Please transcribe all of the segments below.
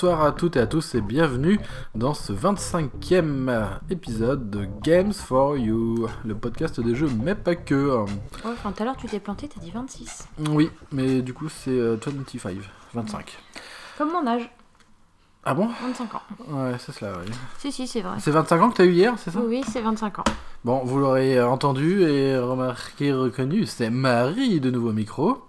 Bonsoir à toutes et à tous et bienvenue dans ce 25e épisode de Games for You, le podcast des jeux, mais pas que. Ouais, enfin tout à l'heure tu t'es planté, t'as dit 26. Oui, mais du coup c'est euh, 25, 25. Comme mon âge, Ah bon? 25 ans. Ouais, c'est cela, oui. Si, si, c'est vrai. C'est 25 ans que t'as eu hier, c'est ça? Oui, c'est 25 ans. Bon, vous l'aurez entendu et remarqué, reconnu, c'est Marie de nouveau au micro.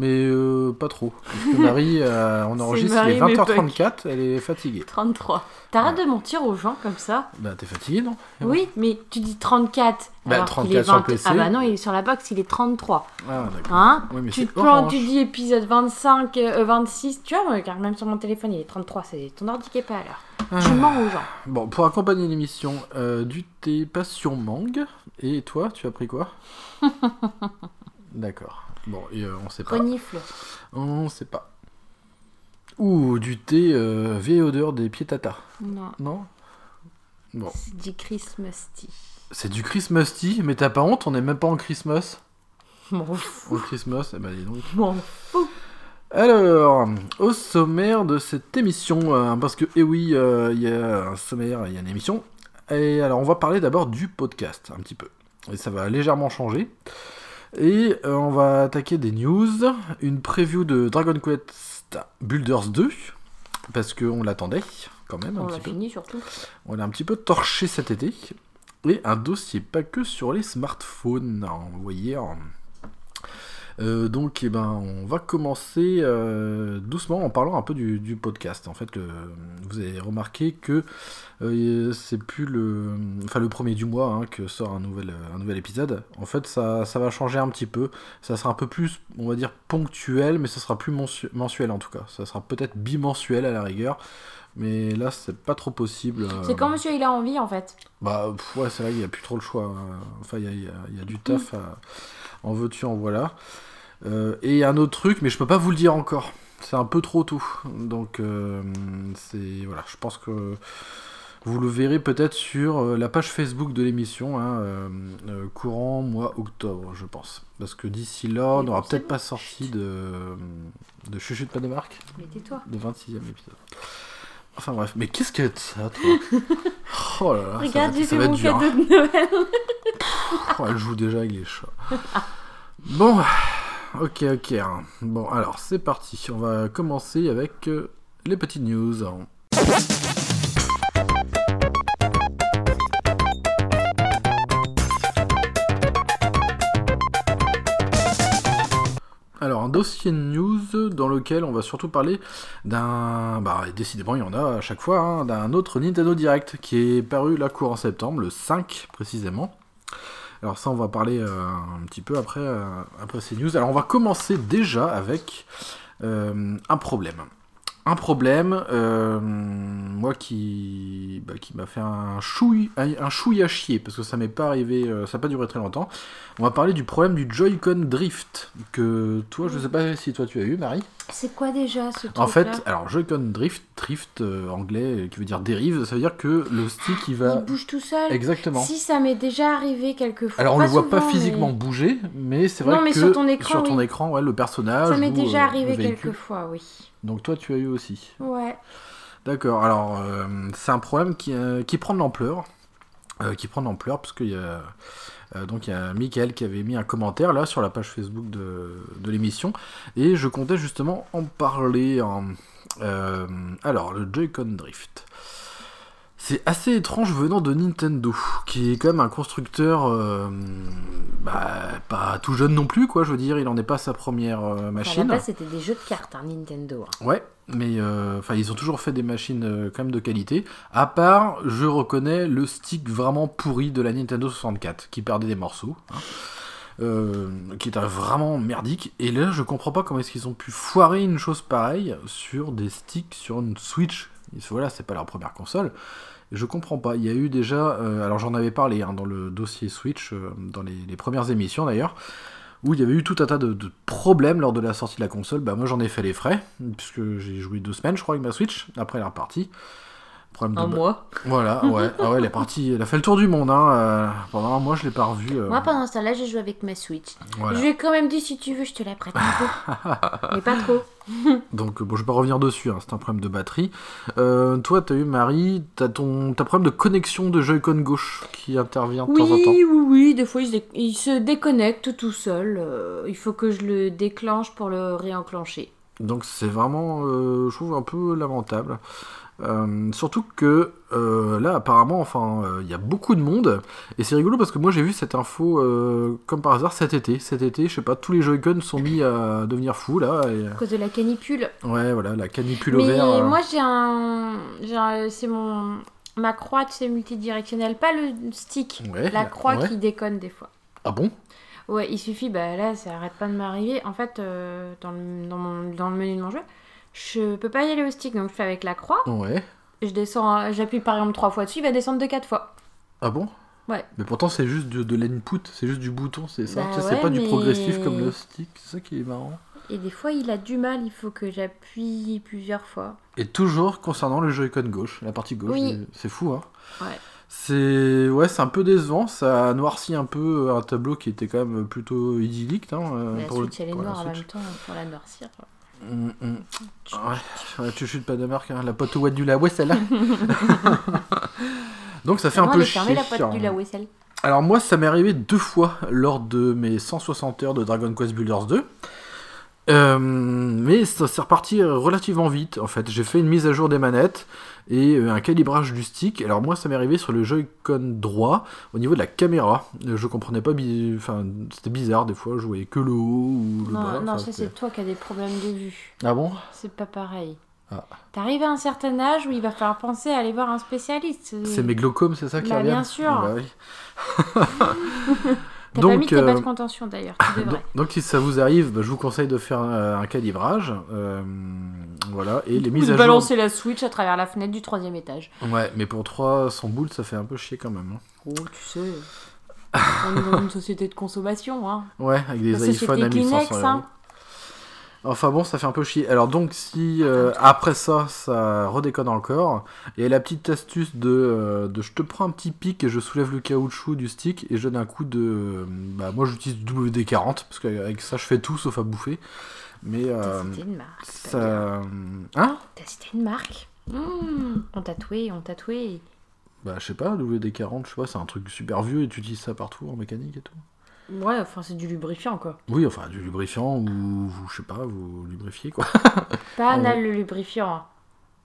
Mais euh, pas trop. Parce que Marie, euh, on enregistre il est Marie, mais 20h34, elle est fatiguée. 33. T'arrêtes de mentir aux gens comme ça Bah, t'es fatiguée, non? Oui, mais tu dis 34. Bah, alors 34 qu'il est sur le 20. PC. Ah bah non, il est sur la box, il est 33. Ah, d'accord. Hein? Oui, mais Tu te orange. tu dis épisode 25, euh, 26. Tu vois, car même sur mon téléphone, il est 33. C'est ton ordi qui est pas à l'heure. Ah. Tu mens aux gens. Bon, pour accompagner l'émission, euh, du thé passion mangue. Et toi, tu as pris quoi? D'accord. Bon, et euh, on sait pas. Renifle. On sait pas. Ou du thé euh, vieille odeur des pieds tata. Non, Non? Bon. c'est du Christmas tea. C'est du Christmas tea, mais t'as pas honte, on est même pas en Christmas? M'en fous. En Christmas, eh ben dis donc. M'en fous. Alors, au sommaire de cette émission, euh, parce que, eh oui, euh, il y a un sommaire, il y a une émission. Et alors, on va parler d'abord du podcast, un petit peu. Et ça va légèrement changer. Et euh, on va attaquer des news, une preview de Dragon Quest Builders 2, parce qu'on l'attendait quand même un On petit l'a peu. fini surtout. On l'a un petit peu torché cet été. Et un dossier pas que sur les smartphones, hein, vous voyez. Euh, donc, eh ben, on va commencer euh, doucement en parlant un peu du, du podcast. En fait, le- vous avez remarqué que euh, c'est plus le, enfin, le premier du mois hein, que sort un nouvel, un nouvel épisode. En fait, ça, ça va changer un petit peu. Ça sera un peu plus, on va dire, ponctuel, mais ça sera plus mensu- mensuel en tout cas. Ça sera peut-être bimensuel à la rigueur. Mais là, c'est pas trop possible. C'est quand monsieur il a envie en fait? bah pff, ouais, c'est vrai qu'il n'y a plus trop le choix. hein. Enfin, il y a, il y a- il y a du taf. à- En veux-tu, en voilà. Euh, et un autre truc, mais je peux pas vous le dire encore. C'est un peu trop tôt. Donc, euh, c'est. Voilà, je pense que. Vous le verrez peut-être sur euh, la page Facebook de l'émission, hein, euh, euh, courant mois octobre, je pense. Parce que d'ici là, on n'aura peut-être pas sorti de, de Chuchute pas des marques, Mais tais-toi. de 26e épisode. Enfin bref, mais qu'est-ce que ça, toi? Oh là là, Regarde, j'ai fait mon dur, hein. cadeau de Noël. Elle joue déjà avec les chats. Bon, ok, ok. Bon, alors c'est parti. On va commencer avec euh, les petites news. Alors, un dossier news dans lequel on va surtout parler d'un. Bah, décidément, il y en a à chaque fois, hein, d'un autre Nintendo Direct qui est paru là courant septembre, le 5 précisément. Alors, ça, on va parler euh, un petit peu après, euh, après ces news. Alors, on va commencer déjà avec euh, un problème. Un problème, euh, moi qui, bah, qui m'a fait un chouille, un chouille à chier, parce que ça m'est pas arrivé, euh, ça n'a pas duré très longtemps. On va parler du problème du Joy-Con Drift, que toi, je sais pas si toi tu as eu, Marie. C'est quoi déjà ce truc En fait, alors Joy-Con Drift, Drift euh, anglais, qui veut dire dérive, ça veut dire que le stick il va. Il bouge tout seul. Exactement. Si ça m'est déjà arrivé quelques fois. Alors on Pas le voit pas physiquement mais- bouger, mais c'est vrai Non, mais que sur ton écran, sur ton oui. écran, ouais, le personnage. Ça m'est déjà arrivé le véhicule. quelques fois, oui. Donc toi, tu as eu aussi. Ouais. D'accord, alors euh, c'est un problème qui, euh, qui prend de l'ampleur. euh, qui prend de l'ampleur, parce qu'il y a. donc il y a Michael qui avait mis un commentaire là sur la page Facebook de, de l'émission et je comptais justement en parler. en- euh, alors le Joy-Con Drift. C'est assez étrange venant de Nintendo, qui est quand même un constructeur euh, bah, pas tout jeune non plus, quoi. Je veux dire, il en est pas sa première euh, machine. c'était des jeux de cartes, hein, Nintendo. hein. Ouais, mais euh, enfin ils ont toujours fait des machines euh, quand même de qualité. À part, je reconnais le stick vraiment pourri de la Nintendo 64 qui perdait des morceaux, hein, euh, qui était vraiment merdique. Et là, je comprends pas comment est-ce qu'ils ont pu foirer une chose pareille sur des sticks sur une Switch. Voilà, c'est pas leur première console. Je comprends pas. Il y a eu déjà, euh, alors j'en avais parlé hein, dans le dossier Switch, euh, dans les, premières émissions d'ailleurs, où il y avait eu tout un tas de, de problèmes lors de la sortie de la console. Bah moi j'en ai fait les frais, puisque j'ai joué deux semaines je crois avec ma Switch, après elle est repartie. Problème de Un mois. Voilà, ouais, ah ouais, elle est partie, elle a fait le tour du monde, hein. euh, pendant un mois je l'ai pas revue. euh, Moi, pendant ce temps-là, j'ai joué avec ma Switch. voilà. Je lui ai quand même dit, si tu veux, je te la prête un peu. Mais pas trop. Donc bon, je vais pas revenir dessus, hein, c'est un problème de batterie. Euh, toi, t'as eu Marie, t'as ton, t'as problème de connexion de Joy-Con gauche qui intervient de Oui, temps en temps. oui, oui. Des fois, il se, dé- il se déconnecte tout seul. euh, il faut que je le déclenche pour le réenclencher. Donc c'est vraiment, euh, je trouve, un peu lamentable. Euh, surtout que euh, là, apparemment, enfin, euh, il y a beaucoup de monde. Et c'est rigolo parce que moi j'ai vu cette info comme par hasard cet été. Cet été, je sais pas, tous les Joy-Con sont mis à devenir fous là. Et... À cause de la canicule. Ouais, voilà, la canicule au vert. moi, j'ai un. C'est mon. Ma croix, tu sais, multidirectionnelle. Pas le stick. ouais, La croix ouais. qui déconne des fois. Ah bon? Ouais, il suffit, bah là, ça arrête pas de m'arriver. En fait, dans, le, dans, mon- dans le menu de mon jeu, je peux pas y aller au stick, donc je fais avec la croix. Ouais. Je descends, j'appuie par exemple trois fois dessus, il va descendre de quatre fois. Ah bon? Ouais. Mais pourtant c'est juste de, de l'input, c'est juste du bouton, c'est ça? Bah Tu sais, c'est ouais, pas du progressif comme le stick, c'est ça qui est marrant. Et des fois, il a du mal, il faut que j'appuie plusieurs fois. Et toujours concernant le Joy-Con gauche, la partie gauche, Oui. c'est- fou, hein. Ouais. C'est ouais, c'est un peu décevant, ça noircit un peu un tableau qui était quand même plutôt idyllique. Hein, euh, la pour le- Switch, elle est la noire en même temps pour la noircir. Mm. Ouais, ouais, tu chutes pas de marque, hein, la pote au du la ouais, celle-là. Donc ça fait un peu chier. la pote du la Wessel? Alors moi, ça m'est arrivé deux fois lors de mes 160 heures de Dragon Quest Builders 2. Euh, mais ça s'est reparti relativement vite en fait. J'ai fait une mise à jour des manettes et euh, un calibrage du stick. Alors moi, ça m'est arrivé sur le Joy-Con droit au niveau de la caméra. Euh, Je comprenais pas, enfin c'était bizarre des fois. Je voyais que le haut ou le Non, bas. non ça c'est toi qui as des problèmes de vue. Ah bon? C'est pas pareil. Ah. T'arrives à un certain âge où il va falloir penser à aller voir un spécialiste. C'est mes glaucomes, c'est ça qui Bah, revient? bien sûr. Bah oui. T'as pas mis tes euh, bases de contention d'ailleurs, tu. Donc, donc, si ça vous arrive, bah, je vous conseille de faire un, un calibrage. euh, voilà, et les mises de à jour. balancer la Switch à travers la fenêtre du troisième étage. Ouais, mais pour 300 boules, ça fait un peu chier quand même. hein. Oh, tu sais. On est dans une société de consommation, hein. Ouais, avec des La iPhones à 1500 Kleenex, euros. hein. Enfin bon, ça fait un peu chier. Alors donc, si euh, après ça, ça redéconne encore, et la petite astuce de, euh, de je te prends un petit pic et je soulève le caoutchouc du stick et je donne un coup de. euh, Bah, moi j'utilise du WD-40 parce qu'avec ça je fais tout sauf à bouffer. Mais. T'as cité une marque. ça. Hein? T'as cité une marque. Mmh, on tatoué, on tatoué. Bah, je sais pas, WD-40, je sais pas, c'est un truc super vieux et tu utilises ça partout en mécanique et tout. Ouais, enfin c'est du lubrifiant quoi. Oui, enfin, du lubrifiant ou, je sais pas, vous lubrifiez quoi. Pas anal le lubrifiant. hein.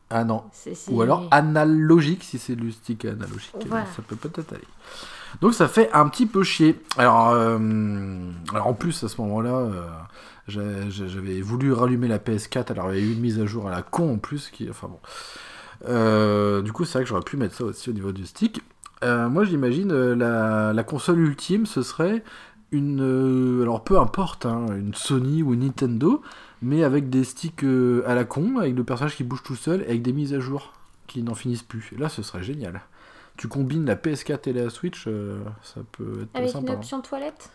Ah non. C'est- c'est- Ou alors analogique, si c'est du stick analogique. Voilà. Ça peut peut-être aller. Donc ça fait un petit peu chier. Alors, euh, alors en plus, à ce moment-là, euh, j'avais voulu rallumer la PS4, alors il y a eu une mise à jour à la con en plus. Qui, enfin bon. Euh, du coup, c'est vrai que j'aurais pu mettre ça aussi au niveau du stick. Euh, moi, j'imagine euh, la, la console ultime, ce serait une. euh, alors peu importe, hein, une Sony ou une Nintendo, mais avec des sticks euh, à la con, avec le personnage qui bouge tout seul, et avec des mises à jour qui n'en finissent plus. Et là, ce serait génial. Tu combines la PS4 et la Switch, euh, ça peut être Avec sympa. une option toilette?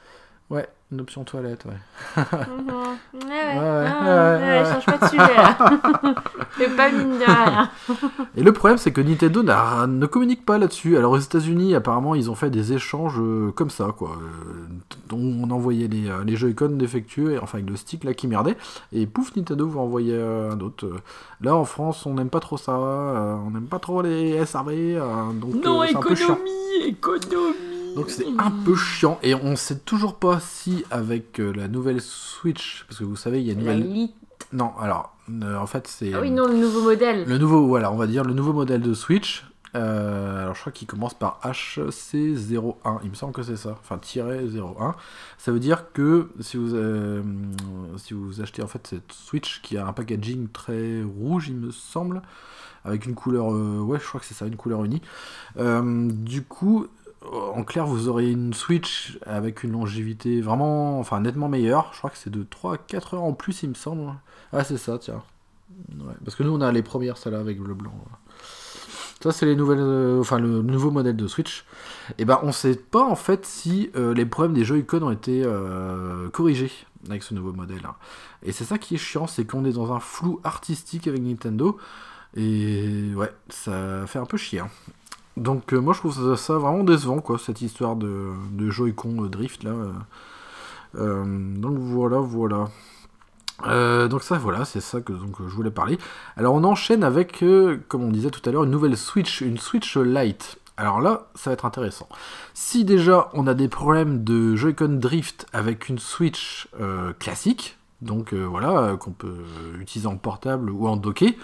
Ouais, une option toilette, ouais. Mhm. Ouais, ouais. Ouais, ouais, Ah, ouais, ouais, ouais. change pas de sujet là. Fais pas mine de rien. Et le problème, c'est que Nintendo ne communique pas là-dessus. Alors aux États-Unis, apparemment, ils ont fait des échanges euh, comme ça, quoi. Euh, dont on envoyait les, euh, les Joy-Con défectueux, et- enfin avec le stick là qui merdait, et pouf, Nintendo vous envoyait un autre. Là, en France, on n'aime pas trop ça, on n'aime pas trop les SRV, donc peu chiant. économie. Donc c'est un peu chiant, et on sait toujours pas si avec euh, la nouvelle Switch, parce que vous savez, il y a une La nouvelle. lit. Non, alors, euh, en fait, c'est. Ah oui, non, le nouveau modèle. Le nouveau, voilà, on va dire le nouveau modèle de Switch. Euh, alors je crois qu'il commence par HC01, il me semble que c'est ça, enfin tiret 01. Ça veut dire que si vous, euh, si vous achetez en fait cette Switch qui a un packaging très rouge, il me semble, avec une couleur, euh, ouais, je crois que c'est ça, une couleur unie. Euh, du coup, en clair, vous aurez une Switch avec une longévité vraiment, enfin nettement meilleure. Je crois que c'est de 3 à 4 heures en plus, il me semble. Ah, c'est ça, tiens. Parce que nous on a les premières celles-là avec le blanc. Ça c'est les nouvelles, euh, enfin le nouveau modèle de Switch. Et ben on sait pas en fait si euh, les problèmes des Joy-Con ont été euh, corrigés avec ce nouveau modèle. hein. Et c'est ça qui est chiant, c'est qu'on est dans un flou artistique avec Nintendo. Et ouais, ça fait un peu chier. hein. Donc euh, moi je trouve ça, vraiment décevant quoi, cette histoire de, Joy-Con euh, drift là. euh. Donc voilà, voilà. Donc ça voilà, c'est ça que je voulais parler. Alors on enchaîne avec, comme on disait tout à l'heure, une nouvelle Switch, une Switch Lite. Alors là, ça va être intéressant. Si déjà on a des problèmes de Joy-Con drift avec une Switch classique, donc voilà, qu'on peut utiliser en portable ou en docké,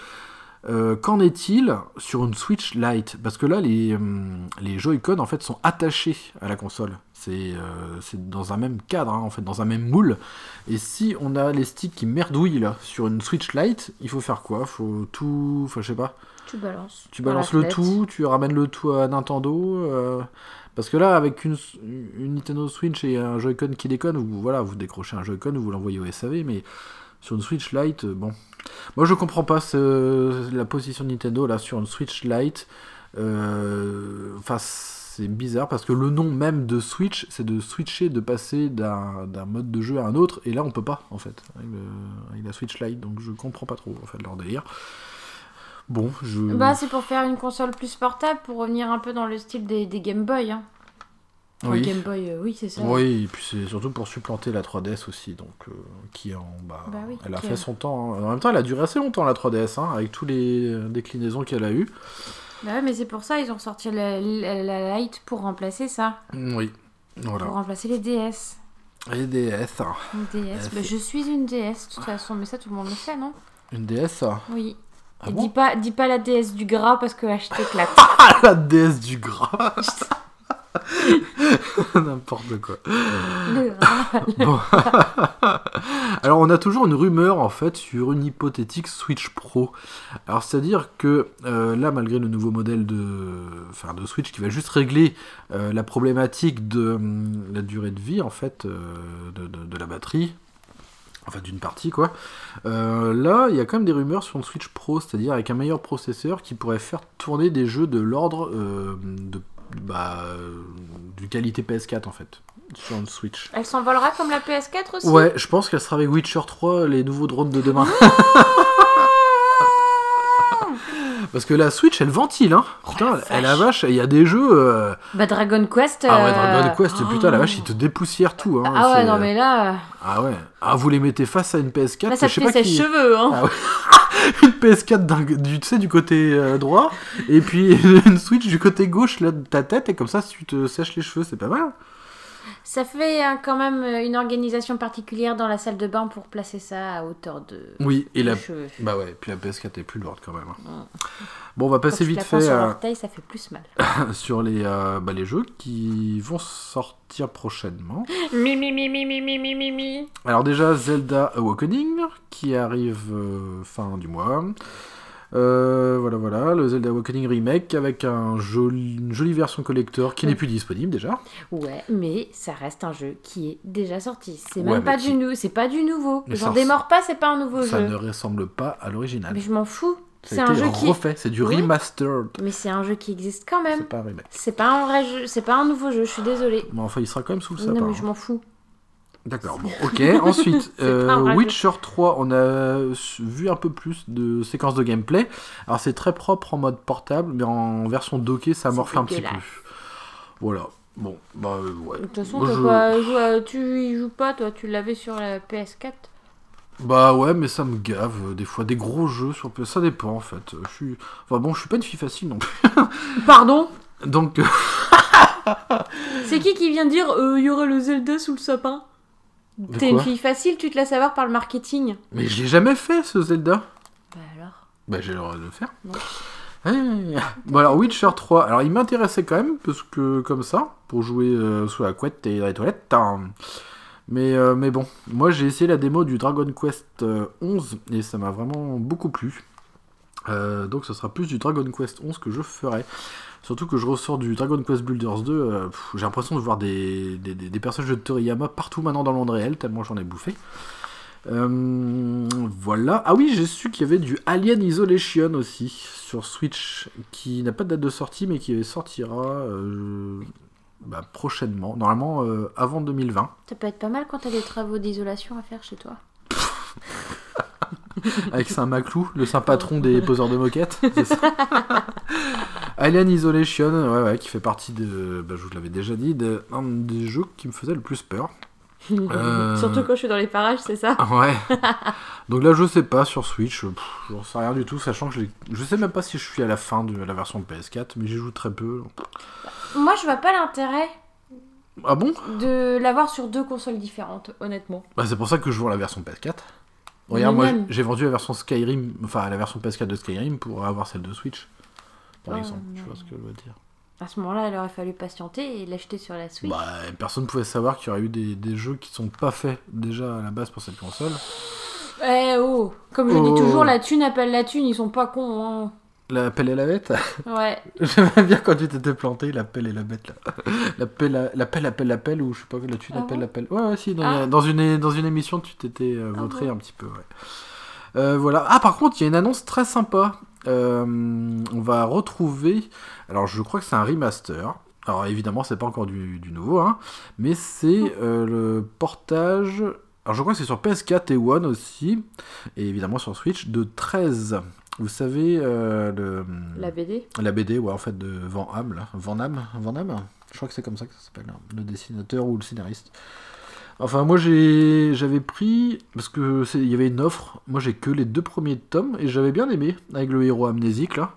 euh, qu'en est-il sur une Switch Lite? Parce que là, les, hum, les Joy-Con en fait sont attachés à la console. C'est euh, dans un même cadre, hein, en fait, dans un même moule. Et si on a les sticks qui merdouillent là sur une Switch Lite, il faut faire quoi? Faut tout, enfin je sais pas. Tu balances. Tu balances le tout, tu ramènes le tout à Nintendo. euh, parce que là, avec une, une Nintendo Switch et un Joy-Con qui déconne, vous, voilà, vous décrochez un Joy-Con, vous l'envoyez au SAV, mais sur une Switch Lite, euh, bon. Moi, je comprends pas la position de Nintendo là sur une Switch Lite. Euh, Enfin, c'est bizarre parce que le nom même de Switch, c'est de switcher, de passer d'un mode de jeu à un autre, et là, on peut pas en fait avec, la Switch Lite, donc je comprends pas trop en fait leur délire. Bon, je. Bah, c'est pour faire une console plus portable, pour revenir un peu dans le style des, des Game Boy. Hein. Oui. Game Boy, euh, oui, c'est ça. Oui, et puis c'est surtout pour supplanter la 3DS aussi, donc euh, qui en bah, Bah oui, elle a fait a- son temps. hein. En même temps, elle a duré assez longtemps la 3DS, hein, avec tous les déclinaisons qu'elle a eu. Bah ouais, mais c'est pour ça ils ont sorti la, la, la Lite pour remplacer ça. Oui, voilà. Pour remplacer les DS. Et DS, hein. Une DS. Bah, je suis une DS, de toute façon, mais ça tout le monde le sait, non? Une DS. Oui. Ah bon? dis, pas, dis pas la DS du gras parce que je t'éclate. Ah, la DS du gras? N'importe quoi. Le. Bon. Alors on a toujours une rumeur en fait sur une hypothétique Switch Pro. Alors c'est-à-dire que euh, là malgré le nouveau modèle de, enfin, de Switch qui va juste régler euh, la problématique de hum, la durée de vie en fait euh, de, de- de la batterie, enfin d'une partie quoi. Euh, là il y a quand même des rumeurs sur une Switch Pro, c'est-à-dire avec un meilleur processeur qui pourrait faire tourner des jeux de l'ordre euh, de bah, euh, du qualité PS4 en fait sur une Switch. Elle s'envolera comme la PS4 aussi? Ouais, je pense qu'elle sera avec Witcher 3, les nouveaux drones de demain. Parce que la Switch, elle ventile, hein. Putain, Oh, la elle la vache, il y a des jeux. euh, Bah Dragon Quest. Ah ouais, euh, Dragon Quest, oh. putain, la vache, il te dépoussière tout. Hein. Ah ouais, non mais là, Ah ouais. Ah, vous les mettez face à une PS4, là ça je te sais fait pas ses qui. cheveux, hein. Ah ouais. une PS4 d'un- du, tu sais, du côté euh, droit, et puis une Switch du côté gauche là, de ta tête, et comme ça, tu te sèches les cheveux, c'est pas mal. Ça fait hein, quand même euh, une organisation particulière dans la salle de bain pour placer ça à hauteur de. Oui, et la. Cheveux. Bah ouais, puis la PS4 est plus lourde quand même. Hein. Mm. Bon, on va passer vite fait. Euh... Sur ça fait plus mal. sur les, euh, bah, les jeux qui vont sortir prochainement. mi, mi, mi, mi, mi, mi, mi, mi. Alors déjà Zelda Awakening qui arrive euh, fin du mois. Euh, voilà, voilà, le Zelda Awakening Remake avec un joli, une jolie version collector qui n'est plus disponible déjà. Ouais, mais ça reste un jeu qui est déjà sorti. C'est Ouais, même pas qui- du nou, c'est pas du nouveau. J'en ça- démords pas, c'est pas un nouveau Ça jeu. ne ressemble pas à l'original. Mais je m'en fous. Ça C'est a un jeu qui. refait, c'est du Oui. remastered. Mais c'est un jeu qui existe quand même. C'est pas un remake. C'est pas un vrai jeu, c'est pas un nouveau jeu. Je suis désolée. Mais enfin, il sera quand même sous le sapin. Non mais hein. je m'en fous. D'accord, bon, ok. Ensuite, euh. Witcher 3, on a vu un peu plus de séquences de gameplay. Alors, c'est très propre en mode portable, mais en version dockée, ça morfle un petit peu. Voilà. Bon, bah euh, ouais. De toute façon, Moi, t'as je- pas joué à- tu y joues pas, toi. Tu l'avais sur la PS4. Bah ouais, mais ça me gave euh, des fois. Des gros jeux sur PS, ça dépend en fait. Je suis. Enfin bon, je suis pas une fille facile non plus. Pardon? Donc, C'est qui qui vient dire euh, il y aurait le Zelda sous le sapin? T'es une fille facile, tu te laisses avoir par le marketing. mais je l'ai jamais fait ce Zelda. Bah alors. Bah j'ai le droit de le faire. Non. Ouais. Bon alors Witcher 3, alors il m'intéressait quand même parce que comme ça, pour jouer euh, sous la couette et dans les toilettes. hein. Mais, euh, mais bon, moi j'ai essayé la démo du Dragon Quest euh, 11 et ça m'a vraiment beaucoup plu. Euh, donc ce sera plus du Dragon Quest 11 que je ferai. Surtout que je ressors du Dragon Quest Builders 2, euh, j'ai l'impression de voir des, des, des- des personnages de Toriyama partout maintenant dans le monde réel, tellement j'en ai bouffé. Euh, voilà. Ah oui, j'ai su qu'il y avait du Alien Isolation aussi sur Switch, qui n'a pas de date de sortie, mais qui sortira euh, bah, prochainement, normalement euh, avant 2020. Ça peut être pas mal quand t'as des travaux d'isolation à faire chez toi. Avec Saint-Maclou, le saint patron des poseurs de moquettes. Alien Isolation, ouais, ouais, qui fait partie de, bah, je vous l'avais déjà dit, de, un des jeux qui me faisait le plus peur. Euh. Surtout quand je suis dans les parages, c'est ça? Ouais. Donc là, je sais pas sur Switch, j'en sais rien du tout, sachant que je, je sais même pas si je suis à la fin de la version PS4, mais j'y joue très peu. Moi, je vois pas l'intérêt Ah bon? de l'avoir sur deux consoles différentes, honnêtement. Bah c'est pour ça que je vends la version PS4. Regarde, moi j'ai vendu la version Skyrim, enfin la version PS4 de Skyrim pour avoir celle de Switch. Par Oh, exemple, tu vois ce que je veux dire. À ce moment-là, il aurait fallu patienter et l'acheter sur la Switch. Bah, personne pouvait savoir qu'il y aurait eu des, des jeux qui sont pas faits déjà à la base pour cette console. Eh oh Comme je Oh. dis toujours, la thune appelle la thune, ils sont pas cons, hein. La pelle et la bête Ouais. J'aimais bien quand tu t'étais planté, la pelle et la bête là. La pelle, la pelle la pelle, ou je sais pas, la thune Ah appelle bon la pelle. Ouais, ouais, si, dans, Ah. dans une, dans une émission tu t'étais euh, Ah bon un petit peu, ouais. Euh, voilà. Ah, par contre, il y a une annonce très sympa. Euh, on va retrouver. Alors, je crois que c'est un remaster. Alors, évidemment, c'est pas encore du, du nouveau, hein, mais c'est euh, le portage. Alors, je crois que c'est sur PS4 et One aussi, et évidemment sur Switch, de 13. Vous savez, euh, le, La BD la BD, ouais, en fait, de Van Ham, là. Van Ham Van Ham Je crois que c'est comme ça que ça s'appelle, hein, le dessinateur ou le scénariste. Enfin, moi, j'avais pris, parce que c'est- il y avait une offre, moi j'ai que les deux premiers tomes, et j'avais bien aimé, avec le héros amnésique, là.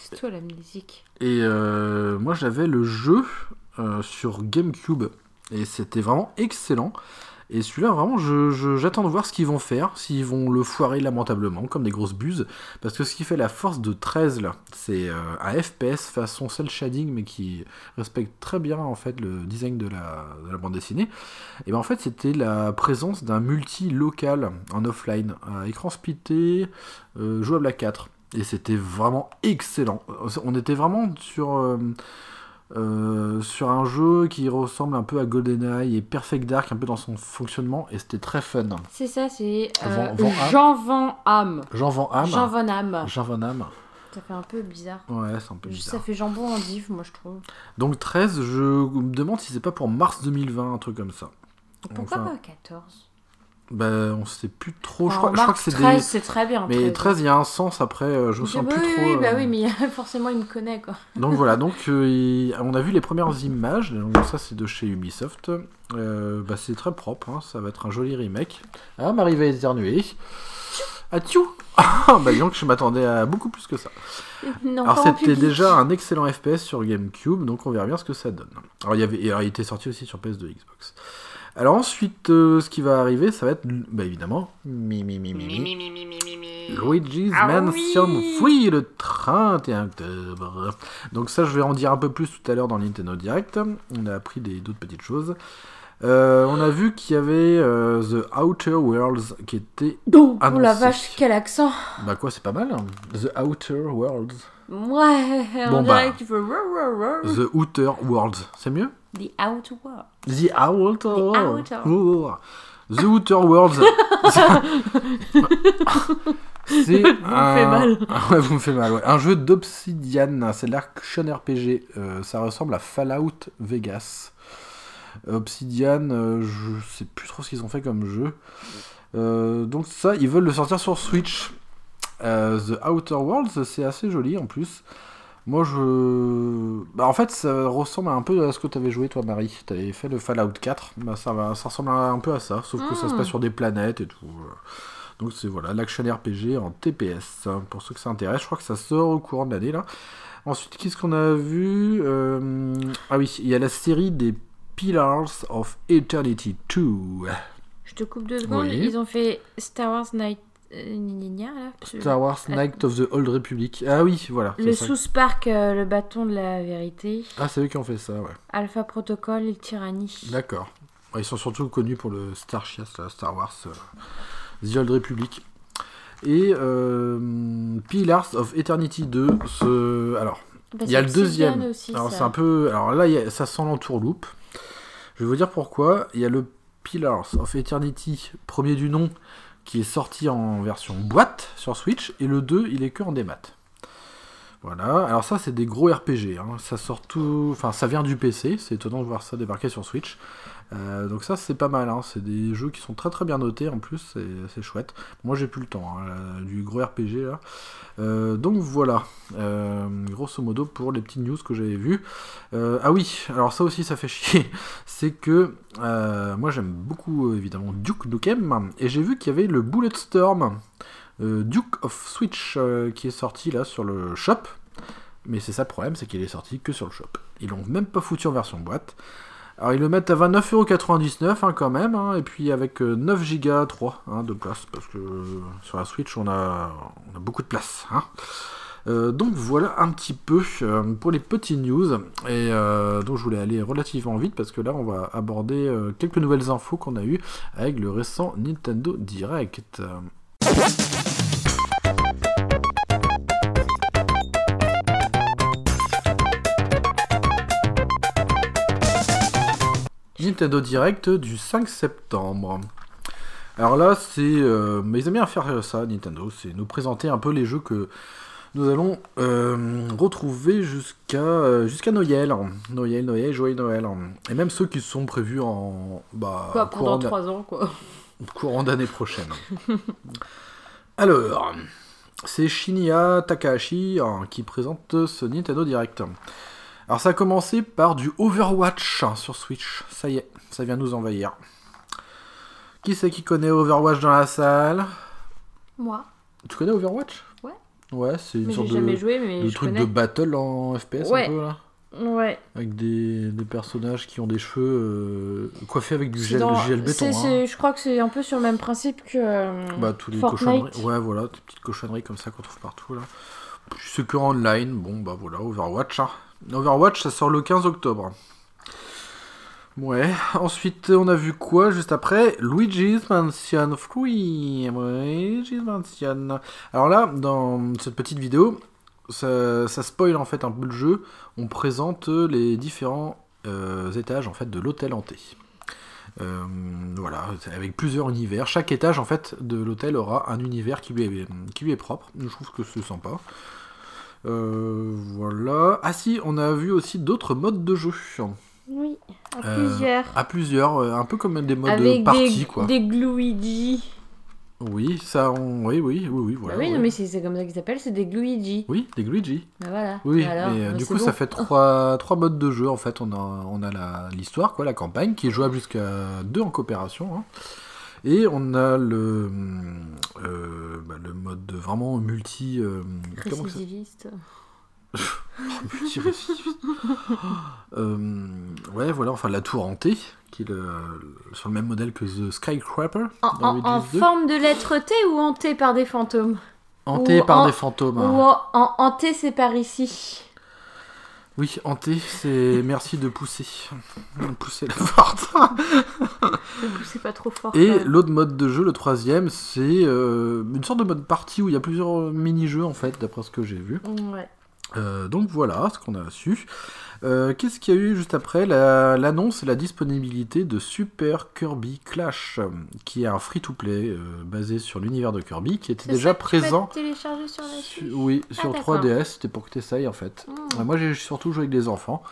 C'est toi la musique. Et euh, moi, j'avais le jeu euh, sur GameCube, et c'était vraiment excellent. Et celui-là, vraiment, j'attends de voir ce qu'ils vont faire, s'ils vont le foirer lamentablement, comme des grosses buses. Parce que ce qui fait la force de 13, là, c'est euh, un FPS façon cel shading, mais qui respecte très bien, en fait, le design de la, de la bande dessinée. Et ben en fait, c'était la présence d'un multi local en offline, à écran splitté, euh, jouable à 4. Et c'était vraiment excellent. On était vraiment sur, euh, euh, sur un jeu qui ressemble un peu à GoldenEye et Perfect Dark, un peu dans son fonctionnement, et c'était très fun. C'est ça, c'est euh. Jean Van Ham. Jean Van Ham. Jean Van Ham. Jean Van Ham. Ça fait un peu bizarre. Ouais, c'est un peu Ça bizarre. fait jambon en div, moi je trouve. Donc 13, je me demande si c'est pas pour mars 2020, un truc comme ça. Pourquoi Enfin, pas 14 Bah, on sait plus trop. je, crois, je crois Marc, que c'est 13, des. c'est très bien. Mais 13, il y a un sens après, euh, je me Oui, sens oui, plus trop. oui, bah euh, oui, mais forcément il me connaît quoi. Donc voilà, donc euh, on a vu les premières images, donc ça c'est de chez Ubisoft. Euh, bah, c'est très propre, hein, ça va être un joli remake. Ah, Marie va éternuer. Ah, tiou Ah, bah donc je m'attendais à beaucoup plus que ça. Non, Alors c'était déjà un excellent FPS sur GameCube, donc on verra bien ce que ça donne. Alors il, y avait, alors, il était sorti aussi sur PS2 et Xbox. Alors ensuite, euh, ce qui va arriver, ça va être, bah évidemment, mi, mi, mi, mi, mi. Luigi's Ah Mansion oui 3 le 31 octobre. Donc ça, je vais en dire un peu plus tout à l'heure dans Nintendo Direct. On a appris des- d'autres petites choses. Euh, on a vu qu'il y avait euh, The Outer Worlds qui était. Oh, oh la Annoncé. vache, quel accent Bah quoi, c'est pas mal. hein. The Outer Worlds. Ouais, on Bon, dirait bah. qu'il rrrr. The Outer Worlds. C'est mieux? The Outer World. The Outer. Outer. Oh. The Outer Worlds. c'est Vous me faites mal. Ouais, vous me faites mal. ouais. Un jeu d'Obsidian. C'est l'action RPG. Euh, ça ressemble à Fallout Vegas. Obsidian, euh, je sais plus trop ce qu'ils ont fait comme jeu. Euh, donc ça, ils veulent le sortir sur Switch. Euh, The Outer Worlds, c'est assez joli en plus. Moi, je. Bah, en fait, ça ressemble un peu à ce que tu avais joué, toi, Marie. Tu avais fait le Fallout 4. Bah, ça, va... ça ressemble un peu à ça, sauf que ça se Mm. passe sur des planètes et tout. Donc, c'est voilà, l'action RPG en TPS. hein, Pour ceux que ça intéresse, je crois que ça sort au courant de l'année là. Ensuite, qu'est-ce qu'on a vu Euh, Ah oui, il y a la série des Pillars of Eternity 2. Je te coupe deux secondes. Oui. Ils ont fait Star Wars Night... euh. Star Wars Knight of the Old Republic. Ah oui, voilà. Le ça. sous-spark, euh, le bâton de la vérité. Ah, c'est eux qui ont fait ça, ouais. Alpha Protocol et Tyrannie. D'accord. Ils sont surtout connus pour le Star Chias, Star Wars, euh, The Old Republic. Et euh, Pillars of Eternity 2, ce... alors, Bah, il y a le deuxième. Aussi, alors c'est un peu, alors là, a- ça sent l'entourloupe. Je vais vous dire pourquoi. Il y a le Pillars of Eternity, premier du nom, qui est sorti en version boîte sur Switch, et le 2, il est que en démat. Voilà, alors ça c'est des gros RPG, hein. ça sort tout, enfin ça vient du PC, c'est étonnant de voir ça débarquer sur Switch. Euh, donc ça c'est pas mal, hein. c'est des jeux qui sont très très bien notés en plus, c'est chouette. Moi j'ai plus le temps, hein, là, du gros RPG là. Euh, donc voilà, Euh, grosso modo pour les petites news que j'avais vues. Euh, ah oui, alors ça aussi ça fait chier, c'est que euh, moi j'aime beaucoup euh, évidemment Duke Nukem, et j'ai vu qu'il y avait le Bulletstorm euh, Duke of Switch euh, qui est sorti là sur le shop. Mais c'est ça le problème, c'est qu'il est sorti que sur le shop. Ils l'ont même pas foutu en version boîte. Alors ils le mettent à 29,99€ hein, quand même, hein, et puis avec euh, 9 Go 3 hein, de place, parce que euh, sur la Switch on a, beaucoup de place. Euh, donc voilà un petit peu euh, pour les petits news, et euh, donc je voulais aller relativement vite parce que là on va aborder euh, quelques nouvelles infos qu'on a eues avec le récent Nintendo Direct. Nintendo Direct du 5 septembre. Alors là, c'est. euh, mais ils aiment bien faire ça, Nintendo. C'est nous présenter un peu les jeux que nous allons euh, retrouver jusqu'à euh, jusqu'à Noël. Noël, Noël, joyeux Noël. Et même ceux qui sont prévus en. Bah, Quoi, pendant d'a- trois ans, quoi. courant d'année prochaine. Alors, c'est Shinya Takahashi hein, qui présente ce Nintendo Direct. Alors ça a commencé par du Overwatch hein, sur Switch. Ça y est, ça vient nous envahir. Qui c'est qui connaît Overwatch dans la salle? Moi. Tu connais Overwatch? Ouais. Ouais, c'est une Mais sorte de, joué, mais de je truc connais. de battle en FPS Ouais. un peu là Ouais. Avec des, des personnages qui ont des cheveux euh, coiffés avec du gel, dans- gel béton. hein. Je crois que c'est un peu sur le même principe que euh, Bah, tous les Fortnite. cochonneries. Ouais, voilà, des petites cochonneries comme ça qu'on trouve partout là. C'est que online, bon bah voilà, Overwatch. hein. Overwatch, ça sort le 15 octobre. Ouais, ensuite on a vu quoi juste après? Luigi's Mansion 3. Luigi's Mansion. Alors là, dans cette petite vidéo, ça, ça spoil en fait un peu le jeu. On présente les différents euh, étages en fait de l'hôtel hanté. Euh, voilà, avec plusieurs univers. Chaque étage en fait de l'hôtel aura un univers qui lui est, qui lui est propre. Je trouve que c'est sympa. Euh, voilà. Ah si, on a vu aussi d'autres modes de jeu. Oui, à Euh, plusieurs. À plusieurs, euh, un peu comme des modes Avec party des, quoi. des Gluigi. Oui, ça, on... oui, oui, oui, oui, voilà. bah oui, ouais. non, mais c'est comme ça qu'ils s'appellent, c'est des Gluigi. Oui, des Luigi. Bah voilà. Oui, Alors, mais euh, bah, du coup, ça fait trois, trois modes de jeu. En fait, on a, on a l'histoire, quoi, la campagne, qui est jouable jusqu'à deux en coopération. hein. Et on a le, euh, bah, le mode de vraiment multi. euh, comment ça Récidiviste. multi-récidiviste. Euh, ouais, voilà, enfin la tour hantée, qui est le- le- sur le même modèle que The Skyscraper. En, dans en- en Luigi's 2. forme de lettre T ou hanté par des fantômes Hanté ou par en- des fantômes. Ou hein. en, en- hanté, c'est par ici. Oui, hanté, c'est merci de pousser. Pousser la porte. Ne poussez pas trop fort. Et l'autre mode de jeu, le troisième, c'est euh, une sorte de mode partie où il y a plusieurs mini-jeux en fait, d'après ce que j'ai vu. Ouais. Euh, donc voilà ce qu'on a su. Euh, Qu'est-ce qu'il y a eu juste après La- L'annonce et la disponibilité de Super Kirby Clash, qui est un free-to-play euh, basé sur l'univers de Kirby, qui était déjà ça que tu peux présent. télécharger sur la Su- Switch oui, sur d'accord. 3DS, c'était pour que tu essayes en fait. Hmm. Euh, Moi j'ai surtout joué avec des enfants.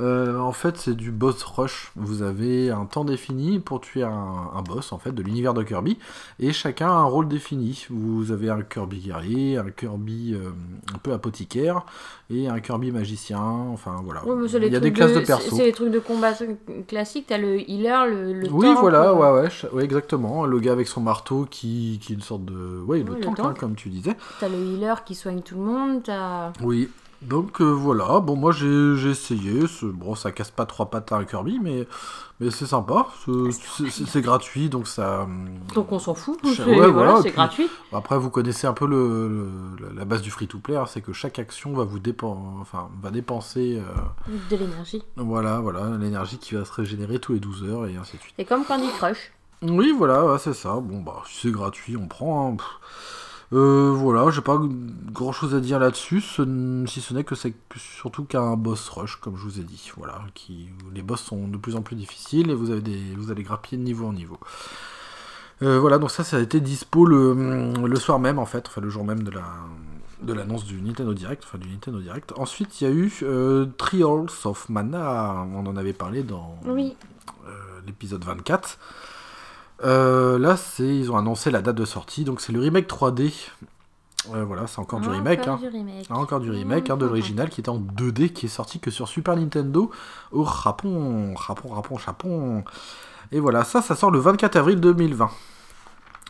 Euh, en fait, c'est du boss rush. Vous avez un temps défini pour tuer un, un boss en fait de l'univers de Kirby, et chacun a un rôle défini. Vous avez un Kirby guerrier, un Kirby euh, un peu apothicaire et un Kirby magicien. Enfin voilà. Il y a des classes de, c'est- perso. C'est les trucs de combat classiques. T'as le healer, le, le Oui, tank, voilà, euh, ouais, ouais, exactement. Le gars avec son marteau qui, qui est une sorte de. Ouais, le Ouais, le tank, hein, tank. comme tu disais. T'as le healer qui soigne tout le monde. T'as. Oui. Donc euh, voilà, bon moi j'ai essayé, bon ça casse pas trois pattes à un Kirby mais, mais c'est sympa, C'est- c'est gratuit donc ça... hum, Donc on s'en fout. Je- C'est- ouais, voilà, gratuit. Après vous connaissez un peu le, le- la base du free-to-play, hein, c'est que chaque action va vous dépen- enfin, va dépenser euh, De l'énergie. voilà, voilà, l'énergie qui va se régénérer tous les 12 heures et ainsi de suite. C'est comme Candy Crush. Oui voilà, ouais, c'est ça, bon bah si c'est gratuit on prend... hein. Euh, voilà, j'ai pas grand chose à dire là-dessus, ce- si ce n'est que c'est surtout qu'un boss rush, comme je vous ai dit. Voilà, qui, les boss sont de plus en plus difficiles et vous, avez des, vous allez grappiller de niveau en niveau. Euh, voilà, donc ça, ça a été dispo le, le soir même, en fait, enfin le jour même de la de l'annonce du Nintendo Direct, enfin du Nintendo Direct. Ensuite, il y a eu euh, Trials of Mana, on en avait parlé dans Oui. euh, l'épisode 24. Euh, là, c'est ils ont annoncé la date de sortie, donc c'est le remake 3D. Euh, voilà, c'est encore du remake. Encore hein. du remake. Ah, encore du remake hein, de Mhm. l'original qui était en 2D, qui est sorti que sur Super Nintendo au Japon, Japon, Japon, Japon. Et voilà, ça, ça sort le 24 avril 2020.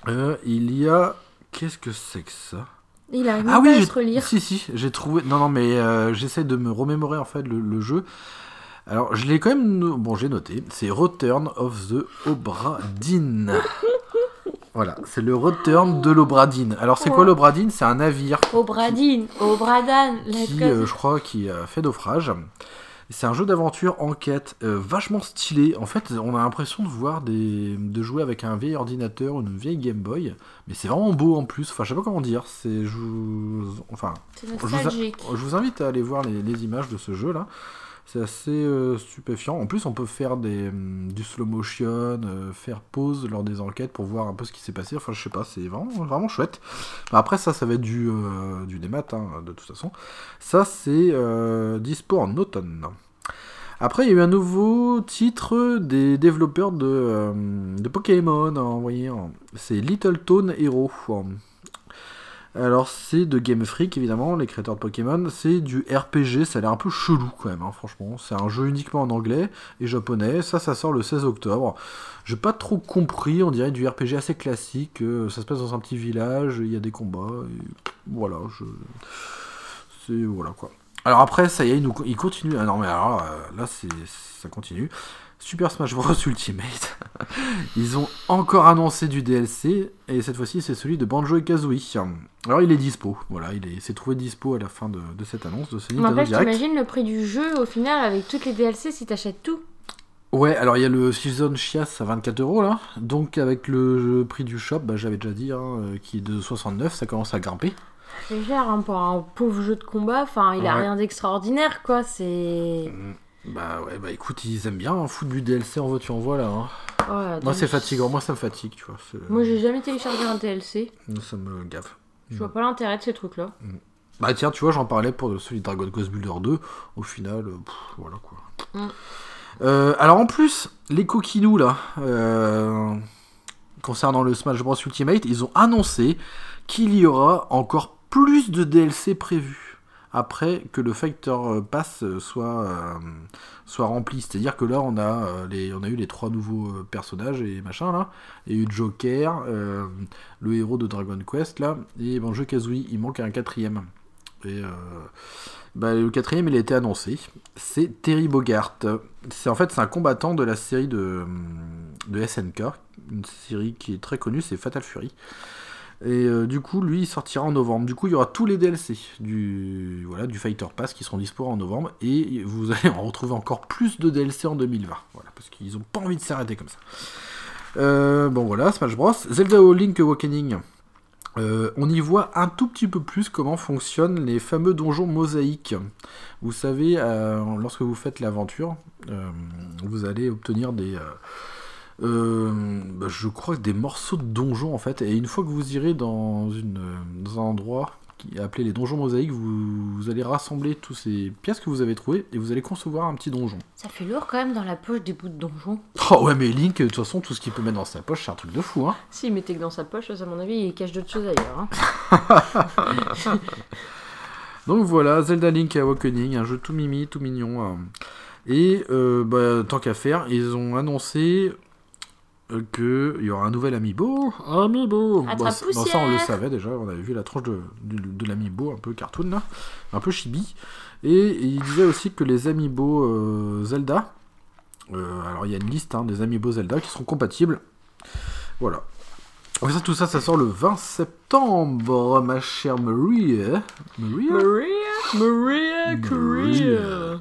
Euh, il y a... Qu'est-ce que c'est que ça? Il arrive Ah oui, à se relire. si, si, j'ai trouvé... Non, non, mais euh, j'essaie de me remémorer en fait le, le jeu. Alors, je l'ai quand même... no- Bon, j'ai noté. C'est Return of the Obradine. voilà, c'est le Return de l'Obradine. Alors, c'est quoi l'Obradine C'est un navire Au Bradine, au Bradan, let's qui, euh, je crois, qui a fait naufrage. C'est un jeu d'aventure enquête euh, vachement stylé. En fait, on a l'impression de voir des, de jouer avec un vieil ordinateur ou une vieille Game Boy, mais c'est vraiment beau en plus. Enfin, je sais pas comment dire. C'est, je vous- enfin, C'est je vous, nostalgique. je vous invite à aller voir les, les images de ce jeu là. C'est assez euh, stupéfiant. En plus, on peut faire des, hum, du slow motion, euh, faire pause lors des enquêtes pour voir un peu ce qui s'est passé. Enfin, je sais pas, c'est vraiment, vraiment chouette. Après, ça, ça va être du, euh, du démat, hein, de toute façon. Ça, c'est dispo en automne. Après, il y a eu un nouveau titre des développeurs de, euh, de Pokémon. hein. c'est Little Tone Hero. Alors, c'est de Game Freak, évidemment, les créateurs de Pokémon. C'est du RPG, ça a l'air un peu chelou quand même, hein, franchement. C'est un jeu uniquement en anglais et japonais. Ça, ça sort le 16 octobre. J'ai pas trop compris, on dirait du RPG assez classique. euh, ça se passe dans un petit village, il y a des combats. voilà, je. C'est. Voilà quoi. Alors après, ça y est, il continue. Ah non, mais alors euh, là, c'est, ça continue. Super Smash Bros Ultimate. Ils ont encore annoncé du DLC et cette fois-ci c'est celui de Banjo et Kazooie. Alors il est dispo, voilà, il est, s'est trouvé dispo à la fin de, de cette annonce de ce Mais en Nintendo fait, Direct. t'imagines le prix du jeu au final avec toutes les DLC si t'achètes tout Ouais, alors il y a le Season Chias à 24 euros là, donc avec le prix du shop, bah, j'avais déjà dit, hein, euh, qui est de 69, ça commence à grimper. C'est cher hein, pour un pauvre jeu de combat. Enfin, il a Ouais. rien d'extraordinaire quoi. C'est. Bah ouais, bah écoute, ils aiment bien hein, foutre du DLC en voiture en voilà. Hein. Ouais, Moi c'est fatigant, moi ça me fatigue, tu vois. Moi, j'ai jamais téléchargé un DLC. Ça me gave. Je vois pas l'intérêt de ces trucs-là. Bah tiens, tu vois, j'en parlais pour celui de Dragon Quest Builder 2. Au final, euh, pff, voilà quoi. Mm. Euh, alors en plus, les coquinous là, euh, concernant le Smash Bros Ultimate, ils ont annoncé qu'il y aura encore plus de DLC prévus après que le Fighter Pass euh, soit, euh, soit rempli. C'est-à-dire que là, on a, euh, les, on a eu les trois nouveaux euh, personnages et machin là. Il y a eu Joker, euh, le héros de Dragon Quest là, et Banjo Kazooie. Il manque un quatrième. Et euh, bah, le quatrième, il a été annoncé. C'est Terry Bogart. C'est en fait c'est un combattant de la série de, de SNK, une série qui est très connue, c'est Fatal Fury. Et euh, du coup, lui, il sortira en novembre. Du coup, il y aura tous les DLC du, voilà, du Fighter Pass qui seront dispo en novembre. Et vous allez en retrouver encore plus de DLC en 2020. Voilà, parce qu'ils n'ont pas envie de s'arrêter comme ça. Euh, bon, voilà, Smash Bros. Zelda Link Awakening. Euh, on y voit un tout petit peu plus comment fonctionnent les fameux donjons mosaïques. Vous savez, lorsque vous faites l'aventure, vous allez obtenir des, euh, bah, je crois que des morceaux de donjons en fait. Et une fois que vous irez dans, une, un endroit qui est appelé les donjons mosaïques, vous, allez rassembler toutes ces pièces que vous avez trouvées et vous allez concevoir un petit donjon. Ça fait lourd quand même dans la poche des bouts de donjon. Oh ouais, mais Link, de toute façon, tout ce qu'il peut mettre dans sa poche, c'est un truc de fou. Hein. Si, il mettait que dans sa poche, à mon avis, il cache d'autres choses ailleurs. Hein. Donc voilà, Zelda Link Awakening, un jeu tout mimi, tout mignon. Hein. Et euh, bah, tant qu'à faire, ils ont annoncé qu'il y aura un nouvel Amiibo. Amiibo bon, bon, ça, on le savait déjà, on avait vu la tranche de, de, l'Amiibo, un peu cartoon, là, un peu chibi. Et, il disait aussi que les Amiibo euh, Zelda, euh, alors il y a une liste hein, des Amiibo Zelda qui seront compatibles. Voilà. Donc ça, tout ça, ça sort le 20 septembre, ma chère Maria. Maria Maria, Maria, Maria.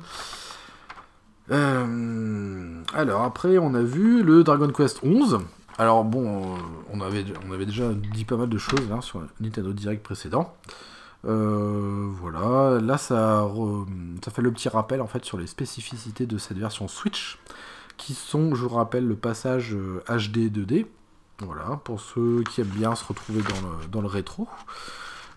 Euh, alors après, on a vu le Dragon Quest 11. Alors bon, euh, on avait, déjà dit pas mal de choses là, sur Nintendo Direct précédent. Euh, voilà, là ça, fait le petit rappel en fait sur les spécificités de cette version Switch, qui sont, je vous rappelle, le passage HD 2D. Voilà, pour ceux qui aiment bien se retrouver dans le rétro.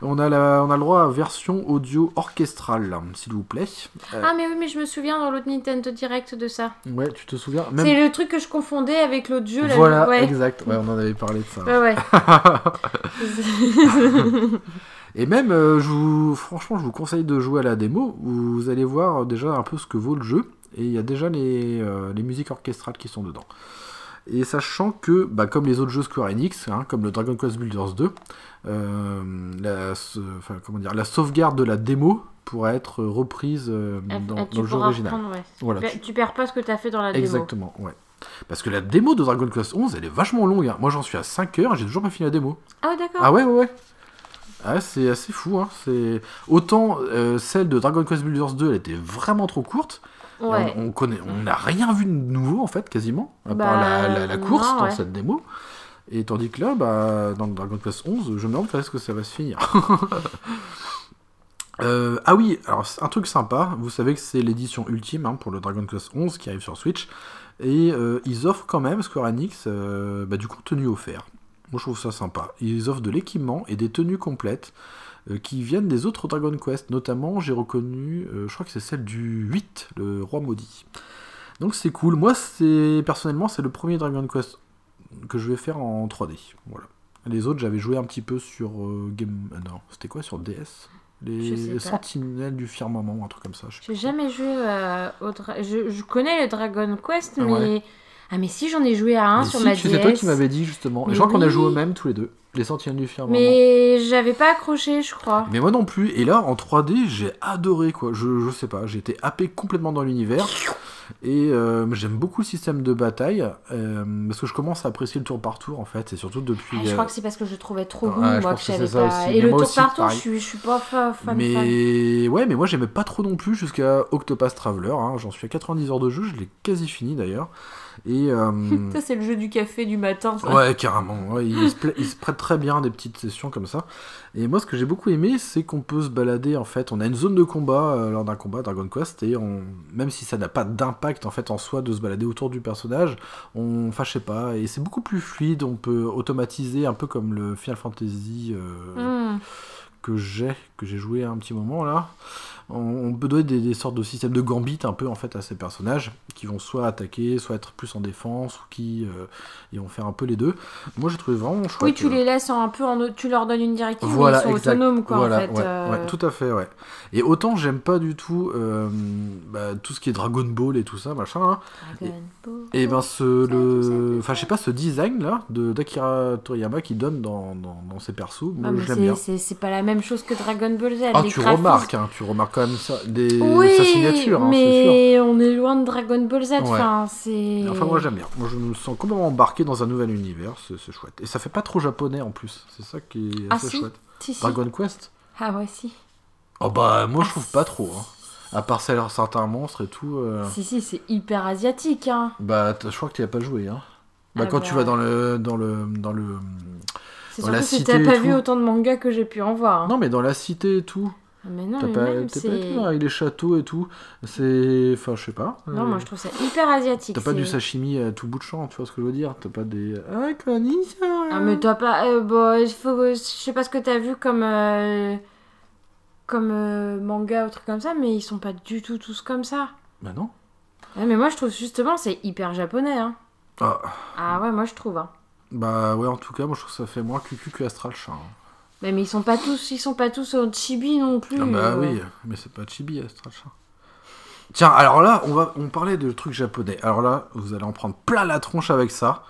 On a, on a le droit à version audio orchestrale, s'il vous plaît. Euh, ah, mais oui, mais je me souviens dans l'autre Nintendo Direct de ça. Ouais, tu te souviens C'est le truc que je confondais avec l'autre jeu. Là, voilà, exact. Ouais, on en avait parlé de ça. Ouais, Et même, euh, je vous, franchement, je vous conseille de jouer à la démo. Vous allez voir déjà un peu ce que vaut le jeu. Et il y a déjà les, euh, les musiques orchestrales qui sont dedans. Et sachant que, bah, comme les autres jeux Square Enix, hein, comme le Dragon Quest Builders 2, euh, la, comment dire, la sauvegarde de la démo pourra être reprise euh, dans, le jeu original. voilà, tu... perds pas ce que tu as fait dans la démo. Exactement, ouais. Parce que la démo de Dragon Quest 11, elle est vachement longue. Hein. Moi, j'en suis à 5 heures et j'ai toujours pas fini la démo. Ah, d'accord. Ah, ouais, ouais, ouais. Ah, c'est assez fou. Hein. C'est Autant euh, celle de Dragon Quest Builders 2, elle était vraiment trop courte. On, connaît, on n'a rien vu de nouveau en fait, quasiment, à part la, bah, course dans cette démo. Et tandis que là, bah, dans Dragon Quest 11, je me demande quand est-ce que ça va se finir. Euh, ah oui, alors un truc sympa, vous savez que c'est l'édition ultime hein, pour le Dragon Quest 11 qui arrive sur Switch, et euh, ils offrent quand même, Square Enix, euh, bah, du contenu offert. Moi je trouve ça sympa. Ils offrent de l'équipement et des tenues complètes. Qui viennent des autres Dragon Quest. Notamment, j'ai reconnu, je crois que c'est celle du 8, le roi maudit. Donc c'est cool. Moi, c'est personnellement, c'est le premier Dragon Quest que je vais faire en 3D. Voilà. Les autres, j'avais joué un petit peu sur euh, Game. non, c'était quoi sur DS les Sentinelles du firmament, un truc comme ça. J'ai jamais joué au je, je, connais le Dragon Quest, mais. Ah, mais si, j'en ai joué à un sur ma DS. C'est toi qui m'avais dit justement. je crois qu'on a joué au même tous les deux. Les Sentinelles du Firmament. Mais j'avais pas accroché, je crois. Mais moi non plus. Et là, en 3D, j'ai adoré, quoi. Je, je sais pas, été happé complètement dans l'univers. Et euh, j'aime beaucoup le système de bataille. Euh, parce que je commence à apprécier le tour par tour, en fait. Et surtout depuis. Ah, je crois euh, que c'est parce que je trouvais trop bon, moi, que j'avais pas. Et le tour par tour, je suis, je suis pas fan. Mais ouais, mais moi, j'aimais pas trop non plus jusqu'à Octopath Traveler. Hein. J'en suis à 90 heures de jeu, je l'ai quasi fini d'ailleurs. Et euh, ça c'est le jeu du café du matin. Ouais, carrément. il, se prête très bien des petites sessions comme ça. Et moi, ce que j'ai beaucoup aimé, c'est qu'on peut se balader en fait. On a une zone de combat euh, lors d'un combat Dragon Quest et on, même si ça n'a pas d'impact en fait en soi de se balader autour du personnage, on, enfin je sais pas. Et c'est beaucoup plus fluide. On peut automatiser un peu comme le Final Fantasy euh, hmm. que j'ai que j'ai joué un petit moment là on, peut donner des, sortes de systèmes de gambit un peu en fait à ces personnages qui vont soit attaquer, soit être plus en défense ou qui euh, vont faire un peu les deux. Moi j'ai trouvé vraiment chouette. Oui, tu les laisses un peu en tu leur donnes une directive voilà, mais ils sont autonomes quoi en fait. Euh. tout à fait ouais. Et autant j'aime pas du tout euh, bah, tout ce qui est Dragon Ball et tout ça machin. Hein. Dragon et, Ball. Et ben ce le enfin je sais pas ce design là de d'Akira Toriyama qui donne dans, dans, ses persos, moi ah, j'aime bien. C'est pas la même chose que Dragon Ball Z. Ah tu remarques hein, tu remarques quand même sa, des, Oui, sa signature, hein, c'est sûr. mais on est loin de Dragon Ball Z. Ouais. Enfin, c'est. Enfin, moi j'aime bien. Moi je me sens complètement embarqué dans un nouvel univers, c'est chouette. Et ça fait pas trop japonais en plus, c'est ça qui est Ah, assez si. chouette. Si, si. Dragon Quest? Ah ouais, si. Oh bah, moi je Ah, trouve pas trop. Hein. À part certains monstres et tout. euh, Si, si, c'est hyper asiatique. Hein. Bah, je crois que tu as pas joué. Hein. Bah, Ah quand bah. tu vas dans le. Dans le, dans le... C'est surtout la si t'as pas vu autant de mangas que j'ai pu en voir. hein. Non, mais dans la cité et tout. Ah, Mais non, T'as mais pas, même, t'es pas avec les châteaux et tout. C'est. Enfin, je sais pas. Non, Euh, moi je trouve ça hyper asiatique. T'as pas du sashimi à tout bout de champ, tu vois ce que je veux dire? T'as pas des. Ah, Ah, mais toi pas. euh, bon, faut. Je sais pas ce que t'as vu comme. euh, Comme euh, manga ou truc comme ça, mais ils sont pas du tout tous comme ça. Bah non. Ouais, mais moi je trouve justement c'est hyper japonais. Hein. Ah, Ah ouais, moi je trouve. Hein. bah ouais, en tout cas, moi je trouve que ça fait moins cucu que Astral Chat. hein. Mais, mais ils sont pas tous, ils sont pas tous au chibi non plus. Ah bah euh. oui, mais c'est pas chibi Astral Chat. Tiens, alors là, on, va, on parlait de trucs japonais. Alors là, vous allez en prendre plein la tronche avec ça.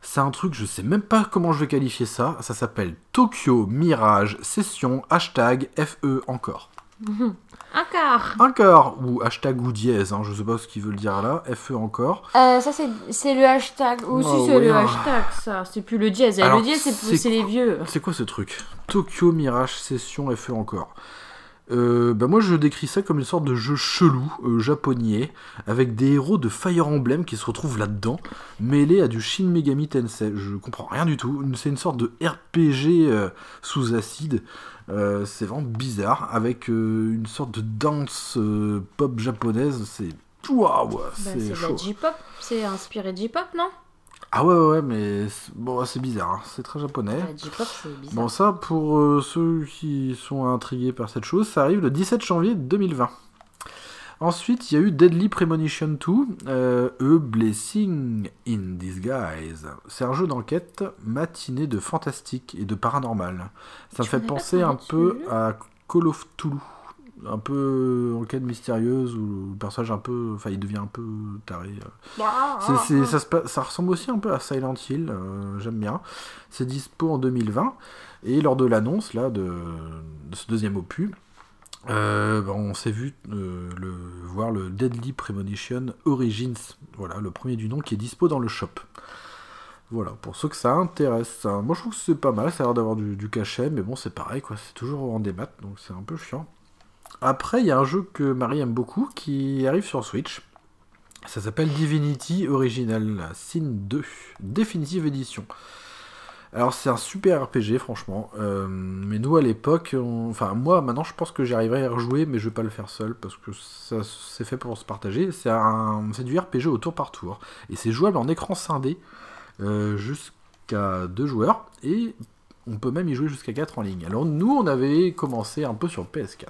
C'est un truc, je sais même pas comment je vais qualifier ça. Ça s'appelle Tokyo Mirage Session hashtag FE encore. Encore. Encore Ou hashtag ou dièse, hein, je sais pas ce qu'ils veulent dire là. FE encore. Euh, ça c'est, c'est le hashtag. Ou si Oh, c'est ouais, le hein. hashtag ça. C'est plus le dièse. Alors, le dièse c'est, les vieux. C'est quoi ce truc? Tokyo Mirage Session FE encore. Euh, bah moi je décris ça comme une sorte de jeu chelou, euh, japonais, avec des héros de Fire Emblem qui se retrouvent là-dedans, mêlés à du Shin Megami Tensei. Je comprends rien du tout. C'est une sorte de RPG euh, sous acide. Euh, c'est vraiment bizarre, avec euh, une sorte de danse euh, pop japonaise. C'est waouh, Bah, c'est c'est chaud. la J-pop. C'est inspiré de J-pop, non? Ah ouais ouais, ouais mais c'est- bon c'est bizarre, hein. c'est très japonais. J-pop c'est bizarre. Bon, ça, pour ceux qui sont intrigués par cette chose, ça arrive le 17 janvier 2020. Ensuite, il y a eu Deadly Premonition 2, euh, A Blessing in Disguise. C'est un jeu d'enquête matiné de fantastique et de paranormal. Ça me fait penser un peu à Call of Toulouse. Un peu enquête mystérieuse où le personnage un peu. Enfin, il devient un peu taré. euh. Ah, c'est- ça, se pa- ça ressemble aussi un peu à Silent Hill, euh, j'aime bien. C'est dispo en 2020. Et lors de l'annonce là de, de ce deuxième opus, euh, ben, on s'est vu euh, le, voir le Deadly Premonition Origins, voilà, le premier du nom qui est dispo dans le shop. Voilà, pour ceux que ça intéresse. hein. Moi je trouve que c'est pas mal, ça a l'air d'avoir du, cachet, mais bon c'est pareil quoi, c'est toujours en démat, donc c'est un peu chiant. Après, il y a un jeu que Marie aime beaucoup qui arrive sur Switch. Ça s'appelle Divinity Original Sin 2, Definitive Edition. Alors c'est un super RPG franchement, euh, mais nous à l'époque, enfin moi maintenant je pense que j'y arriverai à rejouer, mais je vais pas le faire seul parce que ça c'est fait pour se partager. C'est un, du RPG au tour par tour et c'est jouable en écran scindé euh, jusqu'à deux joueurs et on peut même y jouer jusqu'à 4 en ligne. Alors nous on avait commencé un peu sur PS4.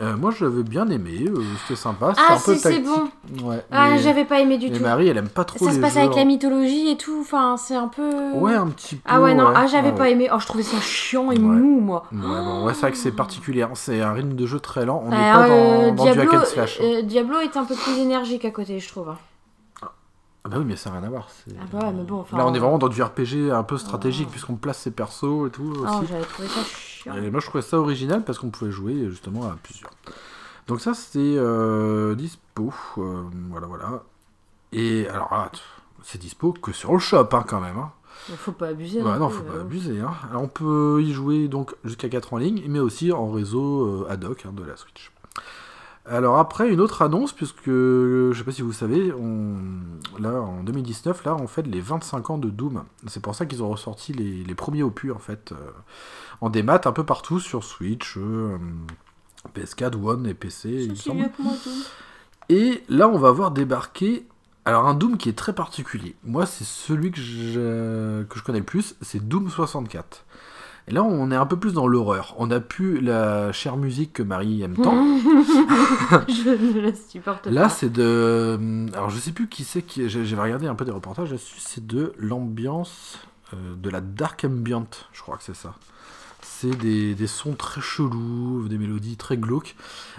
Euh, moi j'avais bien aimé, euh, c'était sympa, Ah, un peu si, c'est tactique. bon. Ouais, Ah, j'avais pas aimé du mais tout. Marie, elle aime pas trop Ça les se passe jeux avec la mythologie et tout. Enfin, c'est un peu. Ouais, un petit peu. Ah ouais, non, ouais. ah, j'avais pas ouais. aimé. Oh, je trouvais ça chiant et mou, moi. Ouais, bon, ouais, c'est vrai que c'est particulier. hein. C'est un rythme de jeu très lent. On n'est Euh, pas dans, euh, dans du Diablo, hack and slash. hein. Diablo est un peu plus énergique à côté, je trouve. Ah bah oui, mais ça n'a rien à voir. c'est- Ah bah ouais, mais bon, enfin. Là, on est vraiment dans du RPG un peu stratégique, puisqu'on place ses persos et tout Ah, aussi. j'avais trouvé ça chiant. Et moi, je trouvais ça original parce qu'on pouvait jouer justement à plusieurs. Donc ça, c'était euh, dispo. euh, voilà, voilà. Et alors, ah, c'est dispo que sur le shop, hein, quand même. hein. Faut pas abuser. Ouais, non non, faut pas euh. abuser. Hein. Alors, on peut y jouer donc jusqu'à 4 en ligne, mais aussi en réseau euh, ad hoc hein, de la Switch. Alors après, une autre annonce, puisque je sais pas si vous savez, on, là en 2019, là on fête les 25 ans de Doom. C'est pour ça qu'ils ont ressorti les, les premiers opus en fait, euh, en démat un peu partout sur Switch, euh, PS4, One et PC, il me semble. moi. Et là, on va voir débarquer. Alors, un Doom qui est très particulier. Moi, c'est celui que je, que je connais le plus, c'est Doom 64. Et là, on est un peu plus dans l'horreur. On a plus la chère musique que Marie aime tant. je ne la supporte Là, pas. c'est de. Alors, je sais plus qui c'est qui. j'ai- J'avais regardé un peu des reportages là-dessus. C'est de l'ambiance. euh, de la dark ambient, je crois que c'est ça. C'est des, des sons très chelous, des mélodies très glauques.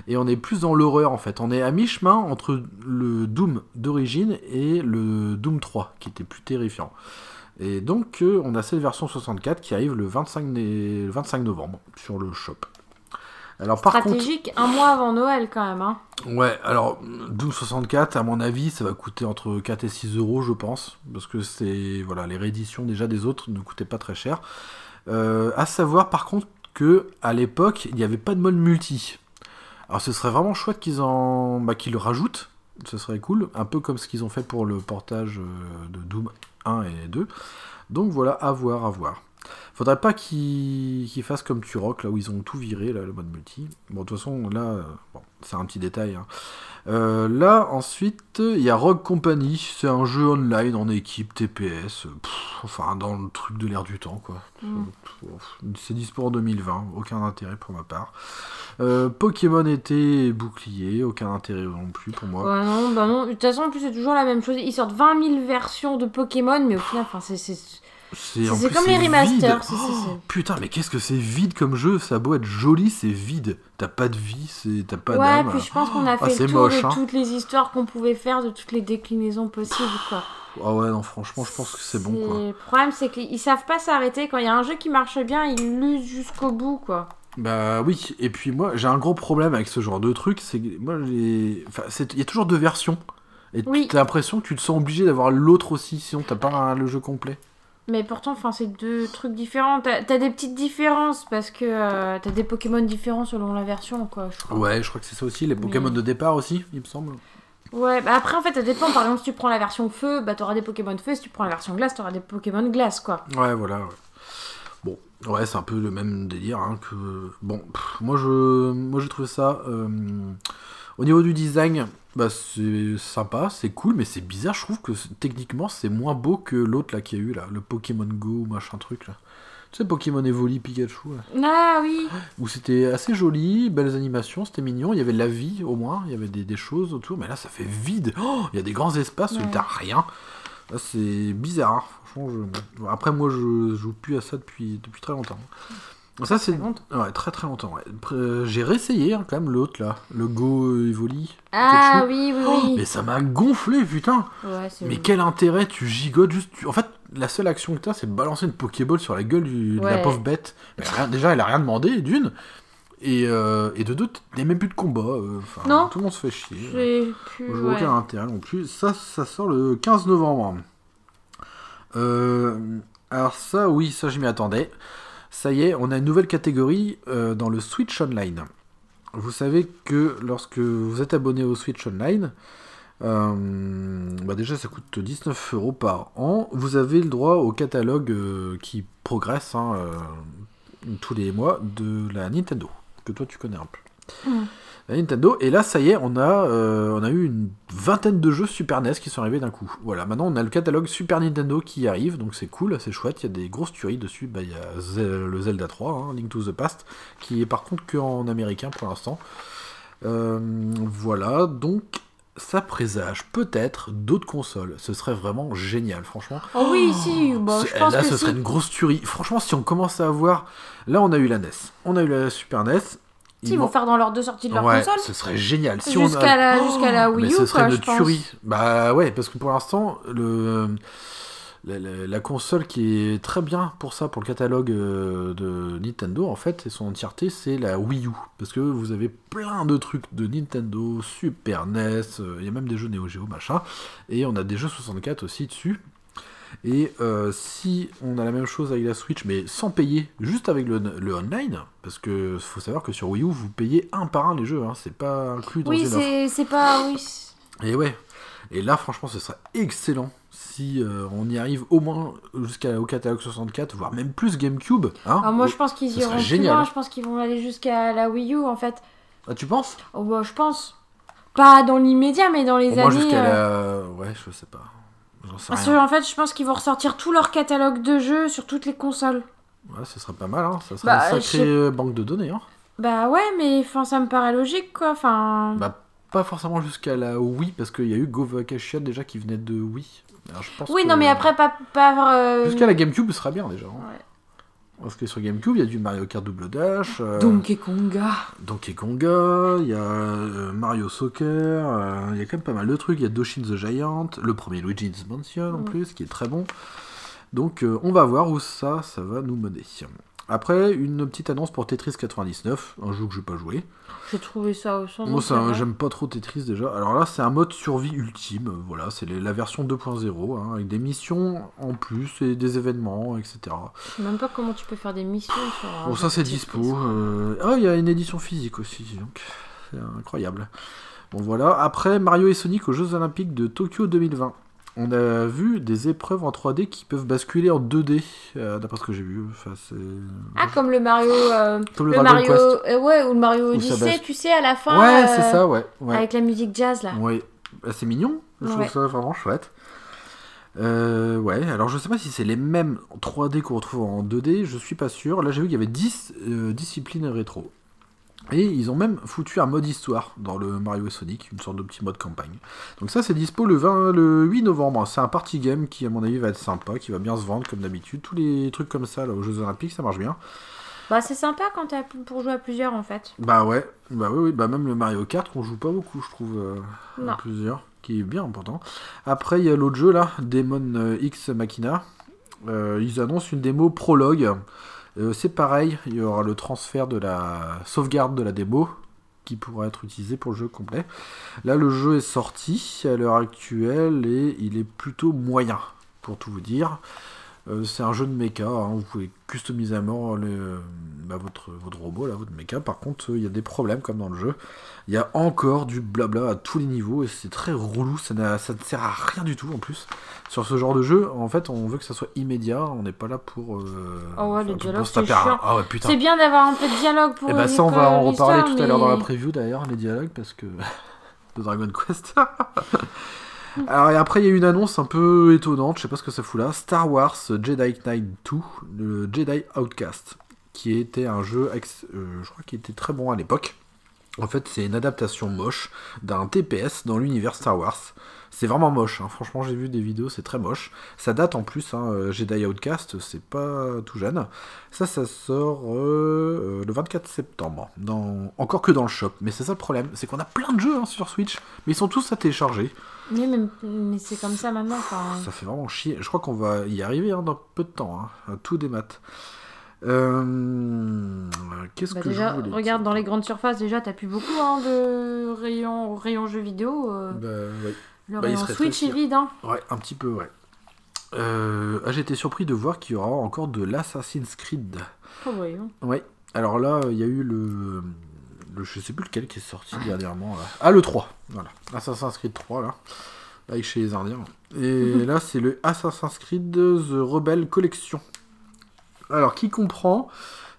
Et on est plus dans l'horreur en fait. On est à mi-chemin entre le Doom d'origine et le Doom 3, qui était plus terrifiant. Et donc, euh, on a cette version 64 qui arrive le 25, né- le 25 novembre sur le shop. Alors, par Stratégique, un mois avant Noël quand même. Hein. Ouais, alors Doom 64, à mon avis, ça va coûter entre 4 et 6 euros, je pense. Parce que c'est. Voilà, les rééditions déjà des autres ne coûtaient pas très cher. Euh, à savoir par contre que à l'époque, il n'y avait pas de mode multi. Alors ce serait vraiment chouette qu'ils en. Bah, qu'ils le rajoutent. Ce serait cool. Un peu comme ce qu'ils ont fait pour le portage euh, de Doom 1 et 2. Donc voilà, à voir, à voir. Faudrait pas qu'ils fassent comme Turok, là où ils ont tout viré, là, le mode multi. Bon, de toute façon, là, euh, c'est un petit détail. Hein. Euh, là, ensuite, il y a Rogue Company. C'est un jeu online en équipe TPS. enfin, dans le truc de l'air du temps, quoi. Mm. C'est dispo en 2020. Aucun intérêt pour ma part. Euh, Pokémon été bouclier. Aucun intérêt non plus pour moi. Ouais, non, bah non. De toute façon, en plus, c'est toujours la même chose. Ils sortent 20 000 versions de Pokémon, mais au final, enfin, c'est c'est comme les remasters. Oh, putain, mais qu'est-ce que c'est vide comme jeu? Ça a beau être joli, c'est vide. T'as pas de vie, t'as pas d'âme. Ouais, puis je pense qu'on a ah, fait le tour de hein. toutes les histoires qu'on pouvait faire, de toutes les déclinaisons possibles, quoi. Ah ouais, non, franchement, je pense que c'est bon, quoi. Le problème, c'est qu'ils savent pas s'arrêter. Quand il y a un jeu qui marche bien, ils l'usent jusqu'au bout, quoi. Bah oui, et puis moi, j'ai un gros problème avec ce genre de truc, c'est que moi, il y a toujours deux versions. Et oui. t'as l'impression que tu te sens obligé d'avoir l'autre aussi, sinon t'as pas le jeu complet. Mais pourtant, enfin, c'est deux trucs différents. T'as as des petites différences parce que euh, t'as des Pokémon différents selon la version, quoi. Je crois. Ouais, je crois que c'est ça aussi. Les Pokémon de départ aussi, il me semble. Ouais, bah après, en fait, ça dépend. Par exemple, si tu prends la version feu, bah t'auras des Pokémon feu. Si tu prends la version glace, t'auras des Pokémon glace, quoi. Ouais, voilà. Bon, ouais, c'est un peu le même délire hein, que. Bon, moi, je, moi, j'ai trouvé ça. Euh, au niveau du design, bah c'est sympa, c'est cool, mais c'est bizarre, je trouve que techniquement c'est moins beau que l'autre là qu'il y a eu là, le Pokémon Go machin truc là. Tu sais, Pokémon Evoli Pikachu là. Ah oui Où c'était assez joli, belles animations, c'était mignon, il y avait de la vie au moins, il y avait des, choses autour, mais là ça fait vide. Oh, il y a des grands espaces où t'as rien. Là c'est bizarre, hein. franchement. Après moi je joue plus à ça depuis, depuis très longtemps. Ça, c'est ouais, très très longtemps. Ouais. J'ai réessayé hein, quand même l'autre là, le Go Evoli. Ah oui, oui, oui. Oh, mais ça m'a gonflé, putain. Ouais, mais quel intérêt, tu gigotes juste. En fait, la seule action que t'as, c'est de balancer une Pokéball sur la gueule de la pauvre bête. déjà, elle a rien demandé, d'une. Et, euh, et de deux, il n'y a même plus de combat. Euh, non. Tout le monde se fait chier. Plus, je vois aucun intérêt non plus. Ça, ça sort le 15 novembre. Euh, alors ça, oui, ça je m'y attendais. Ça y est, on a une nouvelle catégorie euh, dans le Switch Online. Vous savez que lorsque vous êtes abonné au Switch Online, euh, bah déjà ça coûte 19 euros par an. Vous avez le droit au catalogue euh, qui progresse hein, tous les mois de la Nintendo, que toi tu connais un peu. Mmh. Nintendo. Et là, ça y est, on a, euh, on a eu une vingtaine de jeux Super NES qui sont arrivés d'un coup. Voilà, maintenant on a le catalogue Super Nintendo qui arrive, donc c'est cool, c'est chouette. Il y a des grosses tueries dessus. Bah, il y a le Zelda 3, hein, Link to the Past, qui est par contre que en américain pour l'instant. Euh, voilà, donc ça présage peut-être d'autres consoles. Ce serait vraiment génial, franchement. Oh oui, si, bah, je pense Là, ce serait une grosse tuerie. Franchement, si on commence à avoir. Là, on a eu la NES, on a eu la Super NES, ils, vont faire dans l'ordre de sortie de leur ouais, console. Ce serait génial. Si jusqu'à la, jusqu'à la Wii U, mais ce serait quoi, une tuerie. Bah ouais, parce que pour l'instant, le, la, console qui est très bien pour ça, pour le catalogue euh, de Nintendo, en fait, et son entièreté, c'est la Wii U. Parce que vous avez plein de trucs de Nintendo, Super NES, euh, il y a même des jeux Neo Geo, machin. Et on a des jeux 64 aussi dessus. Et euh, si on a la même chose avec la Switch, mais sans payer, juste avec le, online, parce que faut savoir que sur Wii U, vous payez un par un les jeux, hein, c'est pas inclus dans oui, Oui, c'est pas. Oui. Et ouais. Et là, franchement, ce serait excellent si euh, on y arrive au moins jusqu'au catalogue 64, voire même plus GameCube. Hein, ah, moi, je pense qu'ils iront plus loin. Je pense qu'ils vont aller jusqu'à la Wii U, en fait. Ah, tu penses? Oh, bah, Je pense. Pas dans l'immédiat, mais dans les années. Moi, jusqu'à euh, la. Ouais, je sais pas. Parce que, en fait, je pense qu'ils vont ressortir tout leur catalogue de jeux sur toutes les consoles. Ouais, ça serait pas mal, hein. Ça serait bah, une sacrée banque de données, hein. Bah ouais, mais enfin, ça me paraît logique, quoi. Enfin. Bah, pas forcément jusqu'à la Wii, parce qu'il y a eu Go Vacation déjà qui venait de Wii. oui, non, mais après, pas. pas euh, Jusqu'à la GameCube, ce sera bien déjà. Hein. Ouais. Parce que sur GameCube, il y a du Mario Kart Double Dash. Euh, Donkey Konga. Donkey Konga, il y a euh, Mario Soccer, euh, il y a quand même pas mal de trucs. Il y a Doshin the Giant, le premier Luigi's Mansion en mm. plus, qui est très bon. Donc on va voir où ça, ça va nous mener. Après, une petite annonce pour Tetris 99, un jeu que j'ai pas joué. J'ai trouvé ça au sens. Moi, ça, j'aime pas trop Tetris déjà. Alors là, c'est un mode survie ultime. Voilà, c'est la version 2.0 hein, avec des missions en plus et des événements, etc. Je sais même pas comment tu peux faire des missions sur. Bon, ça c'est dispo. Euh, Ah, il y a une édition physique aussi, donc c'est incroyable. Bon, voilà. Après, Mario et Sonic aux Jeux Olympiques de Tokyo 2020. On a vu des épreuves en 3D qui peuvent basculer en 2D, euh, d'après ce que j'ai vu. Enfin. Ah, comme le Mario. euh, Comme le, Mario. Euh, ouais, ou le Mario Odyssey, tu sais, à la fin. Ouais, c'est ça, ouais. ouais. Avec la musique jazz là. Ouais, Bah, c'est mignon. Je trouve ça vraiment chouette. Ouais, alors je sais pas si c'est les mêmes en 3D qu'on retrouve en 2D, je suis pas sûr. Là j'ai vu qu'il y avait 10 euh, disciplines rétro. Et ils ont même foutu un mode histoire dans le Mario et Sonic, une sorte de petit mode campagne. Donc ça c'est dispo le, 20, le 8 novembre. C'est un party game qui à mon avis va être sympa, qui va bien se vendre comme d'habitude. Tous les trucs comme ça là, aux Jeux Olympiques ça marche bien. Bah, c'est sympa quand t'as pour jouer à plusieurs en fait. Bah ouais, bah oui, oui, bah même le Mario Kart qu'on joue pas beaucoup, je trouve, euh, à plusieurs, qui est bien important. Après, il y a l'autre jeu là, Demon euh, X Machina. Euh, ils annoncent une démo prologue. Euh, c'est pareil, il y aura le transfert de la sauvegarde de la démo qui pourra être utilisé pour le jeu complet. Là, le jeu est sorti à l'heure actuelle et il est plutôt moyen, pour tout vous dire. Euh, c'est un jeu de mecha, hein, vous pouvez customiser à mort le, bah, votre, votre robot, là, votre mecha. Par contre, euh, il y a des problèmes comme dans le jeu. Il y a encore du blabla à tous les niveaux et c'est très relou, ça, ça ne sert à rien du tout en plus. Sur ce genre de jeu, en fait, on veut que ça soit immédiat, on n'est pas là pour. euh, Oh ouais, enfin, le pour dialogue, se taper c'est chiant. Ah ouais. C'est bien d'avoir un peu de dialogue pour. Et bah ça, on euh, va en reparler tout à l'heure dans la preview d'ailleurs, les dialogues, parce que. de Dragon Quest. Alors, et après, il y a une annonce un peu étonnante, je sais pas ce que ça fout là Star Wars Jedi Knight 2, le Jedi Outcast, qui était un jeu, euh, je crois, qui était très bon à l'époque. En fait, c'est une adaptation moche d'un TPS dans l'univers Star Wars. C'est vraiment moche, hein. franchement, j'ai vu des vidéos, c'est très moche. Ça date en plus, hein, euh, Jedi Outcast, c'est pas tout jeune. Ça, ça sort euh, le 24 septembre. Encore que dans le shop. Mais c'est ça le problème. C'est qu'on a plein de jeux hein, sur Switch. Mais ils sont tous à télécharger. Oui, mais, mais c'est comme ça maintenant. Enfin, Ça fait vraiment chier. Je crois qu'on va y arriver hein, dans peu de temps. Hein, tout des maths. Euh, Qu'est-ce bah que déjà, je voulais regarde dans les grandes surfaces, déjà, t'as plus beaucoup hein, de rayons rayon jeux vidéo. euh, Bah, ouais. le bah, rayon Switch est fier. vide. Hein. Ouais, un petit peu, ouais. Euh, ah, été surpris de voir qu'il y aura encore de l'Assassin's Creed. Oh, voyons. Ouais. Alors là, il y a eu le, le. Je sais plus lequel qui est sorti dernièrement. Là. Ah, le 3. Voilà. Assassin's Creed 3, là. Avec chez les Indiens. Et là, c'est le Assassin's Creed The Rebel Collection. Alors, qui comprend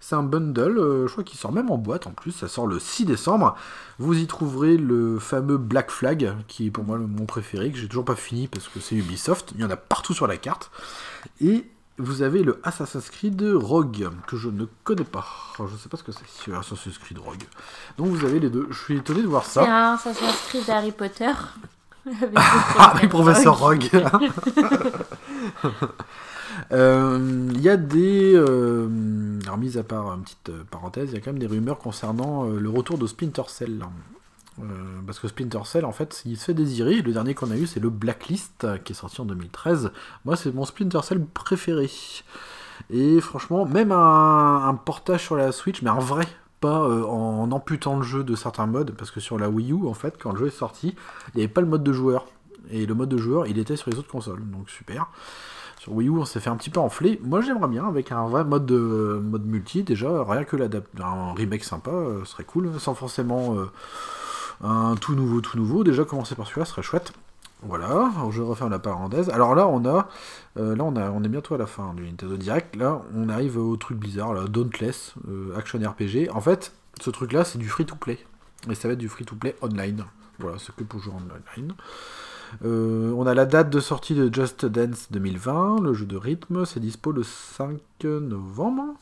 C'est un bundle, euh, je crois qu'il sort même en boîte en plus, ça sort le 6 décembre. Vous y trouverez le fameux Black Flag, qui est pour moi le- mon préféré, que j'ai toujours pas fini parce que c'est Ubisoft. Il y en a partout sur la carte. Et vous avez le Assassin's Creed Rogue, que je ne connais pas. Je sais pas ce que c'est, c'est Assassin's Creed Rogue. Donc vous avez les deux. Je suis étonné de voir C'est ça. un Assassin's Creed Harry Potter. Avec Ah, avec professeur Rogue. Euh, Il y a des. euh, alors, mis à part une petite euh, parenthèse, il y a quand même des rumeurs concernant euh, le retour de Splinter Cell. Euh, parce que Splinter Cell, en fait, il se fait désirer. Le dernier qu'on a eu, c'est le Blacklist, euh, qui est sorti en 2013. Moi, c'est mon Splinter Cell préféré. Et franchement, même un, portage sur la Switch, mais un vrai, pas euh, en amputant le jeu de certains modes, parce que sur la Wii U, en fait, quand le jeu est sorti, il n'y avait pas le mode de joueur. Et le mode de joueur, il était sur les autres consoles, donc super. Sur Wii U, on s'est fait un petit peu enfler. Moi, j'aimerais bien avec un vrai mode de mode multi. Déjà, rien que l'adap- un remake sympa euh, serait cool, sans forcément un tout nouveau, tout nouveau. Déjà, commencer par celui-là serait chouette. Voilà, je referme la parenthèse. Alors là, on a, euh, là, on a, on est bientôt à la fin du Nintendo Direct. Là, on arrive au truc bizarre, là, Dauntless, euh, Action RPG. En fait, ce truc-là, c'est du free-to-play. Et ça va être du free-to-play online. Voilà, c'est que pour jouer online. Euh, on a la date de sortie de Just Dance 2020, le jeu de rythme, c'est dispo le 5 novembre,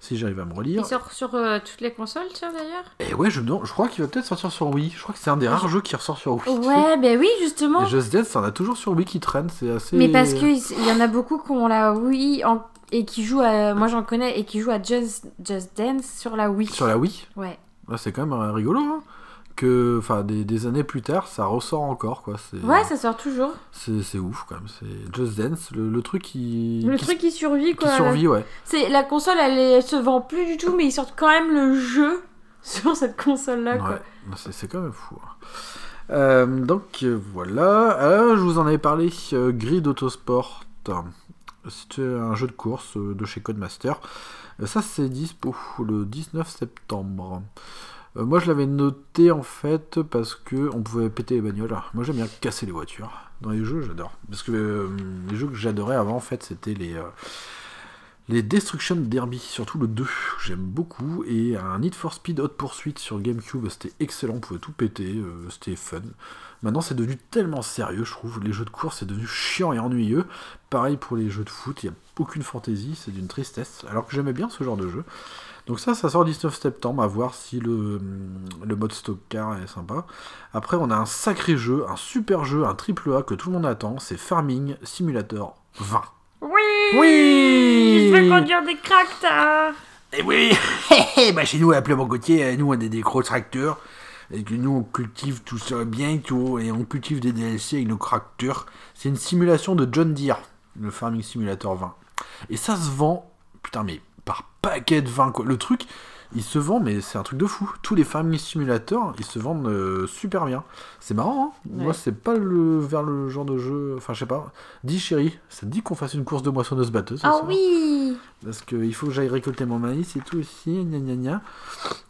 si j'arrive à me relire. Il sort sur euh, toutes les consoles, tiens d'ailleurs? Et ouais, je, crois qu'il va peut-être sortir sur Wii. Je crois que c'est un des rares jeux qui ressort sur Wii. Ouais, ben oui, justement. Et Just Dance, on a toujours sur Wii qui traîne, c'est assez. Mais parce qu'il y en a beaucoup qui ont la Wii en- et qui jouent à. Moi j'en connais et qui jouent à Just, Just Dance sur la Wii. Sur la Wii? Ouais. Là, c'est quand même euh, rigolo, hein, quelques, enfin des, des années plus tard, ça ressort encore quoi. C'est, Ouais, ça sort toujours. c'est, c'est ouf quand même. C'est Just Dance, le, le truc qui, Le qui, truc qui survit, qui quoi. survit, ouais. C'est la console, elle, elle se vend plus du tout, mais ils sortent quand même le jeu sur cette console-là, quoi. Ouais, c'est, c'est quand même fou. hein. Euh, donc euh, voilà, Alors, je vous en avais parlé, euh, Grid Autosport. C'était un jeu de course euh, de chez Codemaster. Euh, Ça c'est dispo le 19 septembre. Euh, moi je l'avais noté en fait parce que on pouvait péter les bagnoles. Moi j'aime bien casser les voitures. Dans les jeux j'adore. Parce que euh, les jeux que j'adorais avant en fait c'était les... euh, les Destruction Derby, surtout le 2, j'aime beaucoup, et un Need for Speed Hot Pursuit sur GameCube, c'était excellent, on pouvait tout péter, euh, c'était fun. Maintenant c'est devenu tellement sérieux, je trouve, les jeux de course c'est devenu chiant et ennuyeux. Pareil pour les jeux de foot, il n'y a aucune fantaisie, c'est d'une tristesse, alors que j'aimais bien ce genre de jeu. Donc ça, ça sort le 19 septembre, à voir si le, le mode stock car est sympa. Après, on a un sacré jeu, un super jeu, un triple A que tout le monde attend, c'est Farming Simulator 20. Oui Oui Je vais conduire des tracteurs Eh oui bah Chez nous, à Plomont-Gautier, nous, on a des gros tracteurs. Et que nous, on cultive tout ça bien, tout, et on cultive des DLC avec nos tracteurs. C'est une simulation de John Deere, le Farming Simulator 20. Et ça se vend, putain, mais paquet de 20, quoi. Le truc, il se vend, mais c'est un truc de fou. Tous les Farming Simulators, ils se vendent euh, super bien. C'est marrant, hein Ouais. Moi, c'est pas le, vers le genre de jeu... Enfin, je sais pas. Dis, chérie, ça te dit qu'on fasse une course de moissonneuse-batteuse ce Ah oui parce qu'il faut que j'aille récolter mon maïs et tout aussi, gna gna gna.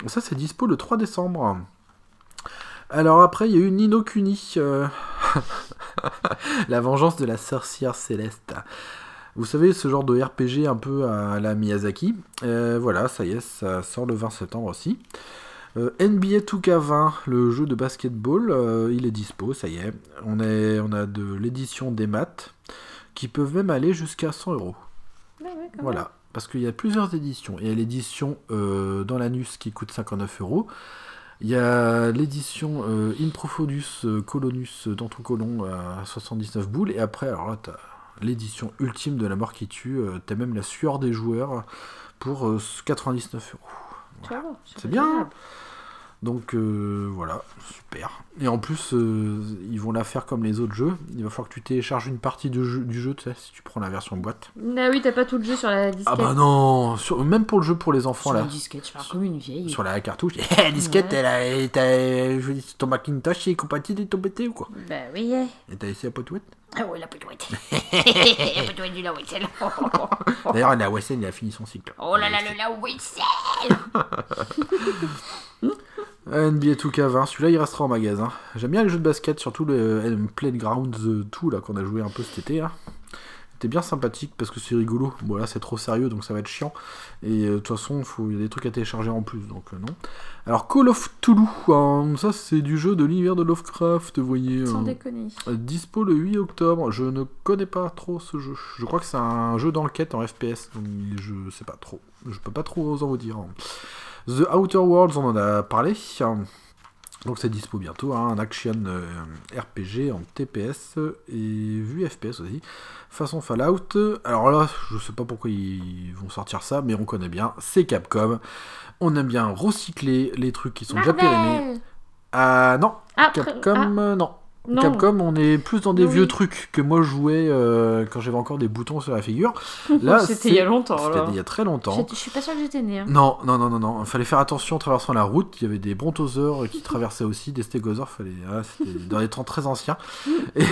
Ça, c'est dispo le 3 décembre. Alors après, il y a eu Nino Kuni. euh, la vengeance de la sorcière céleste. Vous savez, ce genre de RPG un peu à la Miyazaki. Euh, voilà, ça y est, ça sort le 20 septembre aussi. Euh, NBA 2K20, le jeu de basketball, euh, il est dispo, ça y est. On, est, on a de l'édition des maths qui peuvent même aller jusqu'à 100 euros. Ouais, ouais, quand même. Voilà, parce qu'il y a plusieurs éditions. Il y a l'édition dans l'anus qui coûte 59 euros. Il y a l'édition In Profodus euh, Colonus dans ton colon à 79 boules. Et après, alors là, t'as l'édition ultime de la mort qui tue. euh, t'as même la sueur des joueurs pour euh, 99 euros. Ça va, C'est bien. Donc euh, voilà, super. Et en plus, euh, ils vont la faire comme les autres jeux. Il va falloir que tu télécharges une partie de jeu- du jeu, tu sais, si tu prends la version boîte. Ah oui, t'as pas tout le jeu sur la disquette. Ah bah non, sur- même pour le jeu pour les enfants Sur là. une disquette, je parle comme une vieille. Sur la cartouche, la disquette, Ouais. elle a, t'as- je dis, ton Macintosh est compatible avec ton PC ou quoi Bah oui. eh. Et t'as essayé la potouette Ah oui, la potouette. la potouette du Lawitzel. D'ailleurs, la WSN, il a fini son cycle. Oh là là, le Lawitzel. NBA 2K20, celui-là il restera en magasin. J'aime bien les jeux de basket, surtout le euh, Playgrounds euh, 2 là qu'on a joué un peu cet été. Là. C'était bien sympathique parce que c'est rigolo. Bon là c'est trop sérieux donc ça va être chiant. Et euh, de toute façon il y a des trucs à télécharger en plus donc euh, non. Alors Call of Toulouse, hein, ça c'est du jeu de l'univers de Lovecraft, vous voyez. Sans hein. déconner. Dispo le 8 octobre, je ne connais pas trop ce jeu. Je crois que c'est un jeu d'enquête en FPS, donc je sais pas trop. Je peux pas trop en vous dire. hein. The Outer Worlds, on en a parlé. Donc c'est dispo bientôt, hein, un action euh, RPG en TPS et vue FPS aussi. Façon Fallout. Alors là, je sais pas pourquoi ils vont sortir ça, mais on connaît bien. C'est Capcom. On aime bien recycler les trucs qui sont déjà périmés. Ah non, Après- Capcom, euh, non. Non. Capcom, on est plus dans des Oui. vieux trucs que moi je jouais euh, quand j'avais encore des boutons sur la figure. Là, C'était il y a longtemps, C'était il y a très longtemps. Je suis pas sûre que j'étais née. hein. Non, non, non, non, non. Il fallait faire attention en traversant la route. Il y avait des brontosaures qui traversaient aussi, des stégosaures. Fallait... ah, C'était dans les temps très anciens. Et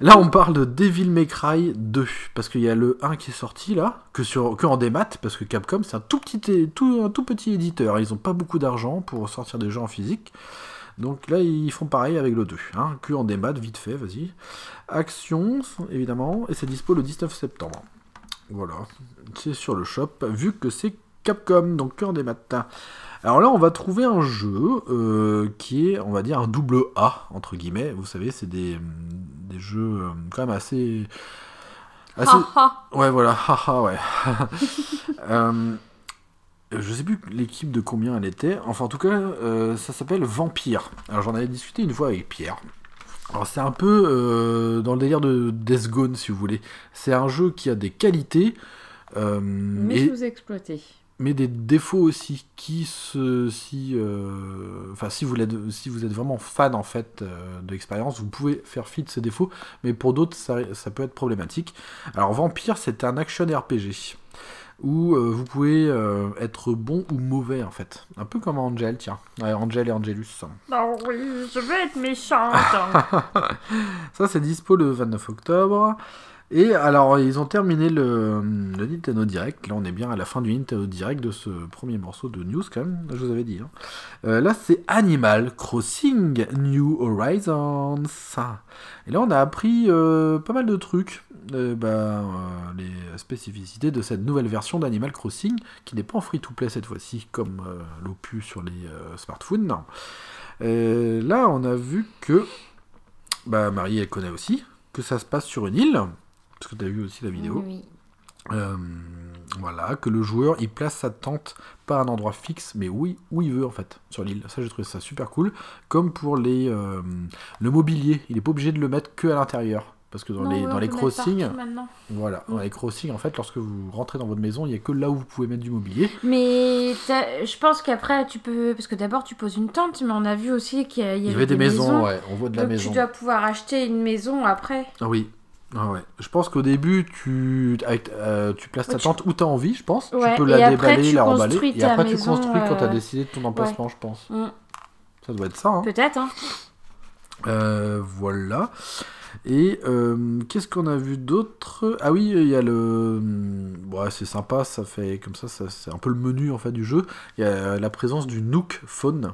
là, on parle de Devil May Cry 2. Parce qu'il y a le 1 qui est sorti là, que, sur... que en démat. Parce que Capcom, c'est un tout petit, tout, un tout petit éditeur. Ils n'ont pas beaucoup d'argent pour sortir des jeux en physique. Donc là, ils font pareil avec le 2. Hein, que en démat, vite fait, vas-y. Action, évidemment. Et c'est dispo le 19 septembre. Voilà, c'est sur le shop, vu que c'est Capcom, donc que en démat. Alors là, on va trouver un jeu euh, qui est, on va dire, un double A, entre guillemets. Vous savez, c'est des, des jeux euh, quand même assez... assez... Ha, ha. Ouais, voilà, haha, ouais. Euh, je sais plus l'équipe de combien elle était. Enfin, en tout cas, euh, ça s'appelle Vampire. Alors, j'en avais discuté une fois avec Pierre. Alors, c'est un peu euh, dans le délire de Death Gone, si vous voulez. C'est un jeu qui a des qualités. euh, Mais et- sous-exploité. mais des défauts aussi qui se si enfin si vous êtes si vous êtes vraiment fan en fait de l'expérience vous pouvez faire fi de ces défauts mais pour d'autres ça, ça, peut être problématique alors Vampire c'est un action RPG où euh, vous pouvez euh, être bon ou mauvais en fait. Un peu comme Angel, tiens. Angel et Angelus. Oh oui, je veux être méchante. Ça c'est dispo le 29 octobre. Et alors, ils ont terminé le, Nintendo Direct. Là, on est bien à la fin du Nintendo Direct de ce premier morceau de news, quand même. Je vous avais dit. Hein. Euh, là, c'est Animal Crossing New Horizons. Et là, on a appris pas mal de trucs. Euh, bah, euh, les spécificités de cette nouvelle version d'Animal Crossing, qui n'est pas en free-to-play cette fois-ci, comme euh, l'opus sur les smartphones. là, on a vu que, bah, Marie, elle connaît aussi, que ça se passe sur une île, parce que tu as vu aussi la vidéo. voilà, que le joueur il place sa tente pas à un endroit fixe, mais où il, où il veut en fait, sur l'île. Ça j'ai trouvé ça super cool. Comme pour les, le mobilier, il est pas obligé de le mettre que à l'intérieur. Parce que dans les, dans les crossings, voilà, dans les crossings, en fait, lorsque vous rentrez dans votre maison, il n'y a que là où vous pouvez mettre du mobilier. Mais je pense qu'après, tu peux. Parce que d'abord, tu poses une tente, mais on a vu aussi qu'il y, avait, il y avait des, maisons, ouais, on voit de la maison. Tu dois pouvoir acheter une maison après. Ah oui. Ah ouais. Je pense qu'au début, tu, euh, tu places ta tente où tu as envie, je pense. tu peux la déballer, la remballer. Et après, tu construis quand tu as euh, décidé de ton emplacement, je pense. Mm. Ça doit être ça. Hein. Peut-être. Hein. Euh, voilà. Et euh, qu'est-ce qu'on a vu d'autre? Ah oui, il y a le. Bon, c'est sympa, ça fait comme ça, c'est un peu le menu en fait du jeu. Il y a la présence du Nook Phone,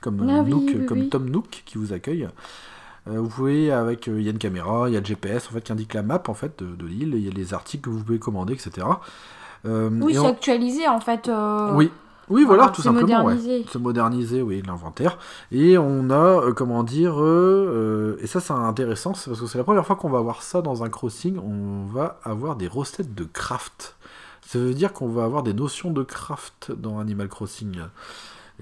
comme, ah Nook, comme Tom Nook qui vous accueille. Euh, vous pouvez, avec, euh, il y a une caméra, il y a le GPS en fait qui indique la map en fait de, l'île, il y a les articles que vous pouvez commander, etc. oui, c'est actualisé en fait. Oui, oui, voilà, tout simplement. Se moderniser, oui, l'inventaire. Et on a, euh, comment dire, euh, euh, et ça c'est intéressant, parce que c'est la première fois qu'on va avoir ça dans un crossing, on va avoir des recettes de craft. Ça veut dire qu'on va avoir des notions de craft dans Animal Crossing.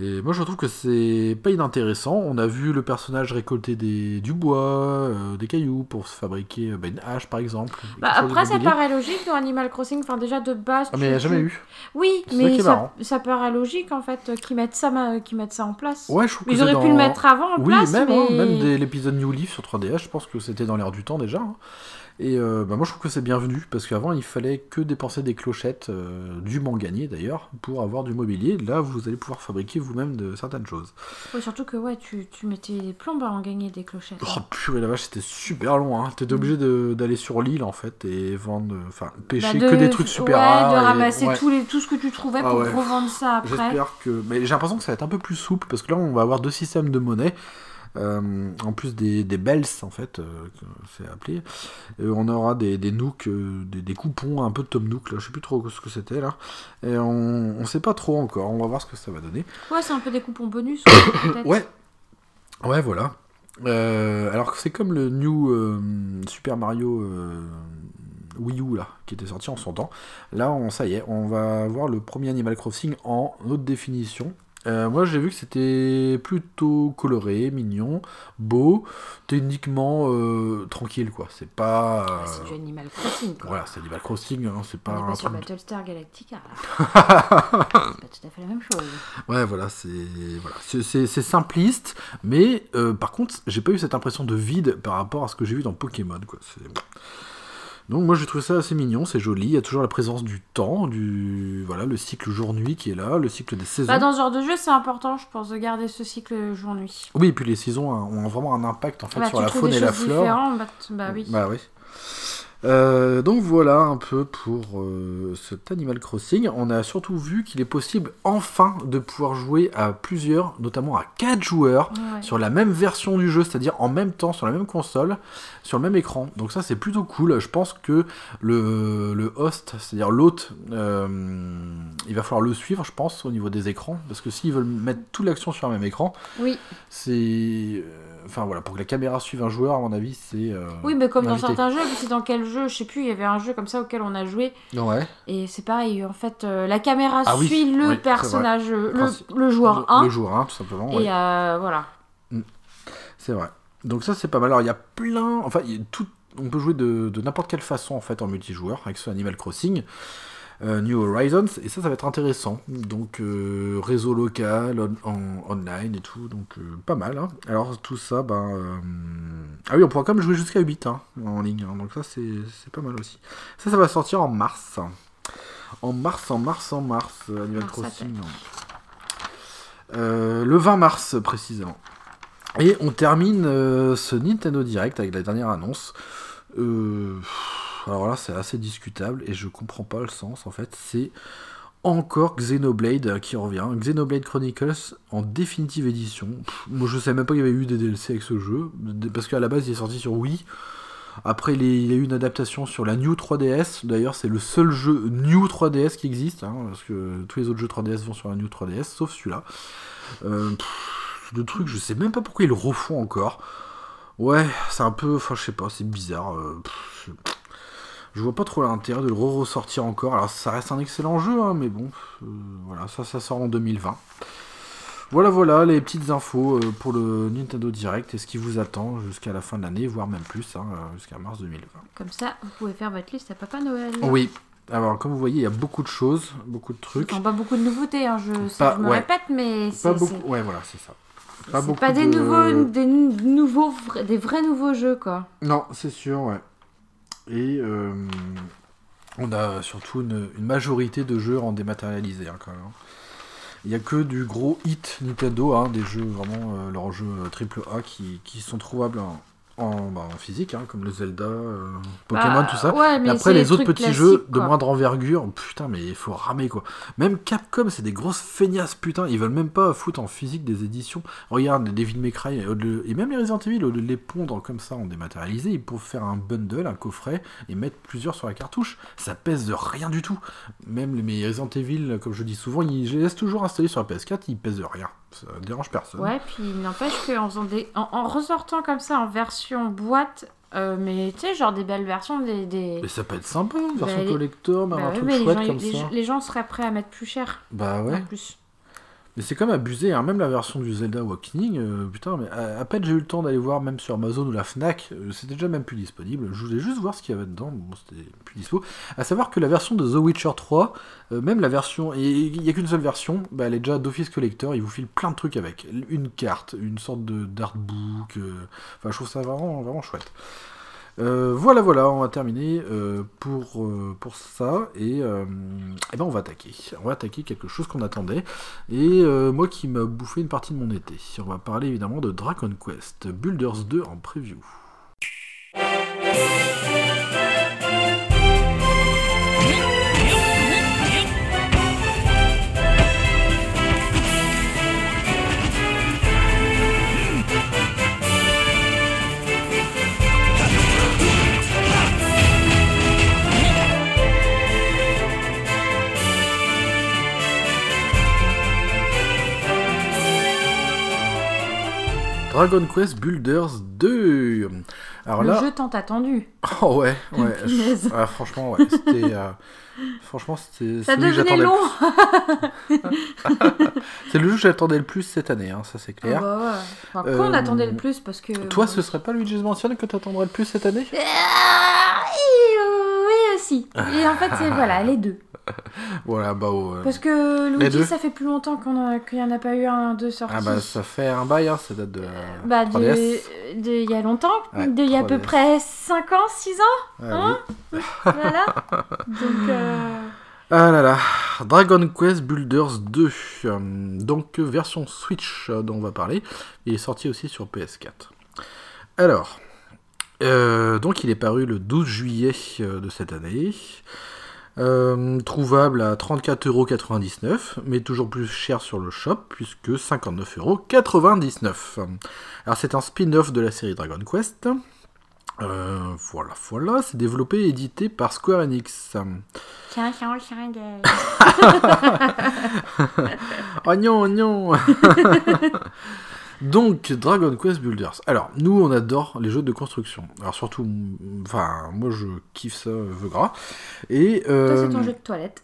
Et moi je trouve que c'est pas inintéressant. On a vu le personnage récolter des, du bois, euh, des cailloux pour se fabriquer euh, bah, une hache par exemple. Bah, après ça paraît logique dans Animal Crossing, enfin déjà de base. Ah, mais il n'y a jamais eu. Oui, mais ça, ça, paraît logique en fait qu'ils mettent, ça, qu'ils mettent ça en place. Ouais, je trouve Ils auraient pu le mettre avant en oui, place. Même, hein, même dès l'épisode New Leaf sur 3DS, je pense que c'était dans l'air du temps déjà. Hein. Et euh, bah, moi je trouve que c'est bienvenu parce qu'avant il fallait que dépenser des clochettes, euh, du gagné d'ailleurs, pour avoir du mobilier. Là vous allez pouvoir fabriquer vous-même de certaines choses. surtout que ouais, tu, tu mettais des plombes à en gagner des clochettes. Oh purée la vache, c'était super long. Hein. T'étais obligé d'aller sur l'île en fait et vendre, enfin pêcher bah, que des trucs super ouais, rares. de ramasser tous les, tout ce que tu trouvais ah pour revendre ça après. J'espère que. Mais j'ai l'impression que ça va être un peu plus souple parce que là on va avoir deux systèmes de monnaie. Euh, en plus des, des bells, en fait, euh, c'est appelé. Euh, on aura des, des nooks, des, coupons un peu de Tom Nook, là, je sais plus trop ce que c'était là. Et on, on sait pas trop encore, on va voir ce que ça va donner. Ouais, c'est un peu des coupons bonus. ouais, ouais, voilà. alors c'est comme le New Super Mario Wii U là, qui était sorti en son temps. Là, on, ça y est, on va voir le premier Animal Crossing en haute définition. Euh, moi j'ai vu que c'était plutôt coloré, mignon, beau, techniquement euh, tranquille quoi. C'est pas. Ah, c'est du Animal Crossing quoi. Voilà, c'est Animal Crossing, hein, c'est pas. On est sur Battlestar Galactica c'est pas tout à fait la même chose. Ouais, voilà, c'est voilà. c'est simpliste, mais euh, par contre, j'ai pas eu cette impression de vide par rapport à ce que j'ai vu dans Pokémon quoi. C'est. Donc moi j'ai trouvé ça assez mignon, c'est joli, il y a toujours la présence du temps, du voilà, le cycle jour-nuit qui est là, le cycle des saisons. Bah, dans ce genre de jeu, c'est important, je pense, de garder ce cycle jour-nuit. Oui, et puis les saisons ont vraiment un impact en fait bah, sur la faune et la flore. Bah, bah, oui. Bah oui. Euh, donc voilà un peu pour euh, cet Animal Crossing. On a surtout vu qu'il est possible enfin de pouvoir jouer à plusieurs, notamment à 4 joueurs, sur la même version du jeu, c'est-à-dire en même temps sur la même console, sur le même écran. Donc ça c'est plutôt cool. Je pense que le, le host, c'est-à-dire l'hôte, euh, il va falloir le suivre, je pense, au niveau des écrans, parce que s'ils veulent mettre toute l'action sur le même écran, oui. c'est Enfin voilà, pour que la caméra suive un joueur, à mon avis, c'est. Euh, oui, mais comme dans certains jeux, c'est dans quel jeu, je sais plus, il y avait un jeu comme ça auquel on a joué. Ouais. Et c'est pareil, en fait, euh, la caméra ah suit le personnage, le, le, joueur 1. Le, joueur 1, tout simplement. Et euh, voilà. Mm. C'est vrai. Donc ça, c'est pas mal. Alors, il y a plein. Enfin, y a tout... on peut jouer de, de n'importe quelle façon, en fait, en multijoueur, avec ce Animal Crossing. New Horizons, et ça, ça va être intéressant. Donc, réseau local, en, online et tout, donc pas mal. Hein. Alors, tout ça, ben. Ah oui, on pourra quand même jouer jusqu'à 8 hein, en ligne, hein. donc ça, c'est pas mal aussi. Ça, ça va sortir en mars. En mars, en mars, en mars, Animal Crossing. le 20 mars, précisément. Et on termine ce Nintendo Direct avec la dernière annonce. Euh, alors là, c'est assez discutable et je comprends pas le sens en fait. C'est encore Xenoblade qui revient. Xenoblade Chronicles en définitive édition. moi, je sais même pas qu'il y avait eu des DLC avec ce jeu parce qu'à la base, il est sorti sur Wii. Après, il, y a eu une adaptation sur la New 3DS. D'ailleurs, c'est le seul jeu New 3DS qui existe, hein, parce que tous les autres jeux 3DS vont sur la New 3DS, sauf celui-là. Euh, le truc, je sais même pas pourquoi ils le refont encore. Ouais, c'est un peu. Enfin, je sais pas, c'est bizarre. Euh, je vois pas trop l'intérêt de le ressortir encore. Alors, ça reste un excellent jeu, hein, mais bon, euh, voilà, ça, ça sort en 2020. Voilà, voilà, les petites infos euh, pour le Nintendo Direct et ce qui vous attend jusqu'à la fin de l'année, voire même plus, hein, jusqu'à mars 2020. Comme ça, vous pouvez faire votre liste à Papa Noël. Oui. Alors, comme vous voyez, il y a beaucoup de choses, beaucoup de trucs. pas beaucoup de nouveautés, hein, je, je me répète, mais Pas beaucoup. Ouais, voilà, c'est ça. Pas c'est pas des nouveaux, des nouveaux, des vrais nouveaux jeux quoi. Non, c'est sûr, ouais. Et euh, on a surtout une, majorité de jeux en dématérialisé hein, quand même. Il n'y a que du gros hit Nintendo, hein, des jeux vraiment, euh, leurs jeux AAA euh, qui, qui sont trouvables en, en, bah, en physique, hein, comme le Zelda, euh, Pokémon, bah, tout ça. mais après, les, autres petits jeux de moindre envergure, putain, mais il faut ramer quoi. Même Capcom, c'est des grosses feignasses, putain. Ils veulent même pas foutre en physique des éditions. Regarde, les Devil May Cry, et même les Resident Evil, au lieu de les pondre comme ça en dématérialisé, ils peuvent faire un bundle, un coffret, et mettre plusieurs sur la cartouche. Ça pèse de rien du tout. Même les Resident Evil, comme je dis souvent, ils, je les laisse toujours installés sur la PS4, ils pèsent de rien. Ça dérange personne. Ouais, puis n'empêche qu'en en, en ressortant comme ça en version boîte, euh, mais tu sais, genre des belles versions, des. des... Mais ça peut être sympa, une version bah, collector, mais bah un truc chouette comme ça. Les gens seraient prêts à mettre plus cher. Bah ouais. En plus. Mais c'est comme abusé, hein. même la version du Zelda Awakening, euh, putain, mais à, peine j'ai eu le temps d'aller voir même sur Amazon ou la Fnac, euh, c'était déjà même plus disponible. Je voulais juste voir ce qu'il y avait dedans, bon, c'était plus dispo. À savoir que la version de The Witcher 3, euh, même la version, et il n'y a qu'une seule version, bah, elle est déjà d'Office Collector, il vous file plein de trucs avec. Une carte, une sorte de d'artbook, enfin je trouve ça vraiment, vraiment chouette. Euh, voilà, voilà, on va terminer euh, pour, euh, pour ça. Et, et, ben on va attaquer. On va attaquer quelque chose qu'on attendait. Et moi qui m'a bouffé une partie de mon été. On va parler évidemment de Dragon Quest Builders 2 en preview. Dragon Quest Builders 2. Alors le jeu tant attendu. Oh ouais, ouais. Ah, franchement, ouais. C'était. Euh, franchement, c'était. Ça devenait long. c'est le jeu que j'attendais le plus cette année, hein, ça c'est clair. Oh, bah ouais. quoi on euh, attendait le plus parce que. Toi, ce serait pas Luigi's Mansion que t'attendrais le plus cette année? Ah, Oui aussi. Et en fait, c'est voilà les deux. voilà, bah. Parce que Luigi, ça fait plus longtemps qu'il n'y en a pas eu un de sorti. Ah bah ça fait un bail, hein, ça date de. bah, il y a longtemps, il y a à peu près 5 ans, 6 ans. Ah hein voilà. Donc. Euh, ah là là, Dragon Quest Builders 2, euh, donc version Switch euh, dont on va parler, il est sorti aussi sur PS4. Alors, donc il est paru le 12 juillet de cette année. Euh, trouvable à 34,99€, mais toujours plus cher sur le shop, puisque 59,99€. Alors c'est un spin-off de la série Dragon Quest. Euh, voilà, voilà, c'est développé et édité par Square Enix. oignon, oignon Donc, Dragon Quest Builders. Alors, nous, on adore les jeux de construction. Alors, surtout, enfin, moi, je kiffe ça, veux gras. Et, euh... C'est ton jeu de toilette.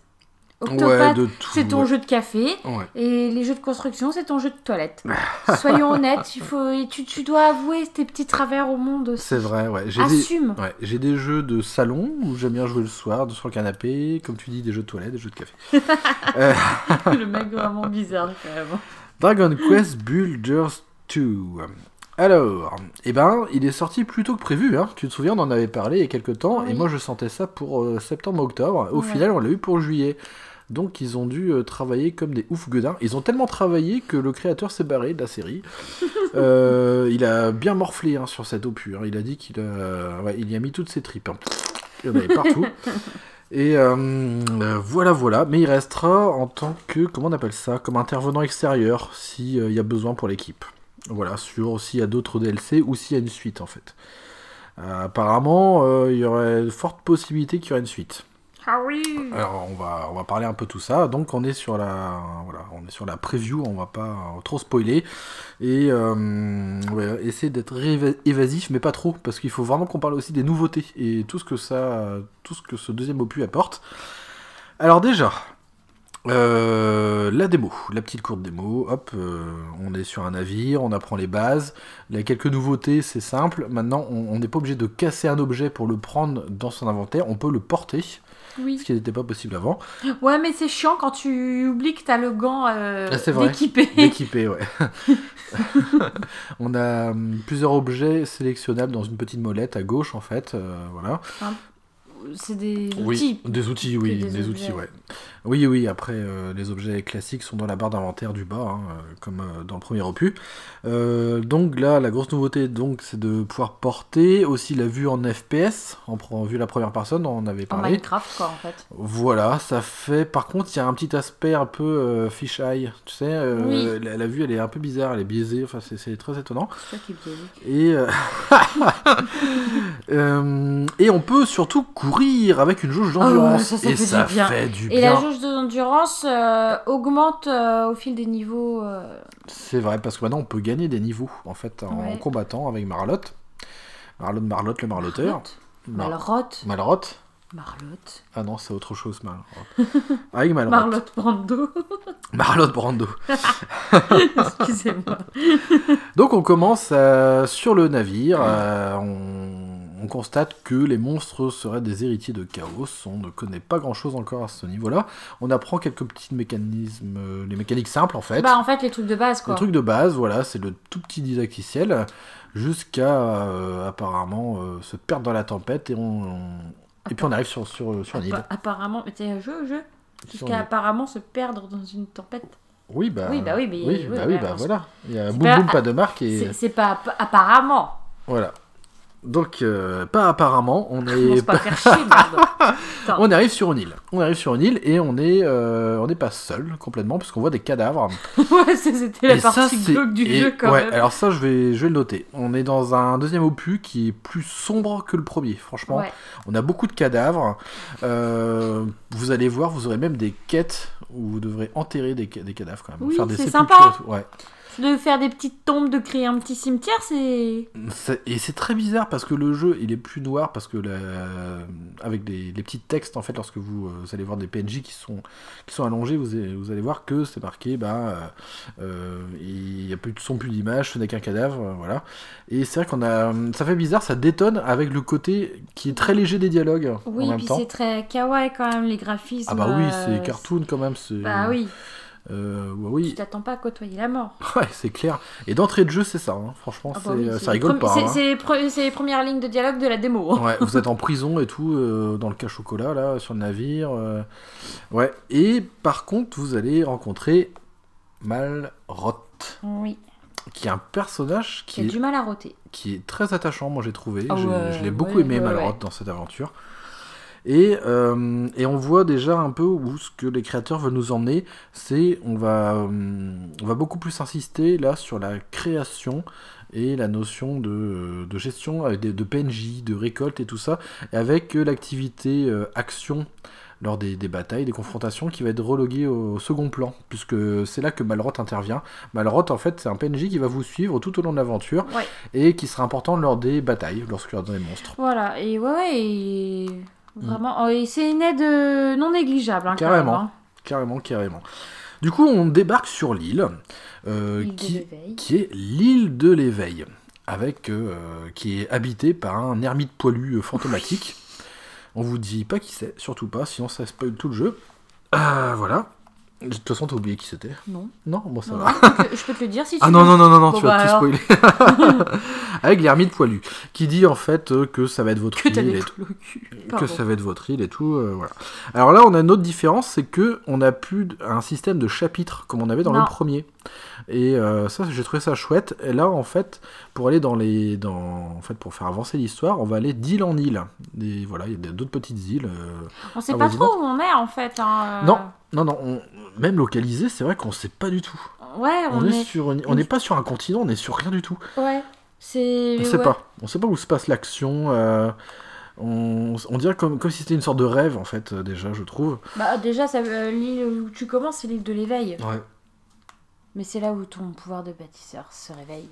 Octopath, tout. c'est ton ouais. jeu de café. Ouais. Et les jeux de construction, c'est ton jeu de toilette. Soyons honnêtes, il faut, et tu, tu dois avouer tes petits travers au monde aussi. C'est vrai, ouais. J'ai des... Assume. Ouais, j'ai des jeux de salon où j'aime bien jouer le soir, sur le canapé, comme tu dis, des jeux de toilette, des jeux de café. Euh, le mec vraiment bizarre quand même. Dragon Quest Builders 2. Alors, eh ben, il est sorti plus tôt que prévu. Hein. Tu te souviens, on en avait parlé il y a quelques temps, et moi je sentais ça pour euh, septembre-octobre. Au Ouais. final, on l'a eu pour juillet. Donc, ils ont dû euh, travailler comme des ouf gueudins. Ils ont tellement travaillé que le créateur s'est barré de la série. Euh, il a bien morflé hein, sur cette opus. hein. Il a dit qu'il a... ouais, il y a mis toutes ses tripes. Il y en avait partout. Et euh, euh, voilà, voilà. Mais il restera en tant que, comment on appelle ça, comme intervenant extérieur, s'il y a besoin pour l'équipe. Voilà, sur s'il y a d'autres DLC ou s'il y a une suite en fait. Euh, apparemment, euh, il y aurait de fortes possibilités qu'il y aurait une suite. Ah oui Alors on va, on va parler un peu tout ça. Donc on est sur la, voilà, on est sur la preview. On va pas trop spoiler et euh, ouais, essayer d'être éva- évasif, mais pas trop, parce qu'il faut vraiment qu'on parle aussi des nouveautés et tout ce que ça, tout ce que ce deuxième opus apporte. Alors déjà, euh, la démo, la petite courte démo, hop, euh, on est sur un navire, on apprend les bases, il y a quelques nouveautés, c'est simple, maintenant on n'est pas obligé de casser un objet pour le prendre dans son inventaire, on peut le porter, Oui. ce qui n'était pas possible avant, Ouais, mais c'est chiant quand tu oublies que t'as le gant euh, Ah, vrai. ouais. on a hum, plusieurs objets sélectionnables dans une petite molette à gauche en fait, euh, voilà. C'est des Oui, outils. des outils, oui, des outils, ouais. Oui, oui, après, euh, les objets classiques sont dans la barre d'inventaire du bas, hein, euh, comme euh, dans le premier opus. Euh, donc là, la grosse nouveauté, donc, c'est de pouvoir porter aussi la vue en FPS, en vue la première personne, on en avait En parlé. Minecraft, quoi, en fait. Voilà, ça fait. Par contre, il y a un petit aspect un peu fish eye, tu sais, Oui. la, la vue, elle est un peu bizarre, elle est biaisée, enfin, c'est- très étonnant. C'est ça qui me plaît. Et, et on peut surtout courir avec une jauge d'endurance. Ça, ça et fait ça du bien. fait du Et bien. la jauge d'endurance euh, augmente euh, au fil des niveaux. euh, C'est vrai, parce que maintenant on peut gagner des niveaux en fait en Ouais. combattant avec Marlotte. Marlotte, Marlotte, le Marlotteur. Marlotte Mar- Malrotte. Malrotte Marlotte. Ah non, c'est autre chose, Malrotte. Avec Malrotte. Marlotte Brando. Marlotte Brando. Excusez-moi. Donc on commence euh, sur le navire. euh, on, on constate que les monstres seraient des héritiers de Chaos. On ne connaît pas grand chose encore à ce niveau-là. On apprend quelques petits mécanismes, euh, les mécaniques simples en fait. Bah, en fait, les trucs de base, quoi. Le truc de base, voilà, c'est le tout petit didacticiel jusqu'à euh, apparemment euh, se perdre dans la tempête et on, on- et puis on arrive sur sur sur une île. Appa- apparemment, t'es un jeu, jeu. Jusqu'à apparemment se perdre dans une tempête. Oui bah Oui, bah oui, mais- oui, oui, bah, oui, bah voilà. Il y a boum pas- boum pas de marque et C'est- pas app- apparemment. voilà. Donc euh, pas apparemment, on Commence est pas faire chier, on arrive sur une île. On arrive sur une île et on est euh, on n'est pas seul complètement parce qu'on voit des cadavres. ouais, c'était la Et partie glauque du et- jeu, quand ouais, même. alors ça, je vais, je vais le noter. On est dans un deuxième opus qui est plus sombre que le premier, franchement. Ouais. On a beaucoup de cadavres. Euh, vous allez voir, vous aurez même des quêtes où vous devrez enterrer des, ca- des cadavres quand même. Oui, c'est sympa. Ouais. De faire des petites tombes, de créer un petit cimetière, c'est. Et c'est très bizarre parce que le jeu, il est plus noir parce que la- avec les petits textes, en fait, lorsque vous, euh, vous allez voir des PNJ qui sont, qui sont allongés, vous allez, vous allez voir que c'est marqué, bah, euh, euh, il n'y a plus de son, plus d'image, ce n'est qu'un cadavre, euh, voilà. Et c'est vrai qu'on a, ça fait bizarre, ça détonne avec le côté qui est très léger des dialogues Oui, en même puis c'est très kawaii quand même, les graphismes. Ah bah oui, c'est cartoon quand même. c'est- Bah oui, Euh, bah tu oui, t'attends pas à côtoyer la mort. ouais, c'est clair. Et d'entrée de jeu, c'est ça. hein. Franchement, Ah bah oui, euh, ça rigole pas. c'est- hein. C'est les, pre- c'est les premières lignes de dialogue de la démo. hein. Ouais, vous êtes en prison et tout, euh, dans le cas chocolat, là, sur le navire. euh. Ouais, et par contre, vous allez rencontrer Malroth, Oui, qui est un personnage qui est, du mal à roter. qui est très attachant, moi j'ai trouvé. Ah je l'ai beaucoup aimé, Malroth, dans cette aventure. Et, euh, et on voit déjà un peu où ce que les créateurs veulent nous emmener, c'est on va, euh, on va beaucoup plus insister là sur la création et la notion de, de gestion avec des, de PNJ, de récolte et tout ça, avec euh, l'activité euh, action lors des, des batailles, des confrontations, qui va être reloguée au, au second plan, puisque c'est là que Malroth intervient. Malroth, en fait, c'est un PNJ qui va vous suivre tout au long de l'aventure, Ouais. et qui sera important lors des batailles, lorsqu'il y aura des monstres. Voilà, et ouais, ouais, et... Vraiment, oh, et c'est une aide euh, non négligeable, hein, Carrément. hein. carrément, carrément. Du coup, on débarque sur l'île, euh, qui, l'éveil. qui est l'île de l'éveil, avec euh, qui est habitée par un ermite poilu fantomatique. On vous dit pas qui c'est, surtout pas, sinon ça spoil tout le jeu. Euh, voilà. De toute façon, t'as oublié qui c'était. Non. Non, bon, ça Non, va. non, je, peux te, le dire si tu Ah veux. non, non, non, non, non Bon, tu vas bah tout alors. spoiler. Avec l'ermite poilu, qui dit en fait euh, que ça va être votre Que île et cul. que ça va être votre île et tout. euh, voilà. Alors là, on a une autre différence, c'est que on a plus un système de chapitres comme on avait dans le premier. Et euh, ça, j'ai trouvé ça chouette. Et là, en fait, pour aller dans les, dans, en fait, pour faire avancer l'histoire, on va aller d'île en île. Et voilà, il y a d'autres petites îles. euh. On sait pas trop où on est en fait. hein, euh. Non. Non, non, on- même localisé, c'est vrai qu'on sait pas du tout. Ouais, On, on, est, est. sur, une- on n'est pas sur un continent, on est sur rien du tout. Ouais. C'est. On sait ouais. pas. On sait pas où se passe l'action. euh, on, on dirait comme, comme si c'était une sorte de rêve, en fait, déjà, je trouve. Bah déjà, ça, euh, l'île où tu commences, c'est l'île de l'éveil. Ouais. Mais c'est là où ton pouvoir de bâtisseur se réveille.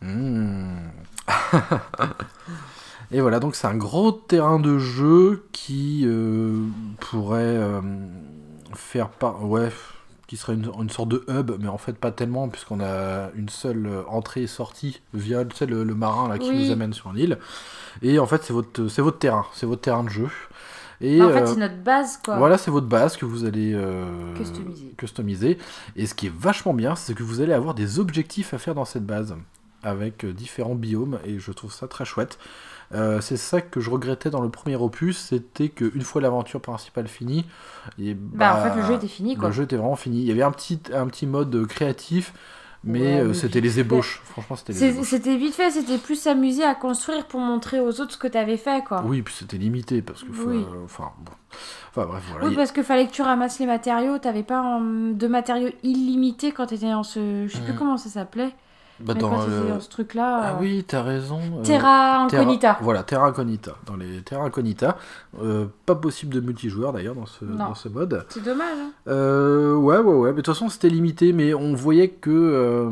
Hmm. Et voilà, donc c'est un gros terrain de jeu qui euh, pourrait euh, faire par... Ouais, qui serait une, une sorte de hub, mais en fait pas tellement, puisqu'on a une seule euh, entrée et sortie via tu sais, le, le marin là, qui Oui. nous amène sur l'île. Et en fait, c'est votre, c'est votre terrain, c'est votre terrain de jeu. Et Bah, en fait, euh, c'est notre base quoi. voilà, c'est votre base que vous allez euh, Customiser. customiser. Et ce qui est vachement bien, c'est que vous allez avoir des objectifs à faire dans cette base, avec euh, différents biomes, et je trouve ça très chouette. Euh, c'est ça que je regrettais dans le premier opus, c'était qu'une fois l'aventure principale finie, et Bah, en fait, le jeu était fini quoi. le jeu était vraiment fini. Il y avait un petit, un petit mode euh, créatif, mais Ouais, euh, c'était les ébauches. Franchement, c'était. C'était vite fait, c'était plus s'amuser à construire pour montrer aux autres ce que t'avais fait quoi. Oui, puis c'était limité, parce que... faut- Oui. enfin, bon. Enfin, bref, voilà. Oui, parce que fallait que tu ramasses les matériaux, t'avais pas hum, de matériaux illimités quand t'étais dans ce. Je sais plus Mhm. comment ça s'appelait. Bah, mais dans quand ce truc-là. Ah euh, oui, t'as raison. euh, Terra Terra- Incognita. voilà, Terra Incognita. Dans les Terra Incognita. Euh, pas possible de multijoueur d'ailleurs dans ce, dans ce mode. C'est dommage. Hein. Euh, ouais, ouais, ouais. Mais de toute façon, c'était limité, mais on voyait que.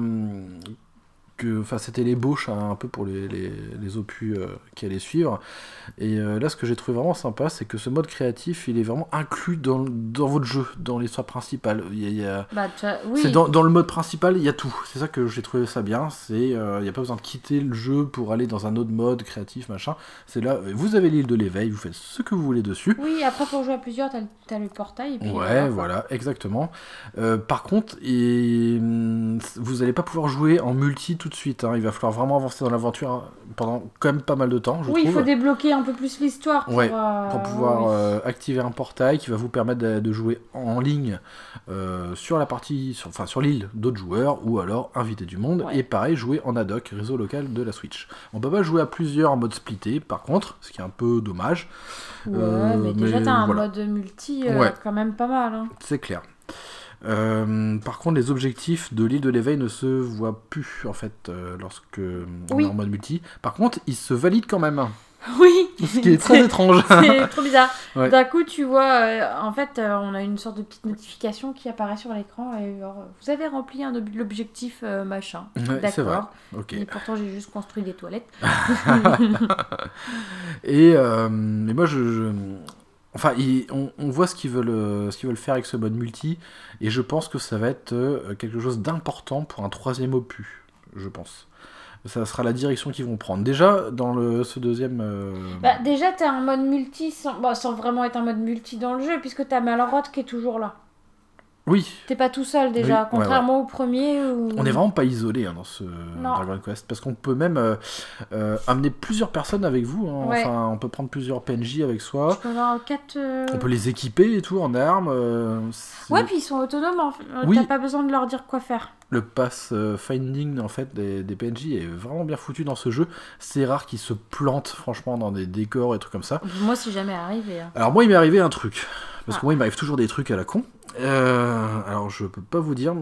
Que enfin, c'était l'ébauche hein, un peu pour les, les, les opus euh, qui allaient suivre. Et euh, là, ce que j'ai trouvé vraiment sympa, c'est que ce mode créatif, il est vraiment inclus dans, dans votre jeu, dans l'histoire principale. Il y a- il y a- Bah, oui. c'est dans, dans le mode principal, il y a tout. C'est ça que j'ai trouvé ça bien. C'est euh, il n'y a pas besoin de quitter le jeu pour aller dans un autre mode créatif, machin. C'est là, euh, vous avez l'île de l'éveil, vous faites ce que vous voulez dessus. Oui, après pour jouer à plusieurs, t'as as le portail. Et puis, Ouais, voilà, exactement. Par contre, et, hum, vous n'allez pas pouvoir jouer en multi tout de suite. hein. Il va falloir vraiment avancer dans l'aventure hein, pendant quand même pas mal de temps, je Oui, il faut débloquer un peu plus l'histoire pour, Ouais, euh, pour pouvoir oui. euh, activer un portail qui va vous permettre de, de jouer en ligne euh, sur la partie, sur- enfin sur l'île d'autres joueurs ou alors inviter du monde Ouais. et pareil jouer en ad hoc réseau local de la Switch. On peut pas jouer à plusieurs en mode splitté par contre, ce qui est un peu dommage, Ouais, euh, mais déjà mais t'as un voilà. mode multi euh, Ouais. quand même pas mal. Hein. c'est clair. Euh, par contre, les objectifs de l'île de l'éveil ne se voient plus en fait euh, lorsque on Oui. est en mode multi. Par contre, ils se valident quand même, Oui. ce qui est très étrange. C'est trop bizarre. Ouais. D'un coup, tu vois, euh, en fait, euh, on a une sorte de petite notification qui apparaît sur l'écran et genre, vous avez rempli un ob- l'objectif euh, machin. Ouais. D'accord. Ok. Et pourtant, j'ai juste construit des toilettes. Et mais moi, je, je- enfin, on, voit ce qu'ils veulent, euh, ce qu'ils veulent faire avec ce mode multi, et je pense que ça va être euh, quelque chose d'important pour un troisième opus, je pense. Ça sera la direction qu'ils vont prendre. Déjà dans ce deuxième. euh, Bah, déjà, t'as un mode multi sans, bah, sans vraiment être un mode multi dans le jeu, puisque t'as Malroth qui est toujours là. Oui, T'es pas tout seul déjà, Oui, ouais, contrairement au premier où... on est vraiment pas isolé hein, dans ce Non. Dragon Quest parce qu'on peut même euh, euh, amener plusieurs personnes avec vous. hein. Ouais. Enfin, on peut prendre plusieurs PNJ avec soi. peux avoir quatre. euh, On peut les équiper et tout en armes. Ouais, puis ils sont autonomes. En fait. Oui. T'as pas besoin de leur dire quoi faire. le pass finding en fait des, des PNJ est vraiment bien foutu dans ce jeu. C'est rare qu'ils se plantent franchement dans des décors et trucs comme ça. Moi, si jamais arrivé. hein. Alors moi il m'est arrivé un truc parce que Ah. moi il m'arrive toujours des trucs à la con. Euh, alors je peux pas vous dire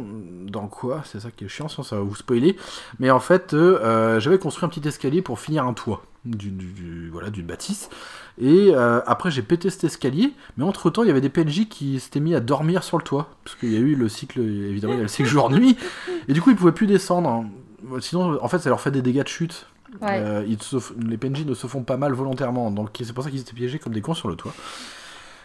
dans quoi, c'est ça qui est chiant, sinon ça va vous spoiler. Mais en fait euh, euh, j'avais construit un petit escalier pour finir un toit d'une du, du- voilà d'une bâtisse. Et euh, après j'ai pété cet escalier, mais entre temps il y avait des PNJ qui s'étaient mis à dormir sur le toit parce qu'il y a eu le cycle évidemment il y a le cycle jour-nuit et du coup ils pouvaient plus descendre. Sinon en fait ça leur fait des dégâts de chute. Ouais. Ils se f- les PNJ ne se font pas mal volontairement, donc c'est pour ça qu'ils étaient piégés comme des cons sur le toit.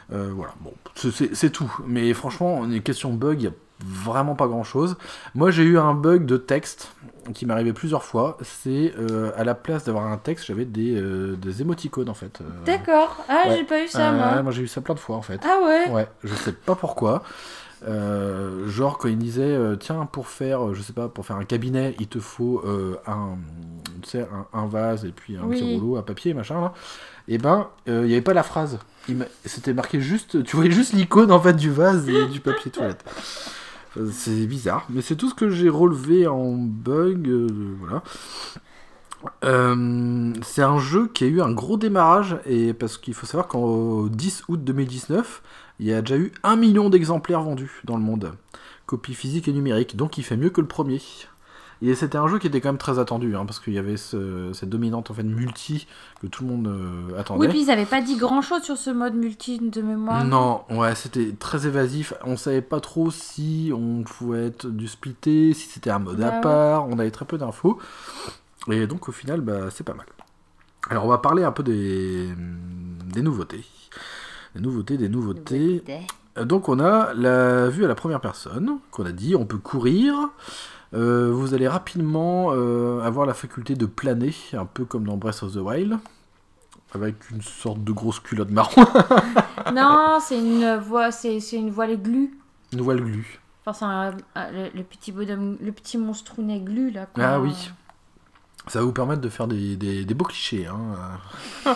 Voilà, bon, c'est tout. Mais franchement, est question bug, il y a vraiment pas grand chose. Moi j'ai eu un bug de texte qui m'est arrivé plusieurs fois. C'est euh, à la place d'avoir un texte, j'avais des, euh, des émoticônes en fait. Euh. D'accord. Ah, j'ai pas eu ça moi. moi j'ai eu ça plein de fois en fait. Ah ouais Ouais, je sais pas pourquoi. genre quand il disait tiens pour faire je sais pas pour faire un cabinet il te faut un, un, un vase et puis un petit rouleau à papier machin là et eh ben il n'y avait pas la phrase c'était marqué juste tu voyais juste l'icône en fait du vase et du papier toilette c'est bizarre, mais c'est tout ce que j'ai relevé en bug. Euh, voilà. Euh, c'est un jeu qui a eu un gros démarrage, et parce qu'il faut savoir qu'en 10 août 2019, il y a déjà eu un million d'exemplaires vendus dans le monde. Copie physique et numérique, donc il fait mieux que le premier. Et c'était un jeu qui était quand même très attendu, hein, parce qu'il y avait cette dominante en fait multi que tout le monde euh, attendait. Oui, puis ils n'avaient pas dit grand chose sur ce mode multi de mémoire. Non, ouais, c'était très évasif. On savait pas trop si on pouvait être du splitté, si c'était un mode à bah part. On avait très peu d'infos. Et donc au final, bah, c'est pas mal. Alors on va parler un peu des, des nouveautés. Des nouveautés, des nouveautés. Donc on a la vue à la première personne, qu'on a dit, on peut courir. Euh, vous allez rapidement euh, avoir la faculté de planer, un peu comme dans Breath of the Wild, avec une sorte de grosse culotte marron. non, c'est une voile, c'est, une voile glue. Une voile glue. Enfin, le, petit bonhomme, le petit monstrounet là. Ah oui. Ça va vous permettre de faire des, des, beaux clichés. Hein.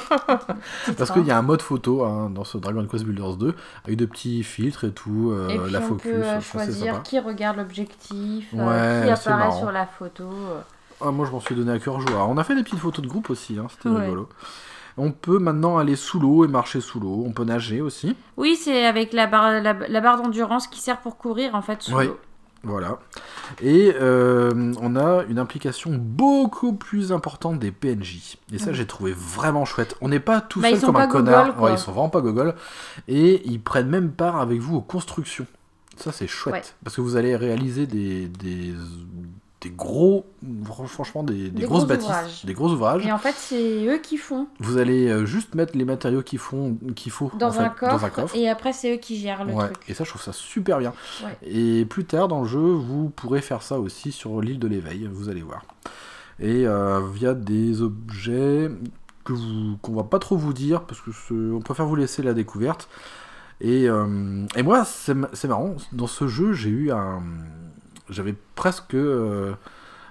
Parce qu'il y a un mode photo hein, dans ce Dragon Quest Builders 2, avec de petits filtres et tout, euh, et la on focus. Peut euh, choisir qui regarde l'objectif, euh, qui apparaît sur la photo. Ah, moi je m'en suis donné à cœur joie. On a fait des petites photos de groupe aussi, hein, c'était rigolo. On peut maintenant aller sous l'eau et marcher sous l'eau. On peut nager aussi. Oui, c'est avec la barre, la, barre d'endurance qui sert pour courir en fait sous l'eau. Voilà. Et euh, on a une implication beaucoup plus importante des PNJ. Et ça, j'ai trouvé vraiment chouette. On n'est pas tout bah, seul comme un connard. ils sont vraiment pas gogol. Et ils prennent même part avec vous aux constructions. Ça, c'est chouette. Parce que vous allez réaliser des, des, des gros, franchement, des, grosses bâtisses, des gros ouvrages. Et en fait, c'est eux qui font. Vous allez euh, juste mettre les matériaux qu'il faut, qu'il faut dans, un coffre, Et après, c'est eux qui gèrent le truc. Et ça, je trouve ça super bien. Et plus tard dans le jeu, vous pourrez faire ça aussi sur l'île de l'éveil, vous allez voir. Et euh, via des objets que vous qu'on va pas trop vous dire parce que on préfère vous laisser la découverte. Et, euh, et moi, c'est marrant. Dans ce jeu, j'ai eu un j'avais presque euh,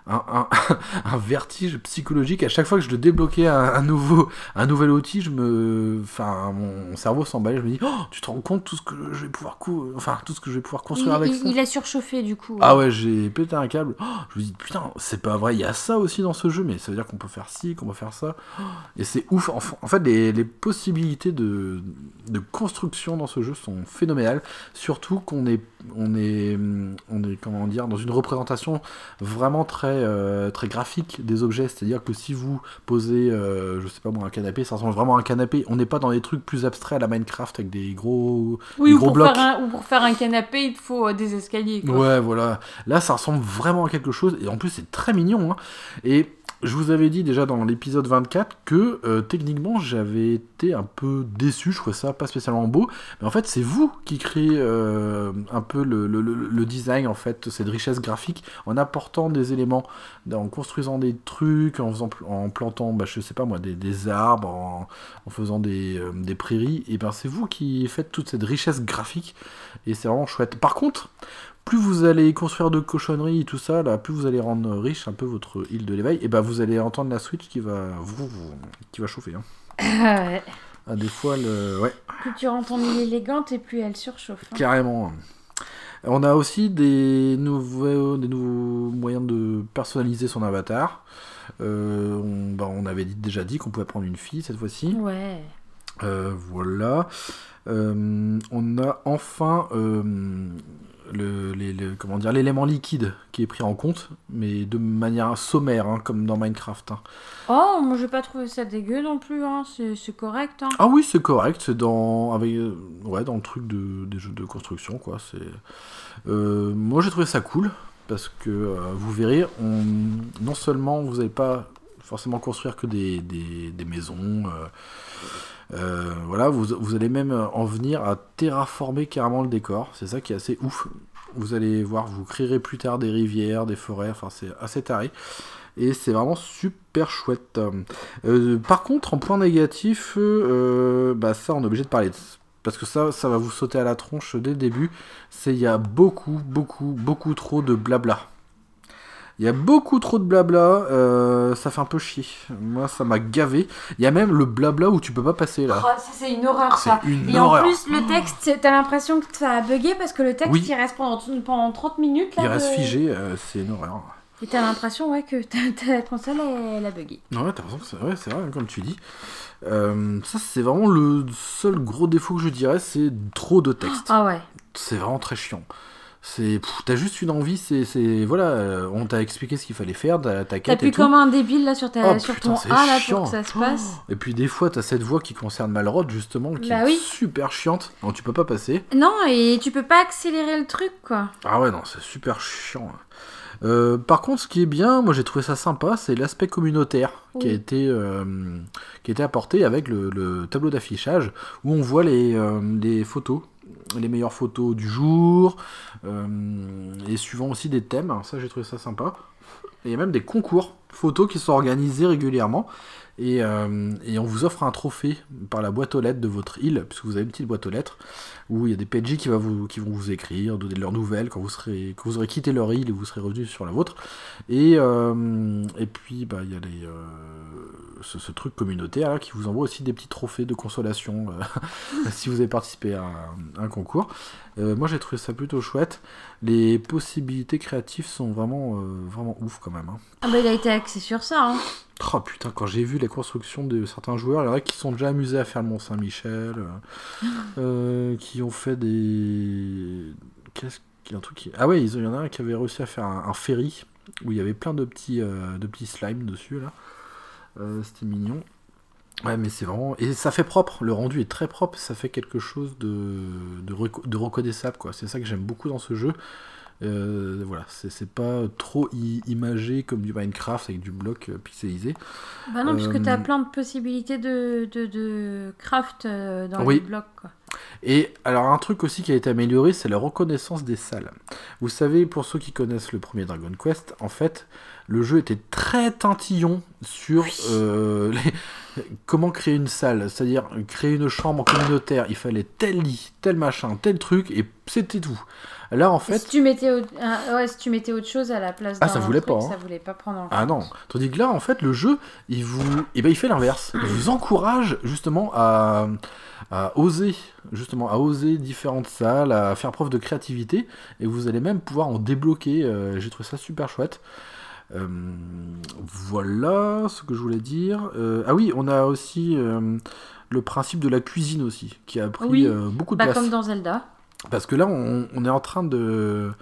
un, vertige psychologique à chaque fois que je débloquais un, un, nouveau, un nouvel outil. Je me, enfin, mon cerveau s'emballait. Je me dis, oh, tu te rends compte tout ce que je vais pouvoir, enfin, tout ce que je vais pouvoir construire avec ça. Il a surchauffé du coup. Ah ouais, j'ai pété un câble. Oh, je me dis, putain, c'est pas vrai. Il y a ça aussi dans ce jeu, mais ça veut dire qu'on peut faire ci, qu'on peut faire ça. Et c'est ouf. En, fait, les, les possibilités de, de, construction dans ce jeu sont phénoménales. Surtout qu'on est, on est, on est, comment dire, dans une représentation vraiment très euh, très graphique des objets. C'est-à-dire que si vous posez, euh, je sais pas moi, un canapé, ça ressemble vraiment à un canapé. On n'est pas dans des trucs plus abstraits à la Minecraft avec des gros, oui, gros blocs. Faire ou pour faire un canapé, il faut euh, des escaliers. Ouais, voilà. Là, ça ressemble vraiment à quelque chose. Et en plus, c'est très mignon. Hein. Et je vous avais dit déjà dans l'épisode 24 que euh, techniquement j'avais été un peu déçu, je trouvais ça pas spécialement beau, mais en fait c'est vous qui créez euh, un peu le, design en fait, cette richesse graphique en apportant des éléments, en construisant des trucs, en, plantant, bah, je sais pas moi, des, arbres, en, faisant des, euh, des, prairies, et ben c'est vous qui faites toute cette richesse graphique. Et c'est vraiment chouette. Par contre, plus vous allez construire de cochonneries et tout ça, là, plus vous allez rendre riche un peu votre île de l'éveil, et ben vous allez entendre la Switch qui va, qui va chauffer. Hein. ouais. Ah, des fois, le... ouais. Plus tu rends ton île élégante et plus elle surchauffe. Hein. Carrément. On a aussi des nouveaux, des nouveaux moyens de personnaliser son avatar. Euh, on, bah, on, avait déjà dit qu'on pouvait prendre une fille cette fois-ci. Ouais. Euh, voilà. Euh, on a enfin le, comment dire l'élément liquide qui est pris en compte, mais de manière sommaire, hein, comme dans Minecraft. Hein. Oh, moi j'ai pas trouvé ça dégueu non plus, hein. c'est correct. Ah oui, c'est correct, c'est dans avec euh, ouais dans le truc de, des jeux de construction quoi. C'est euh, moi j'ai trouvé ça cool parce que euh, vous verrez, on, non seulement vous n'allez pas forcément construire que des, des, des maisons voilà, vous, allez même en venir à terraformer carrément le décor. C'est ça qui est assez ouf. Vous allez voir, vous créerez plus tard des rivières, des forêts, enfin c'est assez taré. Et c'est vraiment super chouette. par contre, en point négatif, bah ça on est obligé de parler parce que ça, ça va vous sauter à la tronche dès le début, c'est il y a beaucoup, beaucoup, beaucoup trop de blabla. Il y a beaucoup trop de blabla, euh, ça fait un peu chier. Moi, ça m'a gavé. Il y a même le blabla où tu peux pas passer là. Oh, c'est une horreur ça. Une Et horreur. en plus, le texte, t'as l'impression que ça a bugué parce que le texte il reste pendant, pendant 30 minutes. Là, il reste figé, euh, c'est une horreur. Et t'as l'impression ouais, que ta, console elle, a bugué. Ouais, t'as l'impression que c'est vrai, c'est vrai, comme tu dis. Euh, ça, c'est vraiment le seul gros défaut que je dirais, c'est trop de texte. Ah ouais. C'est vraiment très chiant. C'est, t'as juste une envie, c'est, c'est voilà, euh, on t'a expliqué ce qu'il fallait faire, ta, ta quête T'as comme un débile là sur, ta, oh, sur putain, ton A là chiant. pour que ça se passe. Et puis des fois, t'as cette voix qui concerne Malrod justement, qui bah est oui. super chiante, donc tu peux pas passer. Non, et tu peux pas accélérer le truc quoi. Ah ouais, non, c'est super chiant. Euh, par contre, ce qui est bien, moi j'ai trouvé ça sympa, c'est l'aspect communautaire Oui. qui, a été, euh, qui a été apporté avec le, le tableau d'affichage où on voit les, euh, les photos, les meilleures photos du jour, euh, et suivant aussi des thèmes. Ça, j'ai trouvé ça sympa. Et il y a même des concours photos qui sont organisés régulièrement. Et, euh, et on vous offre un trophée par la boîte aux lettres de votre île, puisque vous avez une petite boîte aux lettres où il y a des PNJ qui, vont vous écrire, donner leurs nouvelles quand vous, serez, quand vous aurez quitté leur île et vous serez revenu sur la vôtre. Et, euh, et puis, bah, il y a les, ce, ce, truc communautaire là, qui vous envoie aussi des petits trophées de consolation euh, si vous avez participé à un, un concours. Euh, moi, j'ai trouvé ça plutôt chouette. Les possibilités créatives sont vraiment, vraiment ouf quand même. Hein. Ah bah, il a été axé sur ça. Hein. Oh putain, quand j'ai vu les constructions de certains joueurs, il y en a qui sont déjà amusés à faire le Mont-Saint-Michel, euh, qui ont fait des. Qu'est-ce qu'il y a un truc qui. Ah ouais, il y en a un qui avait réussi à faire un, un ferry où il y avait plein de petits, euh, de petits slimes dessus là. Euh, C'était mignon. Ouais, mais c'est vraiment. Et ça fait propre, le rendu est très propre, ça fait quelque chose de, de, reco de reconnaissable quoi. C'est ça que j'aime beaucoup dans ce jeu. Euh, voilà, c'est pas trop imagé comme du Minecraft avec du bloc euh, pixelisé. Bah non, euh... puisque tu as plein de possibilités de, de, de craft dans oui. les blocs. Quoi. Et alors, un truc aussi qui a été amélioré, c'est la reconnaissance des salles. Vous savez, pour ceux qui connaissent le premier Dragon Quest, en fait, le jeu était très tintillon sur oui. euh, les... comment créer une salle, c'est-à-dire créer une chambre communautaire. Il fallait tel lit, tel machin, tel truc, et c'était tout. Là, en fait. Et si tu mettais, autre... ah, ouais, si tu mettais autre chose à la place ah, ça voulait truc, pas. Hein. Ça voulait pas prendre en Ah non. Tandis que là, en fait, le jeu, il vous, eh ben, il fait l'inverse. Il vous encourage justement à, à oser, justement, à oser différentes salles, à faire preuve de créativité, et vous allez même pouvoir en débloquer. Euh, J'ai trouvé ça super chouette. Euh, voilà ce que je voulais dire. Euh, ah oui, on a aussi le principe de la cuisine aussi, qui a pris oui. beaucoup de bah, place. Comme dans Zelda. Parce que là, on, on, est en train de.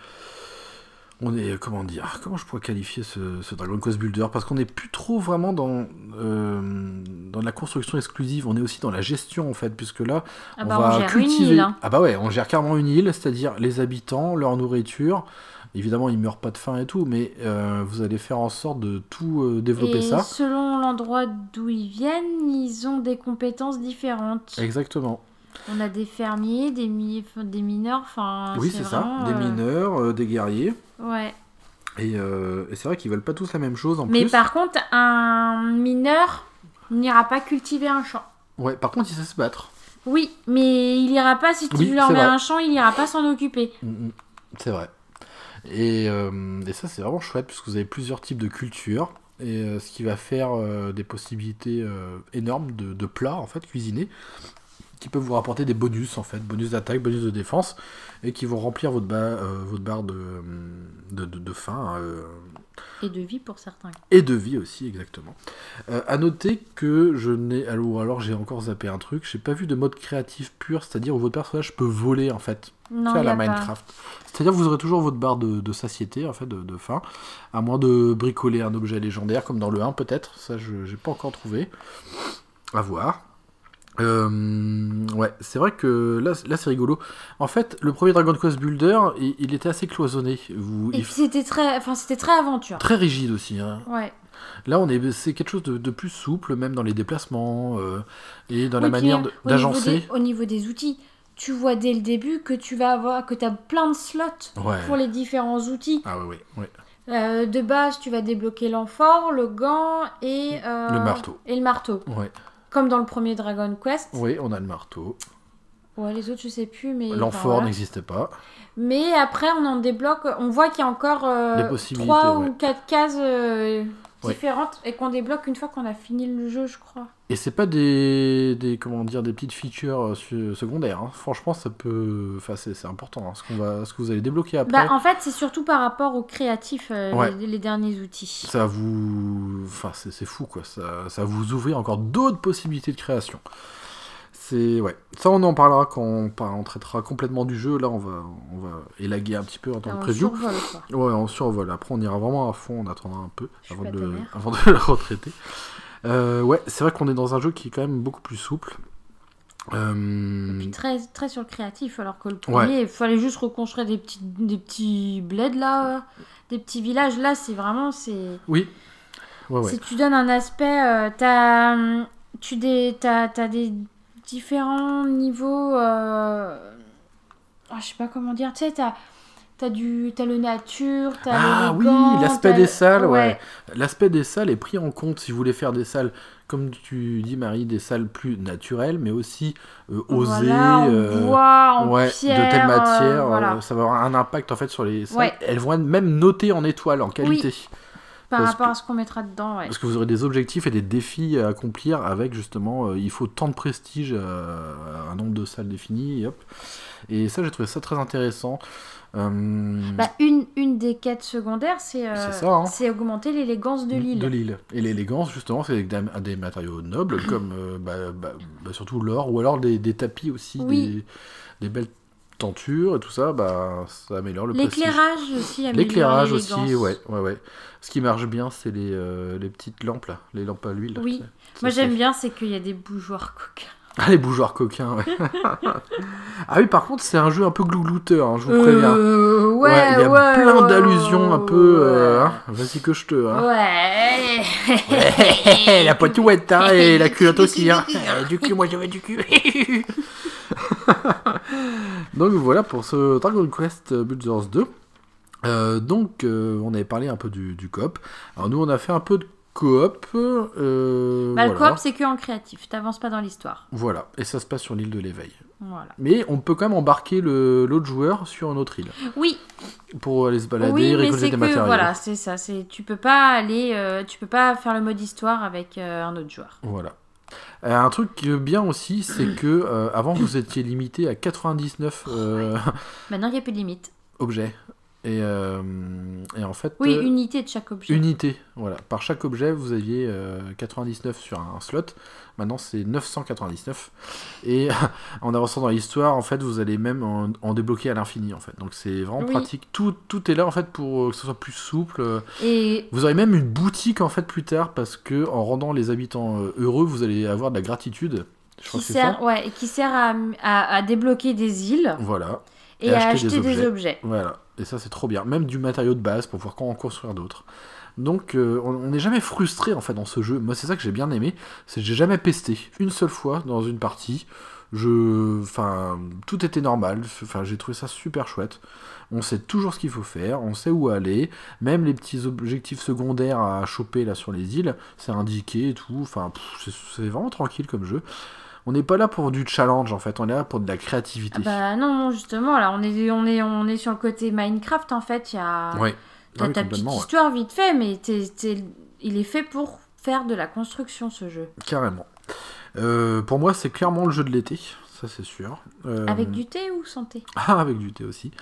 On est. Comment dire Comment je pourrais qualifier ce, ce Dragon Quest Builder? Parce qu'on n'est plus trop vraiment dans, euh, dans la construction exclusive, on est aussi dans la gestion en fait, puisque là, ah on bah, va on cultiver. Île, hein. Ah bah ouais, on gère carrément une île, c'est-à-dire les habitants, leur nourriture. Évidemment, ils meurent pas de faim et tout, mais euh, vous allez faire en sorte de tout euh, développer et ça. Selon l'endroit d'où ils viennent, ils ont des compétences différentes. Exactement. On a des fermiers, des, mi des mineurs, enfin. Oui, c'est ça. Des euh, mineurs, euh, des guerriers. Ouais. Et, euh, et c'est vrai qu'ils veulent pas tous la même chose en Mais plus. par contre, un mineur n'ira pas cultiver un champ. Ouais, par contre, il sait se battre. Oui, mais il ira pas, si tu Oui, leur mets un champ, il ira pas s'en occuper. Mm, mm. C'est vrai. Et, euh, et ça, c'est vraiment chouette, puisque vous avez plusieurs types de cultures. Et euh, ce qui va faire euh, des possibilités énormes de, de plats, en fait, cuisinés, qui peuvent vous rapporter des bonus, en fait, bonus d'attaque, bonus de défense, et qui vont remplir votre, ba euh, votre barre de, de, de, de faim. euh, Et de vie pour certains. et de vie aussi, exactement. Euh, à noter que je n'ai. Alors, ou alors j'ai encore zappé un truc, j'ai pas vu de mode créatif pur, c'est-à-dire où votre personnage peut voler, en fait. Non, à la. Minecraft. C'est-à-dire que vous aurez toujours votre barre de, de satiété, en fait, de, de faim, à moins de bricoler un objet légendaire, comme dans le 1 peut-être. Ça, je j'ai pas encore trouvé. À voir. Euh, ouais, c'est vrai que là, là c'est rigolo. En fait, le premier Dragon Quest Builder, il, il était assez cloisonné. Vous, Et il- puis c'était très, enfin c'était très aventure. très rigide aussi. hein. Ouais. Là, on est, c'est quelque chose de, de plus souple, même dans les déplacements euh, et dans la Oui, manière euh, au d'agencer. des- Au niveau des outils, tu vois dès le début que tu vas avoir que tu as plein de slots Ouais. pour les différents outils. Ah oui, oui, oui. Euh, de base, tu vas débloquer l'amphore, le gant et euh, Le marteau. Et le marteau, Ouais. Comme dans le premier Dragon Quest. Oui, on a le marteau. Ouais, les autres, je sais plus, mais L'amphore voilà. n'existait pas. Mais après, on en débloque. On voit qu'il y a encore euh, Des possibilités, trois ouais. ou quatre cases euh, Ouais. différentes et qu'on débloque une fois qu'on a fini le jeu, je crois. Et c'est pas des, des comment dire des petites features euh, secondaires. hein. Franchement, ça peut, enfin c'est important. hein, ce qu'on va, ce que vous allez débloquer après. Bah, en fait, c'est surtout par rapport aux créatifs, euh, Ouais. les, les derniers outils. Ça vous, enfin c'est fou quoi. Ça, ça vous ouvrir encore d'autres possibilités de création. C'est ouais. Ça on en parlera quand on, traitera complètement du jeu. Là on va, on va élaguer un petit peu en tant que preview. survole, quoi. Ouais, on survole. Après, on ira vraiment à fond, on attendra un peu avant de, mère. avant de le retraiter. Euh, ouais, c'est vrai qu'on est dans un jeu qui est quand même beaucoup plus souple. Euh, Puis très, très sur le créatif, alors que le premier, il fallait juste reconstruire des petits, des petits bleds là, euh, des petits villages. Là, c'est vraiment. c'est Oui. Ouais, ouais. Si tu donnes un aspect, t'as, hum, tu des, t'as, t'as des différents niveaux. Euh... ah, je sais pas comment dire. Tu sais, t'as, t'as du, t'as le nature, t'as Ah oui, l'aspect des salles, ouais. L'aspect des salles est pris en compte si vous voulez faire des salles, comme tu dis Marie, des salles plus naturelles, mais aussi euh, osées, Voilà, en euh, bois, en ouais, pierre, de telle euh, matière, voilà. euh, ça va avoir un impact en fait sur les salles. Ouais. Elles vont être même notées en étoiles, en qualité. Par parce rapport que- à ce qu'on mettra dedans, ouais. Parce que vous aurez des objectifs et des défis à accomplir avec justement, euh, il faut tant de prestige à un nombre de salles définies, et hop. Et ça, j'ai trouvé ça très intéressant. Euh, Bah, une, une des quêtes secondaires, c'est euh, hein. augmenter l'élégance de l'île. De l'île. Et l'élégance, justement, c'est des, des matériaux nobles, comme euh, bah, bah, bah, surtout l'or, ou alors des, des tapis aussi, Oui. des, des belles tentures et tout ça, bah, ça améliore le. L'éclairage aussi, améliore L'éclairage aussi, ouais, ouais, ouais. Ce qui marche bien, c'est les, euh, les petites lampes là, les lampes à l'huile. Oui. Moi, j'aime bien, c'est qu'il y a des bougeoirs coquins. Ah, les bougeoirs coquins, ouais. ah oui, par contre, c'est un jeu un peu glouglouteur, hein, je vous préviens. Euh, ouais, Ouais, il y a ouais, plein ouais, d'allusions un peu. euh, hein. Vas-y que je te. Hein. Ouais. la potouette, hein, et la culotte aussi. Hein. Eh, du cul, moi j'avais du cul. donc voilà pour ce Dragon Quest Builders 2. Euh, donc euh, on avait parlé un peu du, du coop. Alors nous on a fait un peu de coop. Euh, Bah, le coop, c'est que en créatif. T'avances pas dans l'histoire. Voilà, et ça se passe sur l'île de l'éveil. Voilà. Mais on peut quand même embarquer l'autre joueur sur une autre île Oui, pour aller se balader, oui, mais récolter c'est des que matériaux. voilà, c'est ça. C'est tu peux pas aller, tu peux pas faire le mode histoire avec un autre joueur. Voilà. Euh, un truc bien aussi, c'est que euh, avant vous étiez limité à 99 euh, Maintenant, il y a plus de limite. objets. Et, euh, et en fait, Oui, euh, unité de chaque objet. unité. Voilà. Par chaque objet, vous aviez euh, 99 sur un slot. Maintenant, c'est 999. Et en avançant dans l'histoire, en fait, vous allez même en, en débloquer à l'infini. En fait. Donc, c'est vraiment Oui. pratique. Tout, tout est là, en fait, pour euh, que ce soit plus souple. Euh, Et Vous aurez même une boutique, en fait, plus tard, parce que en rendant les habitants euh, heureux, vous allez avoir de la gratitude. Je crois qui que c'est ça. sert, ouais, qui sert à, à- à débloquer des îles Voilà. et, Et à acheter acheter des objets. Voilà, et ça c'est trop bien. Même du matériau de base pour pouvoir en construire d'autres. Donc euh, on n'est jamais frustré en fait dans ce jeu. Moi c'est ça que j'ai bien aimé, c'est que j'ai jamais pesté une seule fois dans une partie. Je, enfin, tout était normal. Enfin, j'ai trouvé ça super chouette. On sait toujours ce qu'il faut faire, on sait où aller. Même les petits objectifs secondaires à choper là sur les îles, c'est indiqué et tout. Enfin, c'est vraiment tranquille comme jeu. On n'est pas là pour du challenge en fait, on est là pour de la créativité. Bah non, non, justement, là, on est, on est, on est sur le côté Minecraft, en fait. Il y a Ouais. t'as Ah oui, ta petite ouais. histoire vite fait, mais t'es- t'es- il est fait pour faire de la construction, ce jeu. Carrément. Euh, pour moi, c'est clairement le jeu de l'été, ça c'est sûr. Euh, Avec du thé ou sans thé? Ah, avec du thé aussi.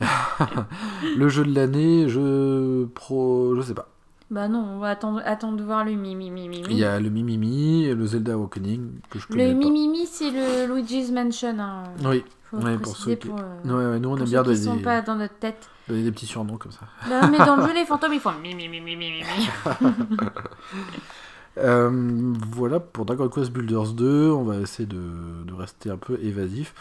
le jeu de l'année, je pro, je sais pas. Bah non, on va attendre, attendre de voir le Mimi Mimi. Il y a le Mimimi, le Zelda Awakening que je connais Le. Mimimi, c'est le Luigi's Mansion. Hein. Oui. Faut Ouais, pour ceux qui- pour, Ouais, ouais, nous on pour aime ceux bien qui donner sont des, pas dans notre tête. donner des petits surnoms comme ça. Non, mais dans le jeu, les fantômes, ils font Mimi Mimi Mimi Mimi. Euh, voilà pour Dragon Quest Builders 2, on va essayer de, de rester un peu évasif.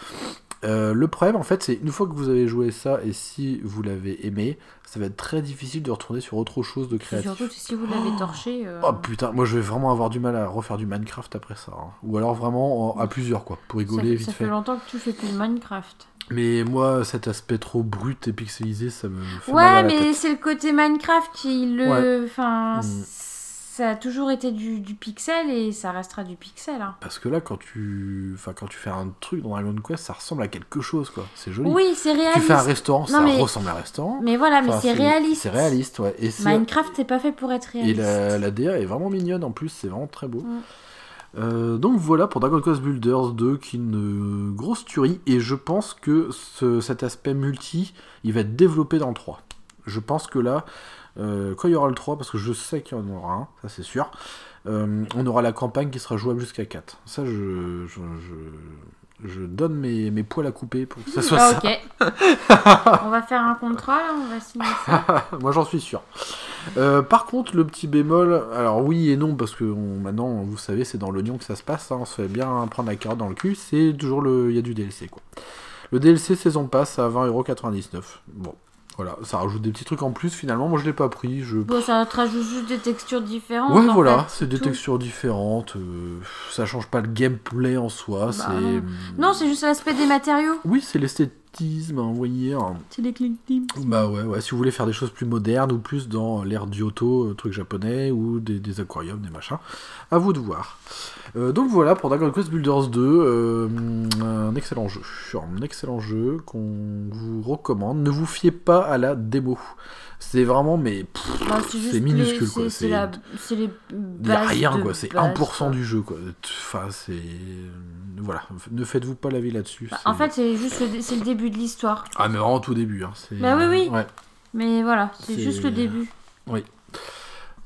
Euh, le problème, en fait, c'est une fois que vous avez joué ça et si vous l'avez aimé, ça va être très difficile de retourner sur autre chose de créatif. Surtout si vous l'avez torché. euh, Oh putain, moi je vais vraiment avoir du mal à refaire du Minecraft après ça. hein. Ou alors vraiment en- à plusieurs, quoi, pour ça, rigoler fait- vite ça fait. fait longtemps que tu fais plus de Minecraft. Mais moi, cet aspect trop brut et pixelisé, ça me fait mal Ouais, à la mais c'est le côté Minecraft qui le. Enfin, Mm. Ça a toujours été du, du pixel et ça restera du pixel. hein. Parce que là, quand tu, enfin, quand tu fais un truc dans Dragon Quest, ça ressemble à quelque chose, quoi. C'est joli. Oui, c'est tu réaliste. fais un restaurant, ça mais- ressemble à un restaurant. Mais voilà, mais c'est réaliste. C'est réaliste, ouais. Et, Minecraft, c'est pas fait pour être et réaliste. la, la DA est vraiment mignonne en plus, c'est vraiment très beau. Mm. Euh, donc voilà pour Dragon Quest Builders 2 qui est une grosse tuerie et je pense que ce- cet aspect multi il va être développé dans le 3. Je pense que là, euh, quand il y aura le 3, parce que je sais qu'il y en aura un, ça c'est sûr, euh, on aura la campagne qui sera jouable jusqu'à 4. Ça je, je, je, je donne mes, mes poils à couper pour que ça soit Ah, ça. ok. on va faire un contrat, là, on va signer ça. Moi j'en suis sûr. Euh, par contre, le petit bémol, alors oui et non, parce que on- maintenant, vous savez, c'est dans l'oignon que ça se passe, hein, on se fait bien prendre la carotte dans le cul, c'est toujours le. Il y a du DLC quoi. Le DLC saison passe à 20,99€. Bon, voilà, ça rajoute des petits trucs en plus finalement, moi je l'ai pas pris. Je... Bon, ça te rajoute juste des textures différentes. Ouais, voilà, c'est des tout. textures différentes, euh, ça change pas le gameplay en soi, Bah, c'est. non. Non, c'est juste l'aspect des matériaux. Oui, c'est l'esthétisme, hein, vous voyez. hein. Clics team. Bah ouais, ouais, si vous voulez faire des choses plus modernes ou plus dans l'ère Giotto, euh, truc japonais, ou des, des aquariums, des machins, à vous de voir. Euh, donc voilà pour Dragon Quest Builders 2, euh, un excellent jeu, un excellent jeu qu'on vous recommande. Ne vous fiez pas à la démo. C'est vraiment, mais c'est minuscule, quoi, c'est- la- les il y a rien quoi, c'est base, 1% quoi. du jeu quoi. Enfin, c'est. Voilà, ne faites-vous pas la vie là-dessus. Bah, en fait, c'est juste le, dé- le début de l'histoire. Ah, mais vraiment tout début. Hein, Bah oui, oui. Ouais. Mais voilà, c'est juste le début.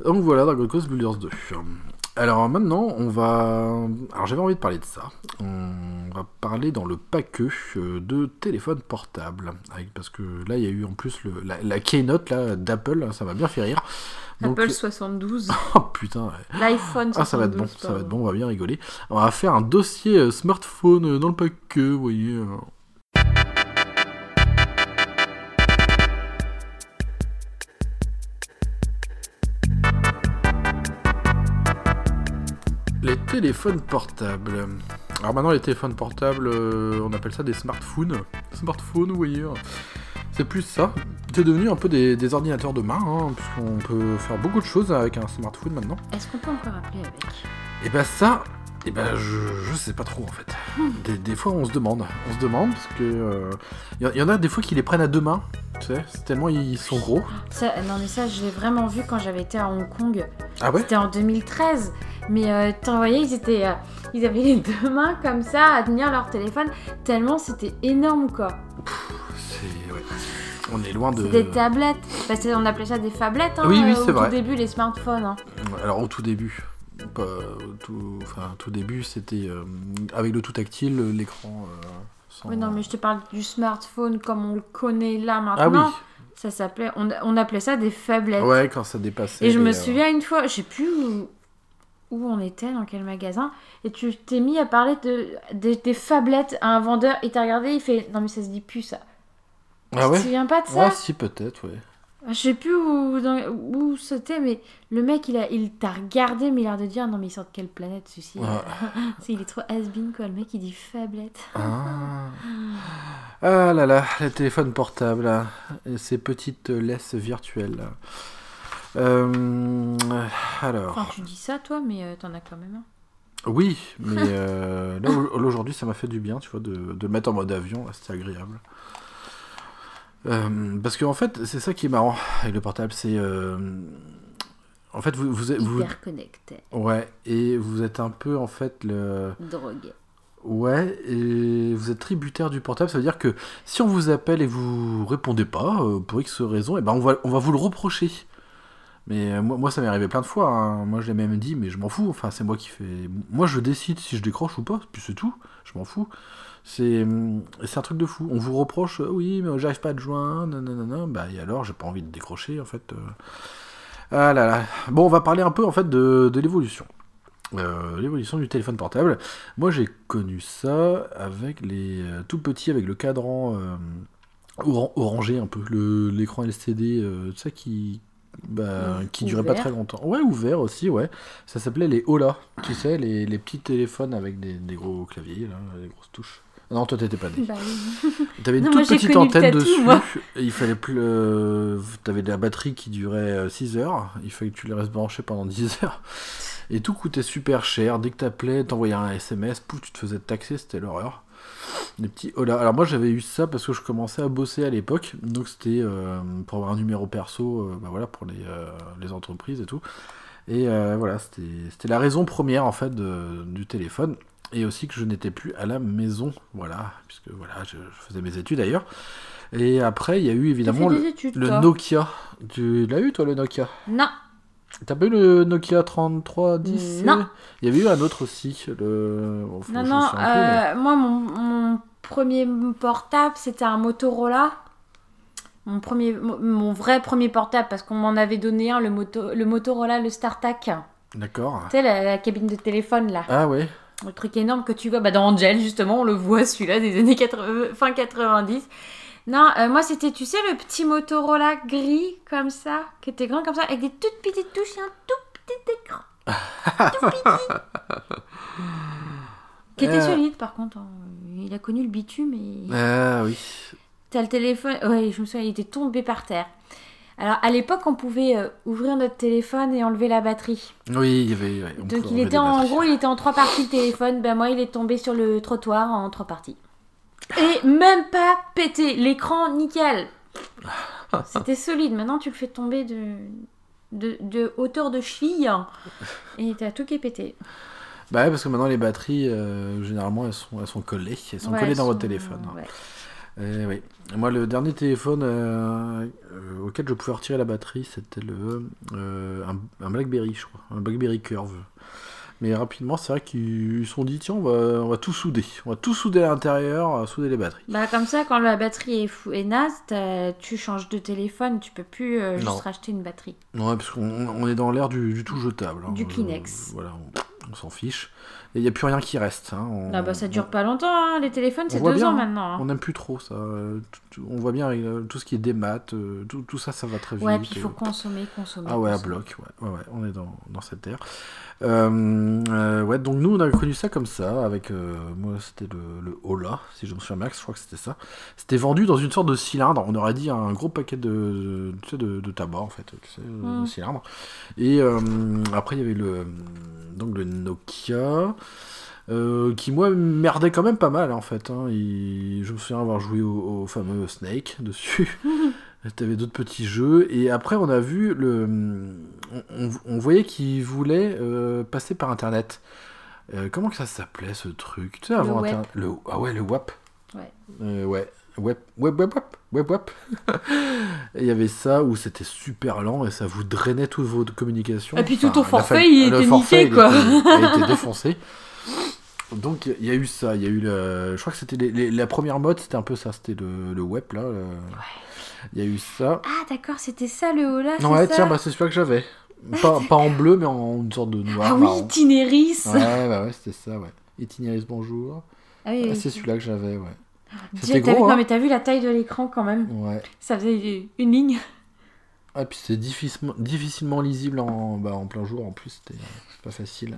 Donc voilà, Dragon Quest Builders 2. Alors maintenant, on va. Alors j'avais envie de parler de ça. On va parler dans le paquet euh, de téléphone portable. Avec- Parce que là, il y a eu en plus le... la, la keynote là, d'Apple, ça m'a bien fait rire. Donc- Apple 72. Oh putain, ouais. L'iPhone 72. Ah, ça va être bon, ça va être bon, on va bien rigoler. On va faire un dossier euh, smartphone euh, dans le paquet, vous voyez. Les téléphones portables. Alors maintenant, les téléphones portables, euh, on appelle ça des smartphones. Smartphones, vous voyez. hein. C'est plus ça. C'est devenu un peu des, des ordinateurs de main, hein, puisqu'on peut faire beaucoup de choses avec un smartphone maintenant. Est-ce qu'on peut encore appeler avec? Et ben ça, et ben je, je sais pas trop en fait. Des, des fois on se demande, on se demande parce que il y, en a des fois qui les prennent à deux mains, tu sais, c'est tellement ils sont gros. ça, Non, mais ça, je l'ai vraiment vu quand j'avais été à Hong Kong. Ah ouais? C'était en 2013. Mais euh, t'en voyais, ils, étaient, euh, ils avaient les deux mains comme ça à tenir leur téléphone. Tellement c'était énorme, quoi. C'est ouais. On est loin de. Des tablettes. Enfin, on appelait ça des phablettes hein, Oui, oui, euh, au vrai. tout début, les smartphones. hein. Alors au tout début. Pas tout, enfin, tout début, c'était euh, avec le tout tactile, l'écran. euh, sans- Oui, non, mais je te parle du smartphone comme on le connaît là Ah oui. maintenant. Ça s'appelait, on, on appelait ça des phablettes. Ouais, quand ça dépassait. Et je les, me euh, souviens une fois, je sais plus où, où on était, dans quel magasin, et tu t'es mis à parler de, de- des phablettes à un vendeur, et t'as regardé, il fait Non, mais ça se dit plus ça. Ah Tu te ouais. souviens pas de ça? Ouais, si peut-être, ouais. Je sais plus où, où c'était, mais le mec il, a, il t'a regardé, mais il a l'air de dire Non, mais il sort de quelle planète celui-ci. C'est- Il est trop has-been quoi, le mec il dit phablette. Ah. Ah là là, les téléphones portables. Et ces petites laisses virtuelles. Euh, alors, Enfin, tu dis ça toi, mais euh, t'en as quand même un. oui, mais euh, là au- aujourd'hui ça m'a fait du bien, tu vois, de, de le mettre en mode avion, là, c'était agréable. Euh, parce qu'en fait, c'est ça qui est marrant avec le portable, c'est. euh, en fait, vous, vous, êtes- vous, Hyper connecté, Ouais, et vous êtes un peu en fait le. drogué. Ouais, et vous êtes tributaire du portable, ça veut dire que si on vous appelle et vous répondez pas, euh, pour X raison, et ben on va, on va vous le reprocher. Mais moi, moi ça m'est arrivé plein de fois, hein. moi je l'ai même dit, mais je m'en fous, enfin c'est moi qui fais... Moi je décide si je décroche ou pas, puis c'est tout, je m'en fous. C'est hum, c'est un truc de fou, on vous reproche, euh, oui mais j'arrive pas à te joindre, nanana, bah et alors j'ai pas envie de décrocher en fait. euh. Ah là là. Bon on va parler un peu en fait de, de l'évolution. Euh, l'évolution du téléphone portable. Moi, j'ai connu ça avec les tout petits, avec le cadran euh, oran- orangé un peu, l'écran LCD, euh, sais, qui, bah, qui durait pas très longtemps. Ouais, ouvert aussi, ouais. Ça s'appelait les Ola, tu sais, les, les petits téléphones avec des, des gros claviers, là, des grosses touches. Non, toi, t'étais pas né. Bah oui. T'avais une Non, toute petite antenne tatou, dessus. moi. il fallait plus. euh, T'avais de la batterie qui durait 6 heures. Il fallait que tu les restes branché pendant 10 heures. Et tout coûtait super cher. Dès que t'appelais, t'envoyais un SMS, pouf, tu te faisais taxer, c'était l'horreur. Des petits oh. Alors moi j'avais eu ça parce que je commençais à bosser à l'époque. Donc c'était euh, pour avoir un numéro perso, euh, bah voilà, pour les, euh, les entreprises et tout. Et euh, voilà, c'était c'était la raison première en fait de- du téléphone. Et aussi que je n'étais plus à la maison, voilà, puisque voilà, je, je faisais mes études d'ailleurs. Et après, il y a eu évidemment le, des études, le Nokia. Tu l'as eu toi le Nokia? Non. T'as pas eu le Nokia 3310 Non. Il y avait eu un autre aussi. Le... bon, faut- Non, non, mais- euh, moi, mon, mon premier portable, c'était un Motorola. Mon, premier, mon, vrai premier portable, parce qu'on m'en avait donné un, le, moto, le Motorola, le StarTAC. D'accord. Tu sais, la, la cabine de téléphone, là. Ah ouais. Le truc énorme que tu vois bah, dans Angel, justement, on le voit, celui-là, des années 80, fin 90. Non, euh, moi, c'était, tu sais, le petit Motorola gris, comme ça, qui était grand comme ça, avec des toutes petites touches et un tout petit écran. tout petit. Qui était Euh. solide, par contre. hein. Il a connu le bitume et... Ah oui. T'as le téléphone... Ouais, je me souviens, il était tombé par terre. Alors, à l'époque, on pouvait euh, ouvrir notre téléphone et enlever la batterie. Oui, il y avait. ouais, on Donc, il était en gros, il était en trois parties le téléphone. Ben, moi, il est tombé sur le trottoir en trois parties. Et même pas pété. L'écran, nickel. C'était solide. Maintenant, tu le fais tomber de, de, de hauteur de cheville. Et t'as tout qui est pété. Bah ouais, parce que maintenant les batteries, euh, généralement, elles sont, elles sont collées. Elles sont Ouais, collées elles dans votre téléphone. ouais. Eh oui. Moi, le dernier téléphone euh, euh, auquel je pouvais retirer la batterie, c'était le euh, un, un BlackBerry, je crois, un BlackBerry Curve. Mais rapidement, c'est vrai qu'ils se sont dit tiens, on va, on va tout souder, on va tout souder à l'intérieur, souder les batteries. Bah, comme ça, quand la batterie est, fou, est naze, tu changes de téléphone. Tu peux plus euh, Non. juste racheter une batterie. Ouais, parce qu'on on est dans l'ère du, du tout jetable. hein. Du Euh, Kleenex. voilà, on, on s'en fiche. Et il n'y a plus rien qui reste. hein. On- Ah bah, ça dure pas longtemps. hein. Les téléphones, c'est deux bien, ans maintenant. hein. On n'aime plus trop ça. euh, On voit bien avec euh, tout ce qui est des maths, euh, tout, tout ça, ça va très vite. Ouais, puis il et- faut consommer, consommer. Ah ouais, à consommer. bloc, ouais, ouais, ouais, on est dans, dans cette ère. Euh, euh, ouais, donc nous on a connu ça comme ça, avec, euh, moi c'était le, le Ola, si je me souviens bien, je crois que c'était ça. C'était vendu dans une sorte de cylindre, on aurait dit un gros paquet de, de, tabac en fait, tu sais, de Mm. cylindre. Et après il y avait le, donc le Nokia. Euh, qui moi merdait quand même pas mal en fait. hein. Il- Je me souviens avoir joué au, au fameux Snake dessus. T'avais d'autres petits jeux. Et après, on a vu le. On, on- on voyait qu'il voulait euh, passer par Internet. Euh, comment que ça s'appelait ce truc? Tu sais, avant web. Le... Ah ouais, le WAP. Ouais. Euh, ouais. Web, web, web, web, web, web. Et il y avait ça où c'était super lent et ça vous drainait toutes vos communications. Et puis tout ton forfait, fa- il était forfait, niqué, il quoi. était- il été défoncé. Donc il y a eu ça, il y a eu le... Je crois que c'était la première mode, c'était un peu ça, c'était le, web là. Il y a eu ça. Ah d'accord, c'était ça le Ola, c'est Ouais, tiens, bah, c'est celui que j'avais. Pas, en bleu, mais en une sorte de noir. Ah oui. Itinéris Ouais, bah ouais, c'était ça, ouais. Itinéris, bonjour. Ah Ah, oui. c'est celui-là que j'avais, ouais. C'était vu- Non hein. mais t'as vu la taille de l'écran quand même Ouais. Ça faisait une ligne. Ah, puis c'est difficilement, difficilement lisible en, bah, en plein jour, en plus, c'était pas facile.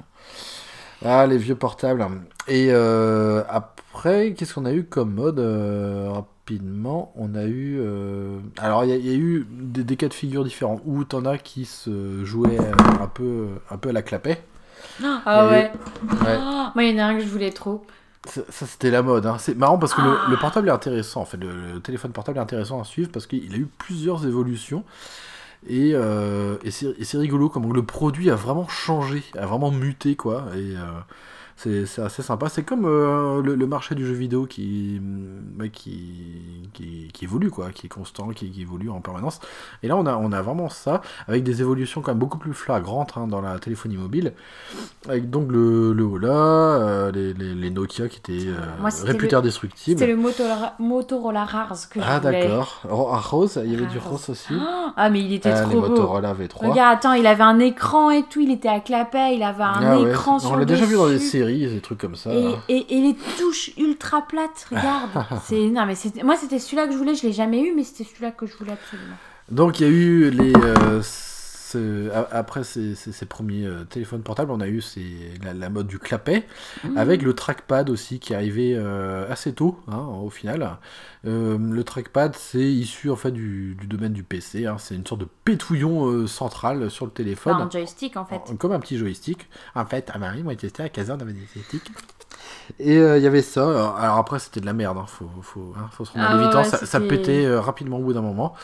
Ah, les vieux portables. Et euh, après, qu'est-ce qu'on a eu comme mode euh, Rapidement, on a eu... euh, Alors, il y, a- il y a eu des, des cas de figure différents, où t'en as qui se jouaient un peu, un peu à la clapet. Ah Et- ouais. Ouais. Ah, moi il y en a un que je voulais trop. Ça, ça, c'était la mode. hein. C'est marrant parce que le, Ah. le portable est intéressant. En fait, le, le téléphone portable est intéressant à suivre parce qu'il a eu plusieurs évolutions. Et, euh, et c'est rigolo comment le produit a vraiment changé, a vraiment muté quoi. Et euh, C'est assez sympa. C'est comme euh, le, marché du jeu vidéo qui, bah, qui, qui, qui, évolue, quoi, qui est constant, qui, qui, évolue en permanence. Et là, on a, on a vraiment ça, avec des évolutions quand même beaucoup plus flagrantes hein, dans la téléphonie mobile. Avec donc le, le Ola, euh, les, les, Nokia qui étaient euh, réputés indestructibles. C'était le Motorola, Motorola Rars que Ah, d'accord. Rose, il y avait du Rose aussi. Ah, mais il était ah, trop les beau. Motorola V3. Regarde, attends, il avait un écran et tout, il était à clapet, il avait un ah écran sur On l'a déjà vu dans des séries, des trucs comme ça. Et, et, les touches ultra plates, regarde. c'est non mais moi c'était celui-là que je voulais, je l'ai jamais eu, mais c'était celui-là que je voulais absolument. Donc il y a eu les euh, après ces, premiers euh, téléphones portables, on a eu la, mode du clapet, mmh. avec le trackpad aussi qui est arrivé euh, assez tôt, hein, au final. le trackpad, c'est issu en fait du, domaine du PC. Hein. c'est une sorte de pétouillon central sur le téléphone. un joystick en fait. comme un petit joystick. En fait, à Marie, moi, testé à 15 ans, on avait des joysticks. Et il y avait ça. Alors après, c'était de la merde. Hein. Faut, faut, faut, se rendre ah, ça, ça, pétait rapidement au bout d'un moment.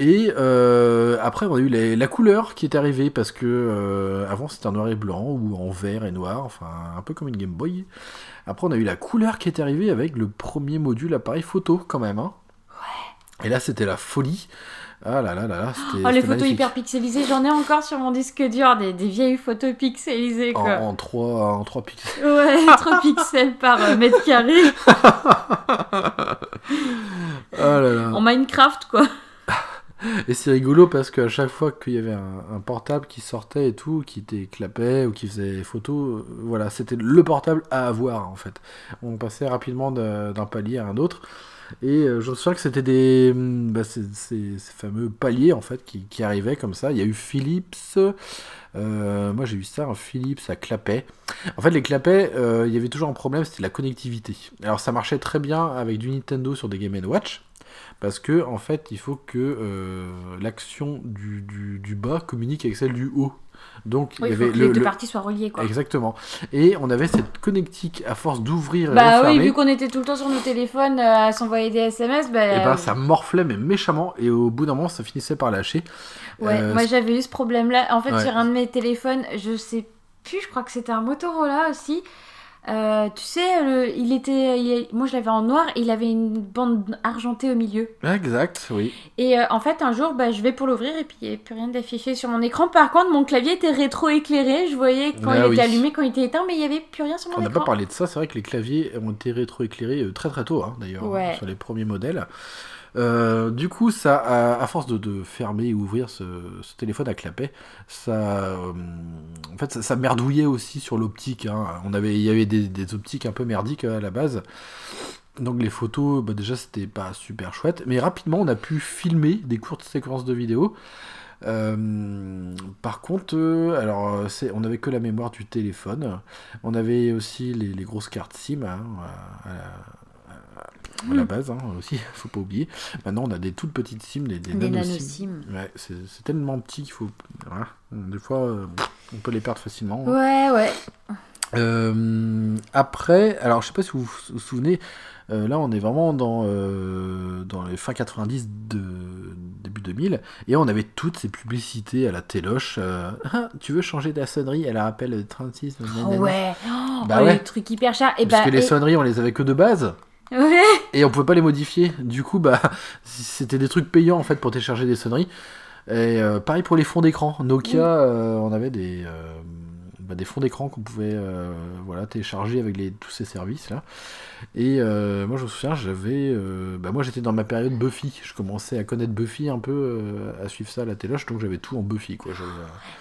Et euh, après, on a eu la couleur qui est arrivée parce que euh, avant c'était en noir et blanc ou en vert et noir, enfin un peu comme une Game Boy. Après, on a eu la couleur qui est arrivée avec le premier module appareil photo quand même. Hein. Ouais. Et là, c'était la folie. Ah là là là là, c'était. Oh, les photos hyper pixelisées, j'en ai encore sur mon disque dur, des, des vieilles photos pixelisées quoi. En, 3, en 3 pixels. Ouais, 3 pixels par euh, mètre carré. oh là là. En Minecraft quoi. Et c'est rigolo parce qu'à chaque fois qu'il y avait un, portable qui sortait et tout, qui était clapet ou qui faisait photo, euh, voilà, c'était le portable à avoir en fait. On passait rapidement d'un palier à un autre. Et euh, je me souviens que c'était des mm, bah, ces, fameux paliers en fait qui, qui, arrivaient comme ça. Il y a eu Philips. Euh, moi j'ai eu ça, un Philips à clapet. En fait les clapets, il y avait toujours un problème, c'était la connectivité. Alors ça marchait très bien avec du Nintendo sur des Game Watch parce que en fait il faut que euh, l'action du, du, bas communique avec celle du haut. Donc il y avait faut que les deux parties soient reliées quoi. Exactement. Et on avait cette connectique à force d'ouvrir. Bah oui, vu qu'on était tout le temps sur nos téléphones euh, à s'envoyer des SMS, bah, et eh ben ça morflait mais méchamment et au bout d'un moment ça finissait par lâcher. Ouais, euh, moi j'avais eu ce problème là. En fait sur un de mes téléphones, je sais plus, je crois que c'était un Motorola aussi. Euh, tu sais, il était, moi je l'avais en noir et il avait une bande argentée au milieu. Exact, oui. Et euh, en fait, un jour, bah, je vais pour l'ouvrir et puis il n'y avait plus rien d'affiché sur mon écran. Par contre, mon clavier était rétro-éclairé. Je voyais quand ah il était allumé, quand il était éteint, mais il n'y avait plus rien sur mon écran. On n'a pas parlé de ça, c'est vrai que les claviers ont été rétro-éclairés euh, très très tôt, hein, d'ailleurs, sur les premiers modèles. Euh, du coup, ça, à, force de, fermer et ouvrir ce, téléphone à clapet, ça, euh, en fait, ça, merdouillait aussi sur l'optique. Hein. On avait, il y avait des, optiques un peu merdiques à la base. Donc les photos, bah, déjà, c'était pas super chouette. Mais rapidement, on a pu filmer des courtes séquences de vidéos. Euh, par contre, alors on avait que la mémoire du téléphone. On avait aussi les, grosses cartes SIM hein, la base hein, aussi, faut pas oublier. Maintenant, on a des toutes petites sims, des, des. Ouais, c'est tellement petit qu'il faut. Des fois, euh, on peut les perdre facilement. Ouais, ouais. Euh, après, alors je sais pas si vous vous souvenez, euh, là on est vraiment dans, dans les fin 90 de début 2000 et on avait toutes ces publicités à la téloche. Ah, tu veux changer ta sonnerie? Elle rappelle 36. Oh ouais, oh, bah ouais. les trucs hyper chers. Et Parce bah, que les sonneries on les avait que de base. Et on pouvait pas les modifier. Du coup, bah, c'était des trucs payants en fait pour télécharger des sonneries. Et euh, pareil pour les fonds d'écran. Nokia, euh, on avait des, euh, bah, des fonds d'écran qu'on pouvait voilà, télécharger avec les, tous ces services là. Et euh, moi, je me souviens, j'avais. Euh, bah, moi, j'étais dans ma période Buffy. Je commençais à connaître Buffy un peu, euh, à suivre ça à la téloche, donc j'avais tout en Buffy. Quoi.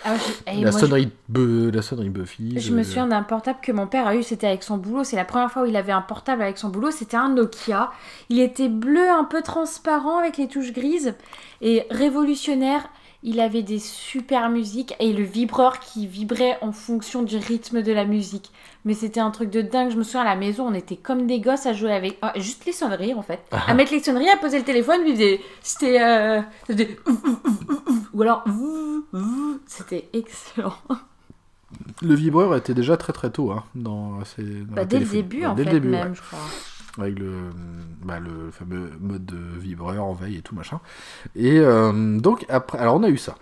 Ah, la, sonnerie la sonnerie Buffy. Je me souviens d'un portable que mon père a eu, c'était avec son boulot. C'est la première fois où il avait un portable avec son boulot. C'était un Nokia. Il était bleu, un peu transparent, avec les touches grises, et révolutionnaire. Il avait des super musiques et le vibreur qui vibrait en fonction du rythme de la musique. Mais c'était un truc de dingue. Je me souviens à la maison, on était comme des gosses à jouer avec. Ah, juste les sonneries en fait. à mettre les sonneries, à poser le téléphone, c'était. Euh, ou alors. C'était excellent. Le vibreur était déjà très très tôt. Hein, dans, bah, dès le début en fait, même, je crois avec le, bah, le fameux mode de vibreur en veille et tout machin. Et euh, donc après, alors on a eu ça.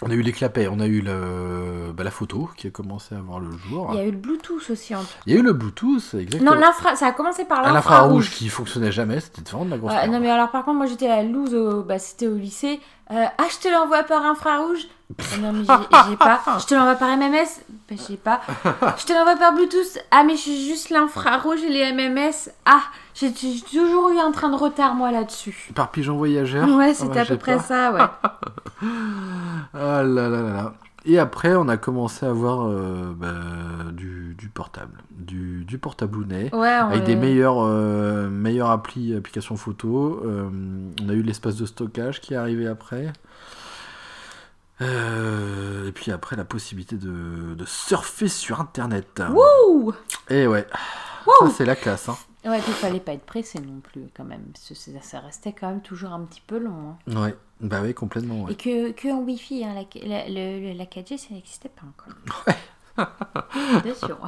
On a eu les clapets, on a eu le, bah, la photo qui a commencé à voir le jour. Il y a eu le Bluetooth aussi en. Il y a eu le Bluetooth, exactement. Non, ça a commencé par l'infrarouge. L'infrarouge qui fonctionnait jamais, c'était de la grosse merde. non mais alors par contre moi j'étais loose au, bah, c'était au lycée. Euh, ah je te l'envoie par infrarouge. Ah, non mais j'ai j'ai pas. Je te l'envoie par MMS. Bah, j'ai pas. Je te l'envoie par Bluetooth. Ah mais je suis juste l'infrarouge et les MMS. Ah j'ai j'ai toujours eu un train de retard moi là-dessus. Par pigeon voyageur Ouais Ah, c'était à j'ai peu près pas. ça ouais. Ah là là là là. Et après, on a commencé à avoir euh, bah, du, du portable, du, du portabounet. Ouais Avec des meilleures, euh, meilleures applis, applications photo. Euh, on a eu l'espace de stockage qui est arrivé après. Euh, et puis après, la possibilité de, de surfer sur Internet. Ouh Et ouais, Wouh ça c'est la classe. Hein. Ouais il fallait pas être pressé non plus quand même. Parce que ça, ça restait quand même toujours un petit peu long. hein. Ouais, bah oui, complètement. Ouais. Et que, que en Wi-Fi, hein, la, la, le- la 4G, ça n'existait pas encore. Bien sûr.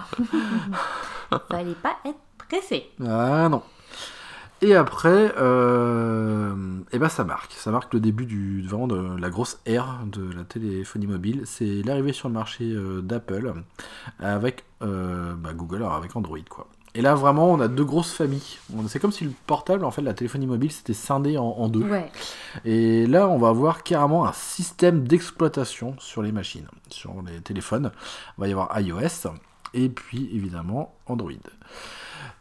Fallait pas être pressé. Ah non. Et après, euh, eh ben ça marque. Ça marque le début du, vraiment de la grosse ère de la téléphonie mobile. C'est l'arrivée sur le marché euh, d'Apple avec euh, bah, Google, alors avec Android quoi. Et là vraiment, on a deux grosses familles. C'est comme si le portable, en fait, la téléphonie mobile, c'était scindé en, en deux. Ouais. Et là, on va avoir carrément un système d'exploitation sur les machines, sur les téléphones. Il va y avoir iOS et puis évidemment Android.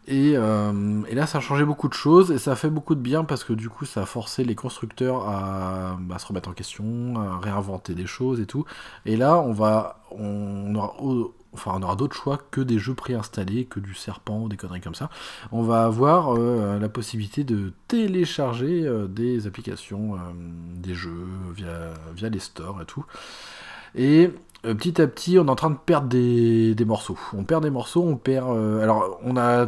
Et, euh, et là, ça a changé beaucoup de choses et ça a fait beaucoup de bien parce que du coup, ça a forcé les constructeurs à, bah, se remettre en question, à réinventer des choses et tout. Et là, on va, on aura, enfin, on aura d'autres choix que des jeux préinstallés, que du serpent, des conneries comme ça. On va avoir euh, la possibilité de télécharger euh, des applications, euh, des jeux via, via les stores et tout. Et petit à petit, on est en train de perdre des, des morceaux. On perd des morceaux, on perd. alors, on a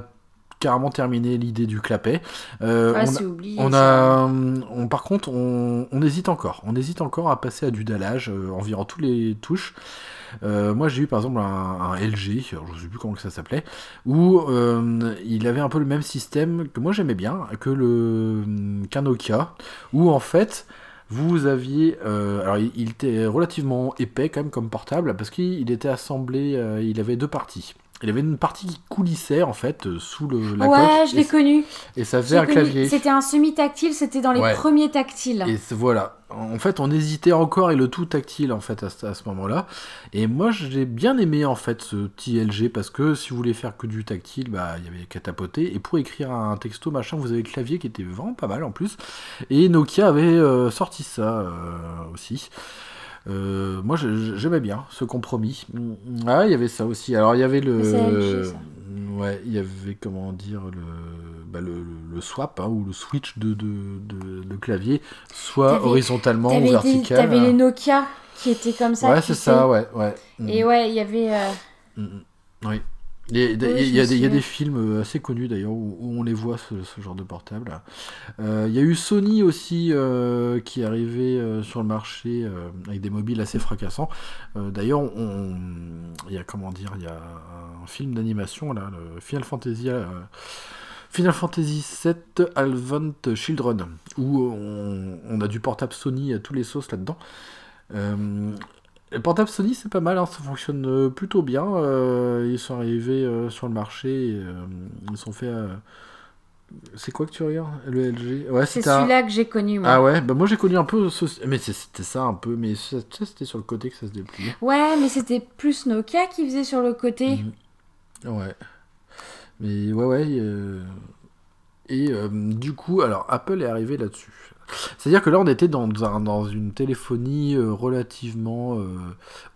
carrément terminé l'idée du clapet. Euh, Ah, on, c'est oublié. on a, on, par contre, on, on hésite encore. On hésite encore à passer à du dallage euh, environ tous les touches. Euh, moi, j'ai eu par exemple un, LG, je sais plus comment ça s'appelait, où euh, il avait un peu le même système que moi j'aimais bien, que le qu'un Nokia, où en fait vous aviez, euh, alors il, était relativement épais quand même comme portable parce qu'il était assemblé, il avait deux parties. Il avait une partie qui coulissait en fait euh, sous le, la Ouais, coque je l'ai et, connu. et ça faisait un connu. clavier. C'était un semi-tactile, c'était dans les Ouais. premiers tactiles. Et voilà. En fait, on hésitait encore et le tout tactile en fait à, ce- à ce moment-là. Et moi, j'ai bien aimé en fait ce petit LG parce que si vous voulez faire que du tactile, bah il y avait qu'à tapoter. Et pour écrire un texto machin, vous avez le clavier qui était vraiment pas mal en plus. Et Nokia avait euh, sorti ça euh, aussi. Euh, moi, j'aimais bien ce compromis. Ah, il y avait ça aussi. Alors, il y avait le. LG, ça. Ouais, il y avait comment dire le, bah, le, le swap hein, ou le switch de, de, de, de clavier, soit horizontalement ou vertical. t'avais les Nokia qui étaient comme ça. ouais, c'est ça, ouais, ouais. Mm, Et ouais, il y avait. euh, mm, mm. Oui. Il y a, Oui, il y des, il y a me des films assez connus d'ailleurs où, où on les voit ce, ce genre de portable. Euh, il y a eu Sony aussi euh, qui est arrivé euh, sur le marché euh, avec des mobiles assez fracassants. Euh, d'ailleurs, on, il y a comment dire, il y a un film d'animation là, le Final Fantasy. euh, Final Fantasy VII Advent Children, où on, on a du portable Sony à tous les sauces là-dedans. Le portable Sony, c'est pas mal, hein, ça fonctionne euh, plutôt bien. euh, ils sont arrivés euh, sur le marché, et, euh, ils sont fait. euh, C'est quoi que tu regardes Le LG Ouais, C'est un- celui-là que j'ai connu, moi. Ah ouais, bah moi j'ai connu un peu ce... Mais c'était ça un peu, mais c'était sur le côté que ça se dépliait. Ouais, mais c'était plus Nokia qui faisait sur le côté. Mhm. Ouais. Mais ouais, ouais. Et du coup, alors Apple est arrivé là-dessus. C'est-à-dire que là, on était dans, un- dans une téléphonie euh, relativement euh,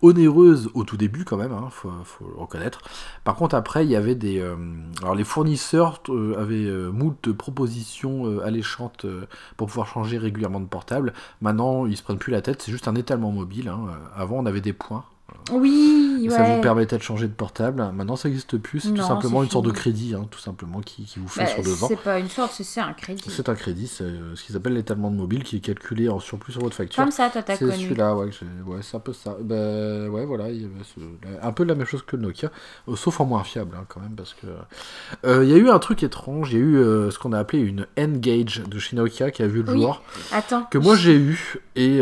onéreuse au tout début, quand même, hein, faut, le reconnaître. Par contre, après, il y avait des. euh, alors, les fournisseurs avaient moult propositions alléchantes pour pouvoir changer régulièrement de portable. Maintenant, ils se prennent plus la tête, c'est juste un étalement mobile. hein. Avant, on avait des points Oui, ouais. Ça vous permettait de changer de portable. Maintenant, ça n'existe plus. C'est tout simplement c'est une sorte de crédit, hein, tout simplement, qui, qui vous fait Bah, sur deux ans. c'est pas une sorte, c'est- c'est un crédit. C'est un crédit, c'est euh, ce qu'ils appellent l'étalement de mobile, qui est calculé en surplus sur votre facture. Comme ça, toi, t'as C'est connu. celui-là, ouais, ouais c'est un peu ça. Ben, ouais, voilà, il y avait ce- un peu la même chose que le Nokia, euh, sauf en moins fiable hein, quand même, parce que euh, il y a eu un truc étrange. Il y a eu euh, ce qu'on a appelé une N-Gage de chez Nokia qui a vu le Oui. jour, Attends. que moi j'ai eu et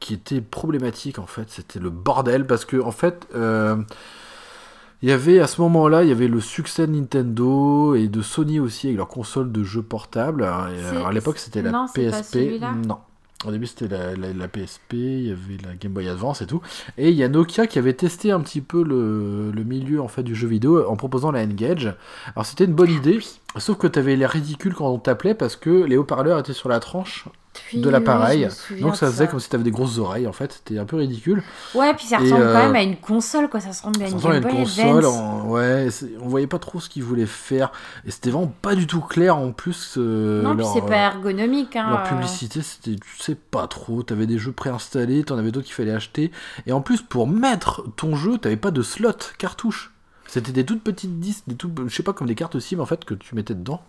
qui était problématique en fait. C'était le bordel parce que en fait. euh, il y avait à ce moment-là, il y avait le succès de Nintendo et de Sony aussi avec leur console de jeux portables. Et, euh, C'est- à l'époque, c'était la non, pas PSP. celui-là non. Au début, c'était la, la- la PSP, il y avait la Game Boy Advance et tout. Et il y a Nokia qui avait testé un petit peu le, le milieu en fait du jeu vidéo en proposant la N-Gage. Alors c'était une bonne idée, sauf que tu avais l'air ridicule quand on t'appelait parce que les haut-parleurs étaient sur la tranche, de l'appareil. donc ça faisait comme si tu avais des grosses oreilles en fait. C'était un peu ridicule. Ouais, puis ça ressemble euh, quand même à une console, quoi. Ça ressemble à une ressemble à Game une console, en- ouais, on voyait pas trop ce qu'ils voulaient faire, et c'était vraiment pas du tout clair en plus. euh, Non, puis c'est euh, pas ergonomique. Hein, Leur euh. publicité, c'était, tu sais pas trop, t'avais des jeux préinstallés, t'en avais d'autres qu'il fallait acheter, et en plus, pour mettre ton jeu, t'avais pas de slot cartouche. C'était des toutes petites disques, des tout, je sais pas, comme des cartes SIM en fait, que tu mettais dedans,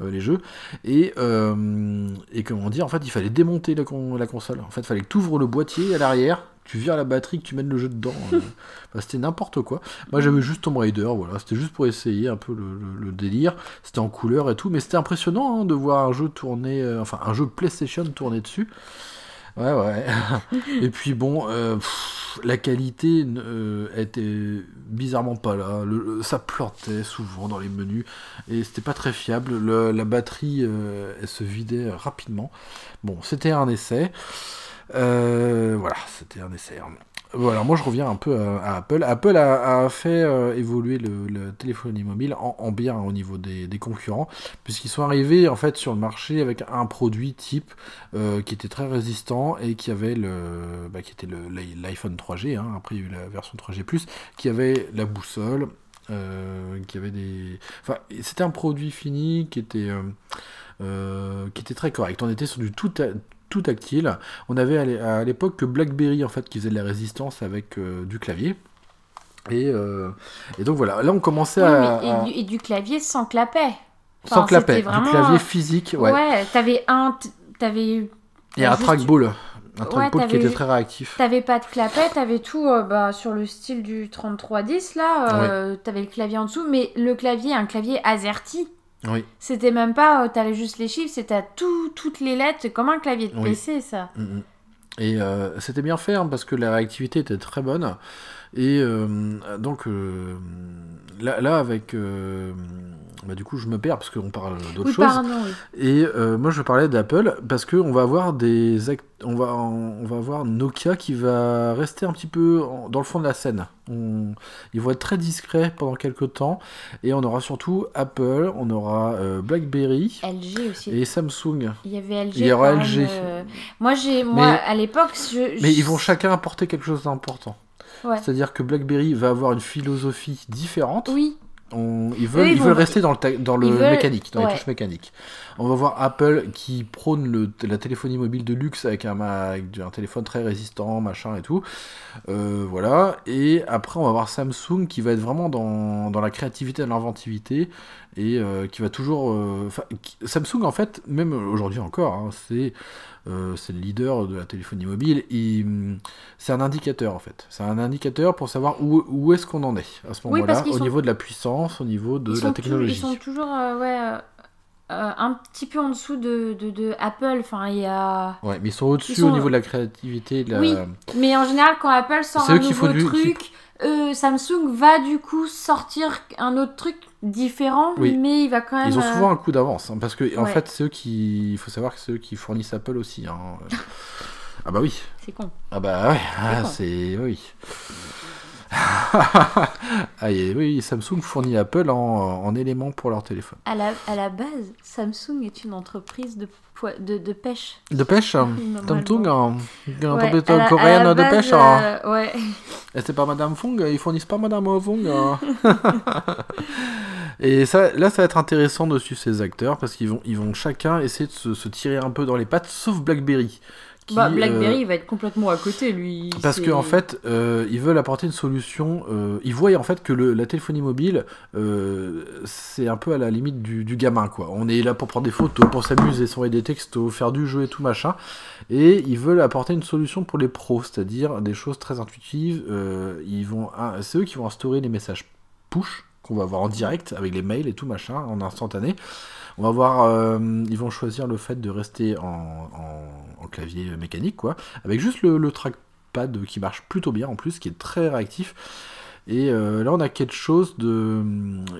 euh, les jeux, et, euh, et comment dire, en fait, il fallait démonter la, con- la console. En fait, il fallait que tu ouvres le boîtier à l'arrière, tu vires la batterie, que tu mettes le jeu dedans. euh. C'était n'importe quoi. Moi, j'avais juste Tomb Raider, voilà, c'était juste pour essayer un peu le, le- le délire. C'était en couleur et tout, mais c'était impressionnant hein, de voir un jeu tourner, euh, enfin, un jeu PlayStation tourner dessus. Ouais, ouais. et puis bon, euh, la qualité euh, était bizarrement pas là. Ça plantait souvent dans les menus et c'était pas très fiable. Le- la batterie, euh, elle se vidait rapidement. Bon, c'était un essai. Voilà, c'était un essai. Voilà, moi je reviens un peu à, à Apple. Apple a, fait euh, évoluer le, le téléphonie mobile en, en bien au niveau des, concurrents, puisqu'ils sont arrivés en fait sur le marché avec un produit type euh, qui était très résistant et qui avait le, bah, qui était l'iPhone 3G. hein. après il y a eu la version 3G+, qui avait la boussole, euh, qui avait des, enfin c'était un produit fini qui était euh, euh, qui était très correct. On était sur du tout, tout tactile. On avait à l'é- à l'époque que BlackBerry en fait qui faisait de la résistance avec euh, du clavier. Et, euh, et donc voilà, là on commençait Oui, à, et, à- du, et du clavier sans clapet. sans clapet, c'était du vraiment- clavier physique, ouais. Ouais, t'avais un. T'avais. et un juste- trackball, un trackball qui était très réactif. T'avais pas de clapet, t'avais tout euh, bah, sur le style du 3310 là. euh, T'avais le clavier en dessous, mais le clavier, un clavier AZERTY. Oui. C'était même pas, euh, t'avais juste les chiffres, c'était tout, toutes les lettres, c'est comme un clavier de Oui. PC ça. Mhm. Et euh, c'était bien fait hein, parce que la réactivité était très bonne. Et euh, donc euh, là, là, avec. euh, bah, du coup, je me perds parce qu'on parle d'autre Oui, chose. pardon, oui. Et moi, je parlais d'Apple parce que on va avoir des act- on va on va avoir Nokia qui va rester un petit peu en- dans le fond de la scène. On- Ils vont être très discrets pendant quelques temps et on aura surtout Apple, on aura euh, BlackBerry LG aussi. et Samsung. Il y avait LG. Il y aura même, LG. euh, Moi, j'ai, moi, Mais- à l'époque, je. Mais ils vont chacun apporter quelque chose d'important. Ouais. C'est-à-dire que BlackBerry va avoir une philosophie différente. Oui, On- ils veulent, ils ils veulent rester dans le, ta- dans le veulent- mécanique, dans ouais. les touches mécaniques. On va voir Apple qui prône le, la téléphonie mobile de luxe avec un, avec téléphone très résistant, machin et tout. Euh, voilà. Et après, on va voir Samsung qui va être vraiment dans, dans la créativité et l'inventivité et euh, qui va toujours. euh, Samsung, en fait, même aujourd'hui encore, hein, c'est. euh, c'est le leader de la téléphonie mobile. Il- C'est un indicateur en fait. C'est un indicateur pour savoir où, où est-ce qu'on en est à ce moment-là, au sont- niveau de la puissance, au niveau de ils, la technologie. ils sont toujours, euh, ouais, euh, un petit peu en dessous de, de, de Apple. Enfin, il y a. Ouais, mais ils sont au-dessus sont- au niveau de la créativité. De la... Oui. Mais en général, quand Apple sort un nouveau du- qui- truc, euh, Samsung va du coup sortir un autre truc différent, Oui. mais il va quand même. Ils ont euh, souvent un coup d'avance, hein, parce que en fait, c'est eux qui, il faut savoir que c'est eux qui fournissent Apple aussi. hein. ah bah oui, C'est con. ah bah ouais, ah, c'est oui. Ah, et oui, Samsung fournit Apple en, en éléments pour leur téléphone. À la, à la base, Samsung est une entreprise de, de, de pêche. De pêche, hein. Samsung, hein, une entreprise coréenne de base, pêche. hein. euh, ouais. Et c'est pas Madame Fong, ils fournissent pas Madame Fong. hein. Et ça, là, ça va être intéressant de suivre ces acteurs parce qu'ils vont, ils vont chacun essayer de se, se tirer un peu dans les pattes, sauf BlackBerry, qui, Bah, BlackBerry, euh, va être complètement à côté, lui. Parce qu'en en fait, euh, ils veulent apporter une solution. euh, ils voient en fait que le- la téléphonie mobile, c'est un peu à la limite du, du gamin, quoi. On est là pour prendre des photos, pour s'amuser, s'envoyer des textos, faire du jeu et tout machin. Et ils veulent apporter une solution pour les pros, c'est-à-dire des choses très intuitives. ils vont, ah, c'est eux qui vont instaurer les messages push qu'on va avoir en direct avec les mails et tout machin en instantané. On va voir, euh, ils vont choisir le fait de rester en, clavier mécanique, quoi, avec juste le, trackpad qui marche plutôt bien en plus, qui est très réactif. Et euh, là, on a quelque chose de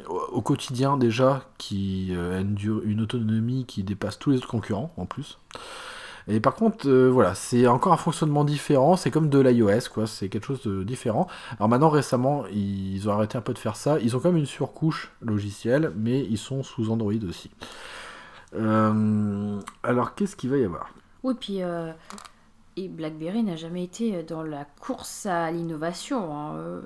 au au quotidien déjà qui euh, a une, une autonomie qui dépasse tous les autres concurrents en plus. Et par contre, euh, voilà, c'est encore un fonctionnement différent. C'est comme de l'iOS, quoi. C'est quelque chose de différent. Alors maintenant, récemment, ils ont arrêté un peu de faire ça. Ils ont quand même une surcouche logicielle, mais ils sont sous Android aussi. Euh, alors, qu'est-ce qu'il va y avoir? Oui, puis. euh, Et BlackBerry n'a jamais été dans la course à l'innovation. hein, euh.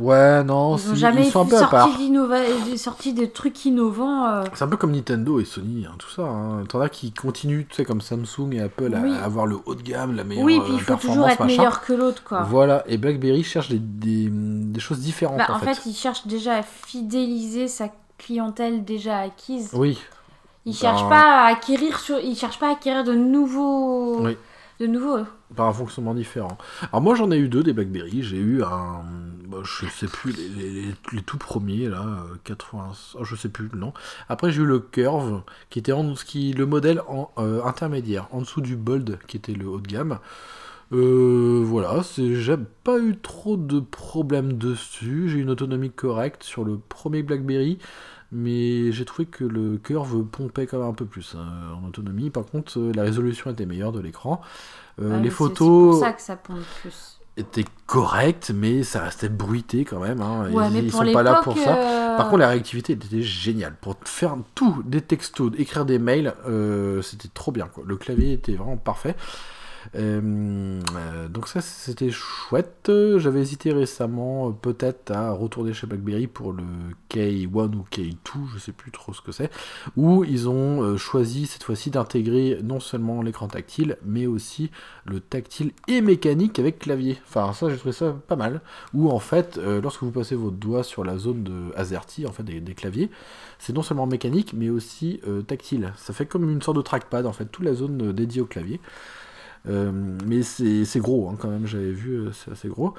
Ouais, non, Ils n'ont jamais ils sont un peu à part. sorti, d'innova- sorti de trucs innovants. euh. C'est un peu comme Nintendo et Sony, hein, tout ça. Hein. T'en as qui continuent, tu sais, comme Samsung et Apple, à- Oui. à, avoir le haut de gamme, la meilleure Oui, euh, puis il faut toujours être machin. meilleur que l'autre, quoi. Voilà, et BlackBerry cherche des, des, des choses différentes Bah, en, en fait. fait, il cherche déjà à fidéliser sa clientèle déjà acquise. Oui, Il cherche Ben- pas à acquérir sur, il cherche pas à acquérir de nouveaux, Oui. De nouveaux. par un fonctionnement différent. Alors moi j'en ai eu deux des BlackBerry, j'ai eu un, bah, je sais plus, les, tout premiers là, euh, 80, oh, je sais plus le nom. Après j'ai eu le Curve, qui était en qui, le modèle euh, intermédiaire, en dessous du Bold, qui était le haut de gamme. Euh, voilà, j'ai pas eu trop de problèmes dessus, j'ai une autonomie correcte sur le premier BlackBerry, mais j'ai trouvé que le Curve pompait quand même un peu plus hein, en autonomie. Par contre, euh, la résolution était meilleure de l'écran. Euh, Ouais, les c'est- C'est photos pour ça que ça pompe plus. étaient correctes, mais ça restait bruité quand même. hein. Ouais, ils, ils sont pas là pour ça. euh, Par contre, la réactivité était géniale. Pour faire tout, des textos, écrire des mails, euh, c'était trop bien. Quoi. Le clavier était vraiment parfait. Euh, euh, donc ça, c'était chouette. J'avais hésité récemment, euh, peut-être, à retourner chez BlackBerry pour le K1 ou K2, je sais plus trop ce que c'est, où ils ont choisi cette fois-ci d'intégrer non seulement l'écran tactile, mais aussi le tactile et mécanique avec clavier. Enfin, ça, j'ai trouvé ça pas mal. Où en fait, lorsque vous passez votre doigt sur la zone de AZERTY, en fait, des, claviers, c'est non seulement mécanique, mais aussi tactile. Ça fait comme une sorte de trackpad, en fait, toute la zone dédiée au clavier. Euh, mais c'est gros, hein, quand même, j'avais vu, euh, c'est assez gros.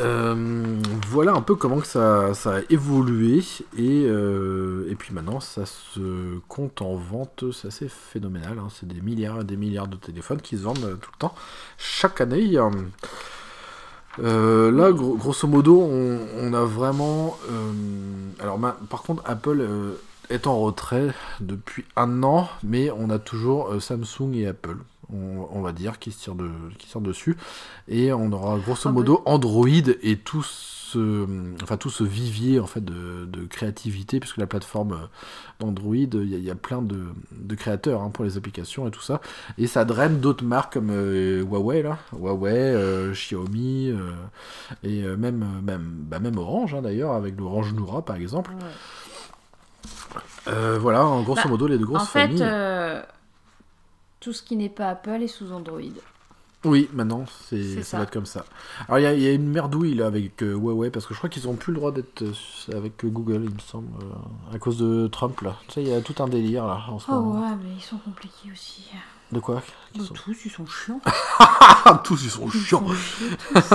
Euh, voilà un peu comment que ça, a évolué et, puis maintenant ça se compte en vente, c'est assez phénoménal, hein. c'est des milliards et des milliards de téléphones qui se vendent tout le temps, chaque année. là, gro- grosso modo, on, a vraiment. alors, par contre, Apple est en retrait depuis un an, mais on a toujours euh, Samsung et Apple, on, on va dire, qui se, tirent de, qui se dessus. Et on aura grosso Ah modo Android et tout ce, enfin, tout ce vivier en fait, de, de créativité, puisque la plateforme euh, d'Android, il y, a- il y a plein de, de créateurs hein, pour les applications et tout ça. Et ça draine d'autres marques comme euh, Huawei, là. Huawei, euh, Xiaomi, euh, et même, même, bah, même Orange, hein, d'ailleurs, avec l'Orange Noura, par exemple. ouais. Euh, voilà, en grosso Bah, modo, les deux grosses En fait, familles. euh, tout ce qui n'est pas Apple est sous Android. Oui, maintenant, c'est, ça, ça. va être comme ça. Alors, il y a- il y, a une merdouille, là, avec euh, Huawei, parce que je crois qu'ils ont plus le droit d'être avec Google, il me semble, à cause de Trump, là. Tu sais, il y a tout un délire, là, en ce Oh moment. ouais, mais ils sont compliqués aussi. De quoi Qu'ils Bah, sont- Tous, ils sont chiants. Tous, ils sont Ils chiants sont chiants, tous.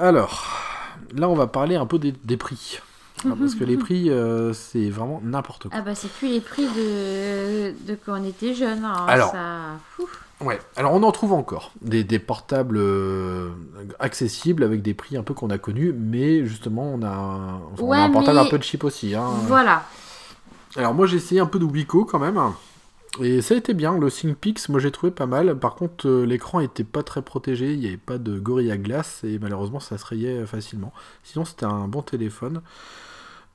Alors, là, on va parler un peu des, des prix. Parce que les prix, euh, c'est vraiment n'importe quoi. Ah bah c'est plus les prix de, de quand on était jeune. hein, Alors. ça... Ouais, alors on en trouve encore. Des, des portables euh, accessibles avec des prix un peu qu'on a connus, mais justement, on a un, enfin, on a Ouais, un portable mais- un peu cheap aussi. Hein. Voilà. Alors moi, j'ai essayé un peu d'Ubico quand même. Et ça a été bien, le ThinkPix, moi j'ai trouvé pas mal. Par contre, euh, l'écran était pas très protégé, il n'y avait pas de Gorilla Glass et malheureusement ça se rayait facilement. Sinon, c'était un bon téléphone.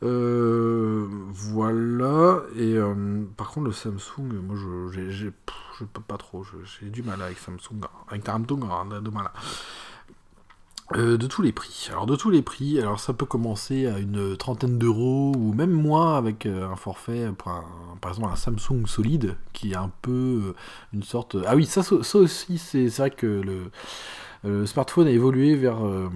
Euh, voilà. Et euh, par contre, le Samsung, moi je, j'ai, je peux pas trop. j'ai du mal avec Samsung. Avec Samsung, on a du mal. Euh, de tous les prix. Alors de tous les prix, alors ça peut commencer à une trentaine d'euros ou même moins avec euh, un forfait pour un- par exemple un Samsung solide qui est un peu euh, une sorte. Ah oui, ça, ça aussi c'est c'est vrai que le, le smartphone a évolué vers, euh,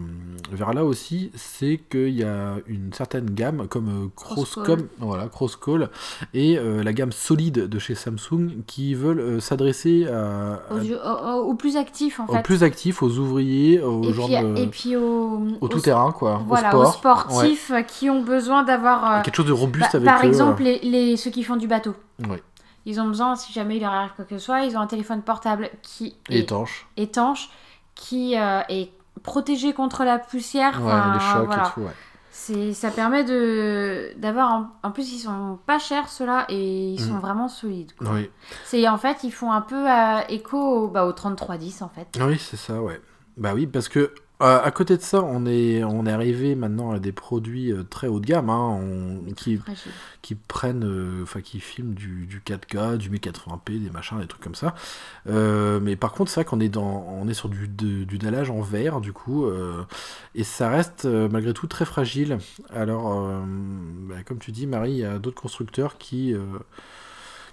vers là aussi, c'est qu'il y a une certaine gamme comme euh, Crosscall. Crosscom, voilà, Crosscall et euh, la gamme solide de chez Samsung qui veulent euh, s'adresser à, à- Aux, plus actifs en aux fait. plus actifs, aux ouvriers, aux et, gens puis, de- et puis aux, au aux- tout terrain quoi, voilà, au aux. Ouais. sportifs euh, qui ont besoin d'avoir. euh, quelque chose de robuste bah, avec par eux. exemple, les, les- ceux qui font du bateau. Ouais. Ils ont besoin, si jamais il leur arrive quoi que ce soit, ils ont un téléphone portable qui est étanche. étanche, qui euh, est protégé contre la poussière. Ouais, Enfin, les chocs voilà. et tout. Ouais. C'est, ça permet de d'avoir en, en plus ils sont pas chers ceux-là et ils sont Mm. vraiment solides. quoi. Oui, C'est en fait ils font un peu euh, écho au, bah, au 3310 en fait. oui c'est ça, ouais. Bah oui, parce que euh, à côté de ça, on est, on est arrivé maintenant à des produits euh, très haut de gamme, hein, on- qui, Fragile. qui prennent, euh, enfin qui filment du, du 4K, du 1080p, des machins, des trucs comme ça. Euh, mais par contre, c'est vrai qu'on est dans, on est sur du, de- du dallage en verre, du coup, et ça reste malgré tout très fragile. Alors, bah, comme tu dis, Marie, il y a d'autres constructeurs qui,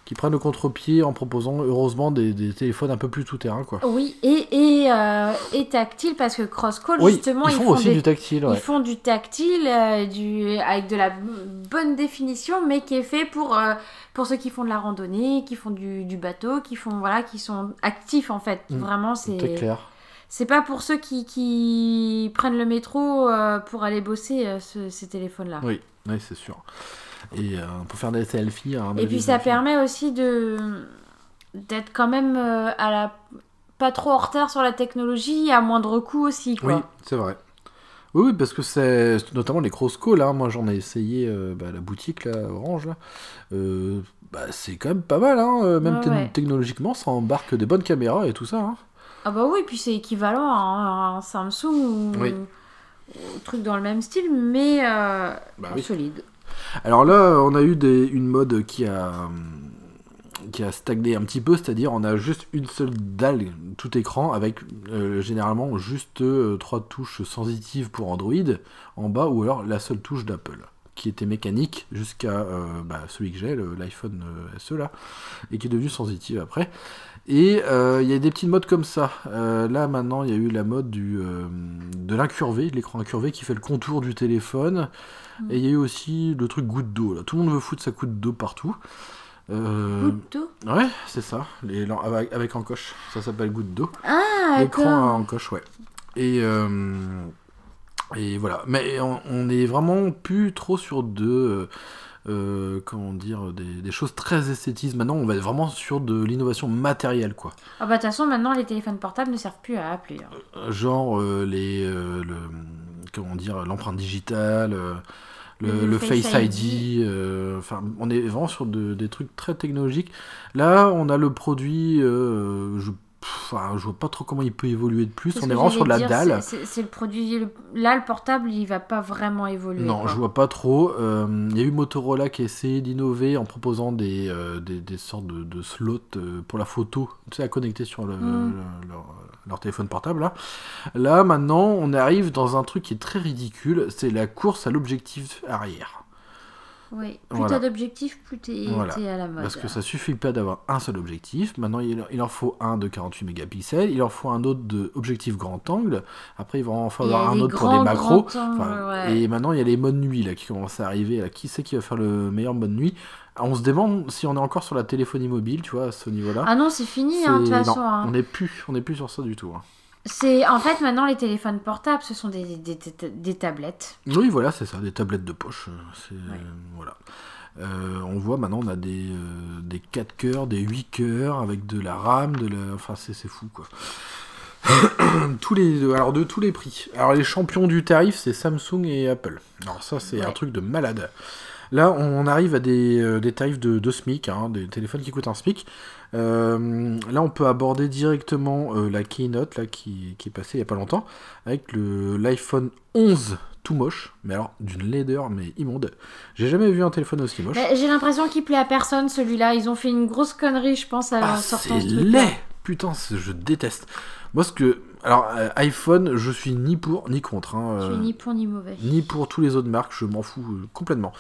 qui prennent le contre-pied en proposant, heureusement, des, des téléphones un peu plus tout-terrain, quoi. Oui et et, euh, et tactile parce que Crosscall Oui, justement ils font, aussi des- du tactile, ils font du tactile euh, du avec de la bonne définition mais qui est fait pour euh, pour ceux qui font de la randonnée, qui font du, du bateau, qui font voilà qui sont actifs en fait. Mm. Vraiment C'est clair. C'est pas pour ceux qui, qui prennent le métro pour aller bosser ce- ces téléphones-là. Oui, oui c'est sûr. Et euh, pour faire des selfies, un Et puis ça permet aussi de d'être quand même euh, à la pas trop en retard sur la technologie à moindre coût aussi quoi. Oui, c'est vrai. Oui, oui, parce que c'est notamment les cross-calls. Hein. Moi, j'en ai essayé euh, bah, la boutique là, Orange. Là. Euh, bah, c'est quand même pas mal. Hein. Même Ouais, te- ouais. technologiquement, ça embarque des bonnes caméras et tout ça. Hein. Ah bah oui, puis c'est équivalent à un, un Samsung ou Oui. ou truc dans le même style mais euh, Bah oui. solide. Alors là, on a eu une mode qui a, qui a stagné un petit peu, c'est-à-dire on a juste une seule dalle tout écran avec euh, généralement juste euh, trois touches sensitives pour Android en bas ou alors la seule touche d'Apple qui était mécanique jusqu'à euh, bah, celui que j'ai, l'iPhone euh, SE là, et qui est devenu sensitive après. Et euh, il y a des petites modes comme ça. Euh, là maintenant, il y a eu la mode euh, de l'incurvé, de l'écran incurvé qui fait le contour du téléphone. Et il y a eu aussi le truc goutte d'eau. Là. Tout le monde veut foutre sa goutte d'eau partout. Euh, Goutte d'eau ouais, c'est ça. Les, avec, avec encoche. Ça s'appelle goutte d'eau. Ah, L'écran à encoche, ouais. Et, euh, et voilà. Mais on, on est vraiment plus trop sur de. euh, comment dire, des, des choses très esthétistes. Maintenant, on va être vraiment sur de l'innovation matérielle, quoi. Ah bah de toute façon maintenant les téléphones portables ne servent plus à appeler. hein. Genre les, le, comment dire, l'empreinte digitale, le, Face Face ID. euh, Enfin, on est vraiment sur de- des trucs très technologiques. Là, on a le produit. euh, je, pff, je vois pas trop comment il peut évoluer de plus. On est vraiment sur de la dire, dalle. c'est- le produit. le- Là, le portable, il va pas vraiment évoluer. Non, quoi. je vois pas trop. Euh, Il y a eu Motorola qui a essayé d'innover en proposant des, des, des sortes de, de slots pour la photo, tu sais, à connecter sur le- Mm. le- leur, leur téléphone portable. Là. là, maintenant, on arrive dans un truc qui est très ridicule, c'est la course à l'objectif arrière. Oui. Plus Voilà. t'as d'objectifs, plus t'es Voilà. à la mode. Parce que ça suffit pas d'avoir un seul objectif. Maintenant, il, il en faut un de 48 mégapixels, il en faut un autre de objectif grand angle. Après, il va en falloir un autre pour des macros. grands angles, Enfin, ouais. Et maintenant, il y a les modes nuit là, qui commencent à arriver. Là. Qui c'est qui va faire le meilleur mode nuit? On se demande si on est encore sur la téléphonie mobile, tu vois, à ce niveau-là. Ah non, c'est fini, hein, de toute C'est- façon. non, hein. on n'est plus, on n'est plus sur ça du tout. hein. C'est en fait maintenant les téléphones portables, ce sont des, des, des- des tablettes. Oui, voilà, c'est ça, des tablettes de poche. euh, C'est Ouais. voilà. Euh, on voit maintenant, on a des, euh, des 4 cœurs, des 8 cœurs avec de la RAM, de la, enfin c'est c'est fou quoi. tous les, alors de tous les prix. Alors les champions du tarif, c'est Samsung et Apple. Alors ça, c'est un truc de malade. Là, on arrive à des, euh, des tarifs de, de SMIC, hein, des téléphones qui coûtent un SMIC. Euh, là, on peut aborder directement euh, la keynote là, qui, qui est passée il n'y a pas longtemps, avec l'iPhone 11 tout moche, mais alors d'une laideur mais immonde. J'ai jamais vu un téléphone aussi moche. J'ai l'impression qu'il plaît à personne celui-là. Ils ont fait une grosse connerie, je pense, à Ah, sortant c'est laid putain, je déteste. Moi, ce que. Alors, euh, iPhone, je suis ni pour ni contre. Hein, je suis ni pour ni mauvais. Ni pour tous les autres marques, je m'en fous complètement.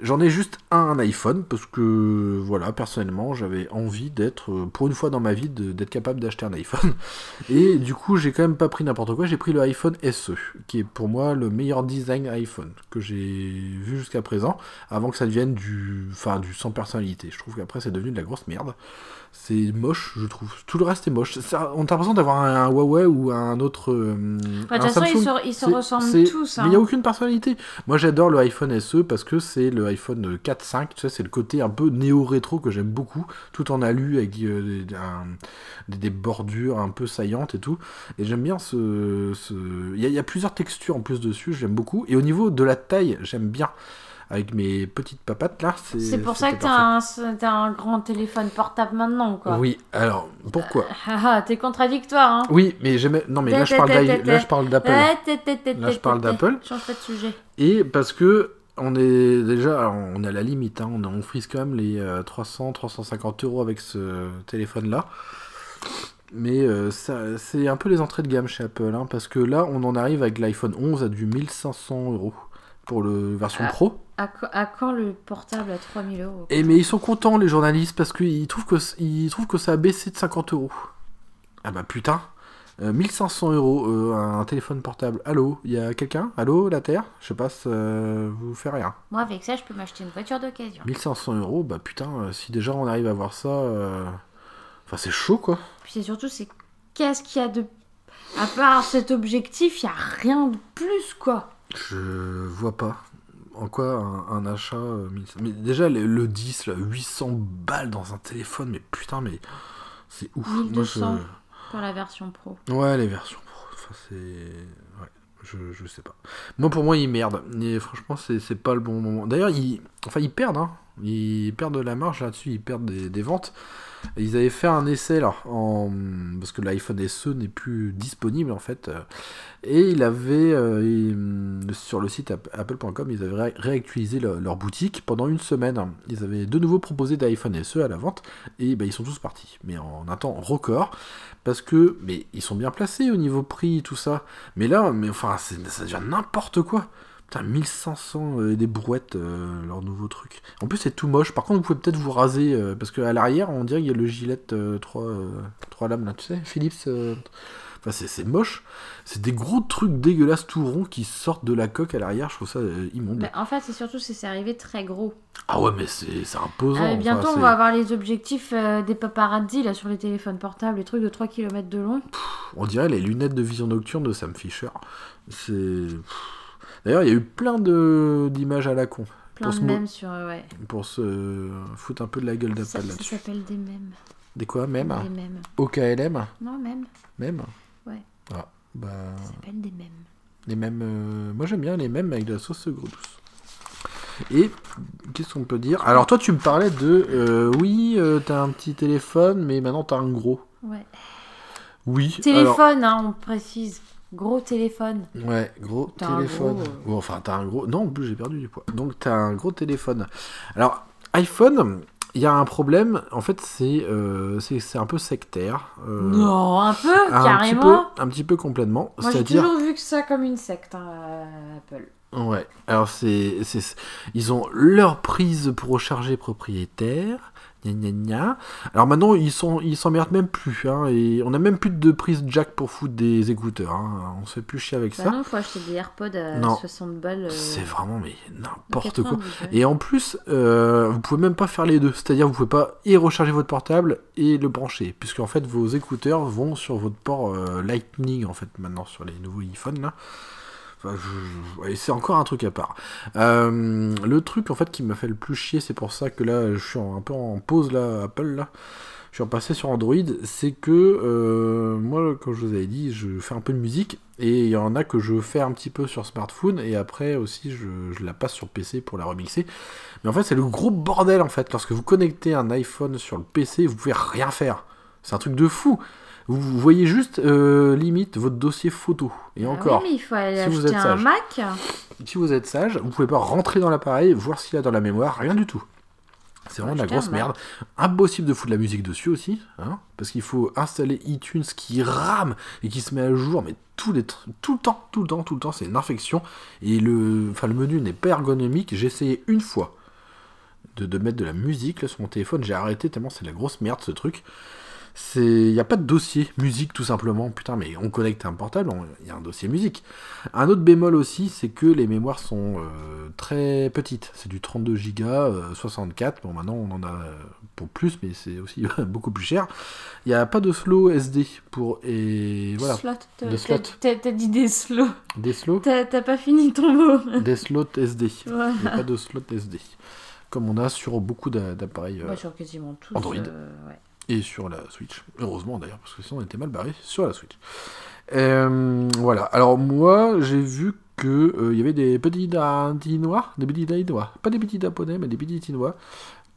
J'en ai juste un, iPhone parce que voilà, personnellement, j'avais envie d'être, euh, pour une fois dans ma vie, d'être capable d'acheter un iPhone. Et du coup, j'ai quand même pas pris n'importe quoi, j'ai pris le iPhone SE, qui est pour moi le meilleur design iPhone que j'ai vu jusqu'à présent, avant que ça devienne du, enfin, du sans personnalité. Je trouve qu'après, c'est devenu de la grosse merde c'est moche, je trouve. Tout le reste est moche. Ça, on a l'impression d'avoir un, Huawei ou un autre. Euh, de toute façon, ils se, ressemblent tous. Mais il n'y a hein. aucune personnalité. Moi, j'adore le iPhone SE parce que c'est le iPhone 4.5. Tu sais, c'est le côté un peu néo-rétro que j'aime beaucoup, tout en alu avec euh, des, bordures un peu saillantes et tout. Et j'aime bien ce. Il y, y, a plusieurs textures en plus dessus, j'aime beaucoup. Et au niveau de la taille, j'aime bien avec mes petites papates là. C'est pour ça que t'as un, un, grand téléphone portable maintenant, quoi. Oui, alors pourquoi Ah, ah T'es contradictoire, hein Oui, mais non, mais là je parle d'Apple. Là je parle d'Apple. Change pas de sujet. Et parce que on est déjà, on est à la limite, hein, on, on frise quand même les 300-350 euh, euros avec ce téléphone là. Mais euh, c'est un peu les entrées de gamme chez Apple, hein, parce que là on en arrive avec l'iPhone 11 à du 1500 euros pour le version pro. À, quand le portable à 3000 euros Et mais ils sont contents les journalistes parce qu'ils trouvent que ils trouvent que ça a baissé de 50 euros. Ah bah putain, 1500 euh, euros euh, un téléphone portable. Allô, il y a quelqu'un? Allô, la Terre? Je sais pas, ça vous fait rien. Moi avec ça, je peux m'acheter une voiture d'occasion. 1500 euros, bah putain, euh, si déjà on arrive à voir ça, enfin c'est chaud quoi. Puis surtout c'est qu'est-ce qu'il y a de à part cet objectif, il y a rien de plus quoi. Je vois pas. En quoi un, achat. Euh, mais déjà, le, 10, là, 800 balles dans un téléphone, mais putain, mais c'est ouf. 1200 pour la version pro. Ouais, les versions pro. Enfin, c'est. Ouais, je, je sais pas. Moi, pour moi, ils merdent. Et franchement, c'est pas le bon moment. D'ailleurs, ils. Enfin, ils perdent, hein. Ils perdent de la marge là-dessus, ils perdent des ventes. Ils avaient fait un essai là, en... parce que l'iPhone SE n'est plus disponible en fait. Et il avait, euh, sur le site apple.com, ils avaient réactualisé leur boutique pendant une semaine. Ils avaient de nouveau proposé d'iPhone SE à la vente et ben, ils sont tous partis. Mais en un temps record, parce que mais ils sont bien placés au niveau prix, tout ça. Mais là, mais enfin, ça devient n'importe quoi. Putain, 1500 euh, des brouettes, euh, leur nouveau truc. En plus, c'est tout moche. Par contre, vous pouvez peut-être vous raser, euh, parce qu'à l'arrière, on dirait qu'il y a le gilet 3, 3 lames, là, tu sais, Philips. Enfin, c'est moche. C'est des gros trucs dégueulasses tout ronds qui sortent de la coque à l'arrière. Je trouve ça immonde. Mais en fait, c'est surtout c'est arrivé très gros. Ah ouais, mais c'est imposant. bientôt, on va avoir les objectifs des paparazzi là, sur les téléphones portables, les trucs de 3 km de long. on dirait les lunettes de vision nocturne de Sam Fisher. C'est. D'ailleurs, il y a eu plein d'images à la con. Plein de mèmes sur. Ouais. Pour se foutre un peu de la gueule d'Apple là-dessus. Ça s'appelle des mèmes. Des quoi, mèmes Des mèmes. OKLM Non, mèmes. Mèmes Ouais. Ah, bah. Ça s'appelle des mèmes. Les mèmes. Euh, moi, j'aime bien les mèmes avec de la sauce gros douce. Et qu'est-ce qu'on peut dire? Alors, toi, tu me parlais de. Euh, oui, euh, t'as un petit téléphone, mais maintenant t'as un gros. Ouais. Oui. Téléphone, hein, on précise. Gros téléphone. Ouais, gros téléphone. Euh. enfin, t'as un gros. Non, en plus, j'ai perdu du poids. Donc, t'as un gros téléphone. Alors, iPhone, il y a un problème. En fait, c'est euh, c'est un peu sectaire. Euh, non, un peu, carrément. Petit peu, un petit peu complètement. Moi, j'ai toujours vu que ça comme une secte, hein, Apple. Ouais, alors c'est, ils ont leur prise pour recharger propriétaire, alors maintenant, ils sont, ils s'emmerdent même plus. Hein, et on a même plus de prise jack pour foutre des écouteurs. Hein, on se fait plus chier avec bah ça. Non, faut acheter des AirPods à 60 balles. Euh, C'est vraiment mais n'importe quoi. Et en plus, euh, vous pouvez même pas faire les deux. C'est-à-dire, vous pouvez pas et recharger votre portable et le brancher, puisque fait vos écouteurs vont sur votre port euh, Lightning en fait maintenant sur les nouveaux iPhones là c'est encore un truc à part. Euh, le truc en fait qui m'a fait le plus chier, c'est pour ça que là je suis un peu en pause là, Apple là. Je suis repassé sur Android, c'est que euh, moi, comme je vous avais dit, je fais un peu de musique et il y en a que je fais un petit peu sur smartphone et après aussi je, je la passe sur PC pour la remixer. Mais en fait, c'est le gros bordel en fait. Lorsque vous connectez un iPhone sur le PC, vous pouvez rien faire. C'est un truc de fou. Vous voyez juste euh, limite votre dossier photo. Et ah encore. Oui, mais il faut aller si acheter un Mac. Si vous êtes sage, vous pouvez pas rentrer dans l'appareil, voir y a dans la mémoire, rien du tout. C'est vraiment de la grosse merde. Impossible de foutre de la musique dessus aussi, hein, parce qu'il faut installer iTunes qui rame et qui se met à jour, mais tout, les tout le temps, tout le temps, tout le temps, c'est une infection. Et le, enfin, le menu n'est pas ergonomique. J'ai essayé une fois de, de, mettre de la musique là, sur mon téléphone, j'ai arrêté tellement c'est de la grosse merde ce truc. Il n'y a pas de dossier musique tout simplement. Putain, mais on connecte un portable, il y a un dossier musique. Un autre bémol aussi, c'est que les mémoires sont euh, très petites. C'est du 32 Go, 64. Bon, maintenant on en a pour plus, mais c'est aussi beaucoup plus cher. Il n'y a pas de slow SD pour. Et voilà. Slot. T'as dit des slow. Des slow T'as pas fini ton mot. Des slots SD. Il n'y a pas de slot SD. Comme on a sur beaucoup d'appareils. Euh, sur quasiment tous. Android. Euh, ouais et sur la Switch. Heureusement d'ailleurs, parce que sinon on était mal barré sur la Switch. Euh, voilà, alors moi j'ai vu qu'il euh, y avait des petits Dinois, des petits Dinois, pas des petits Japonais, mais des petits Dinois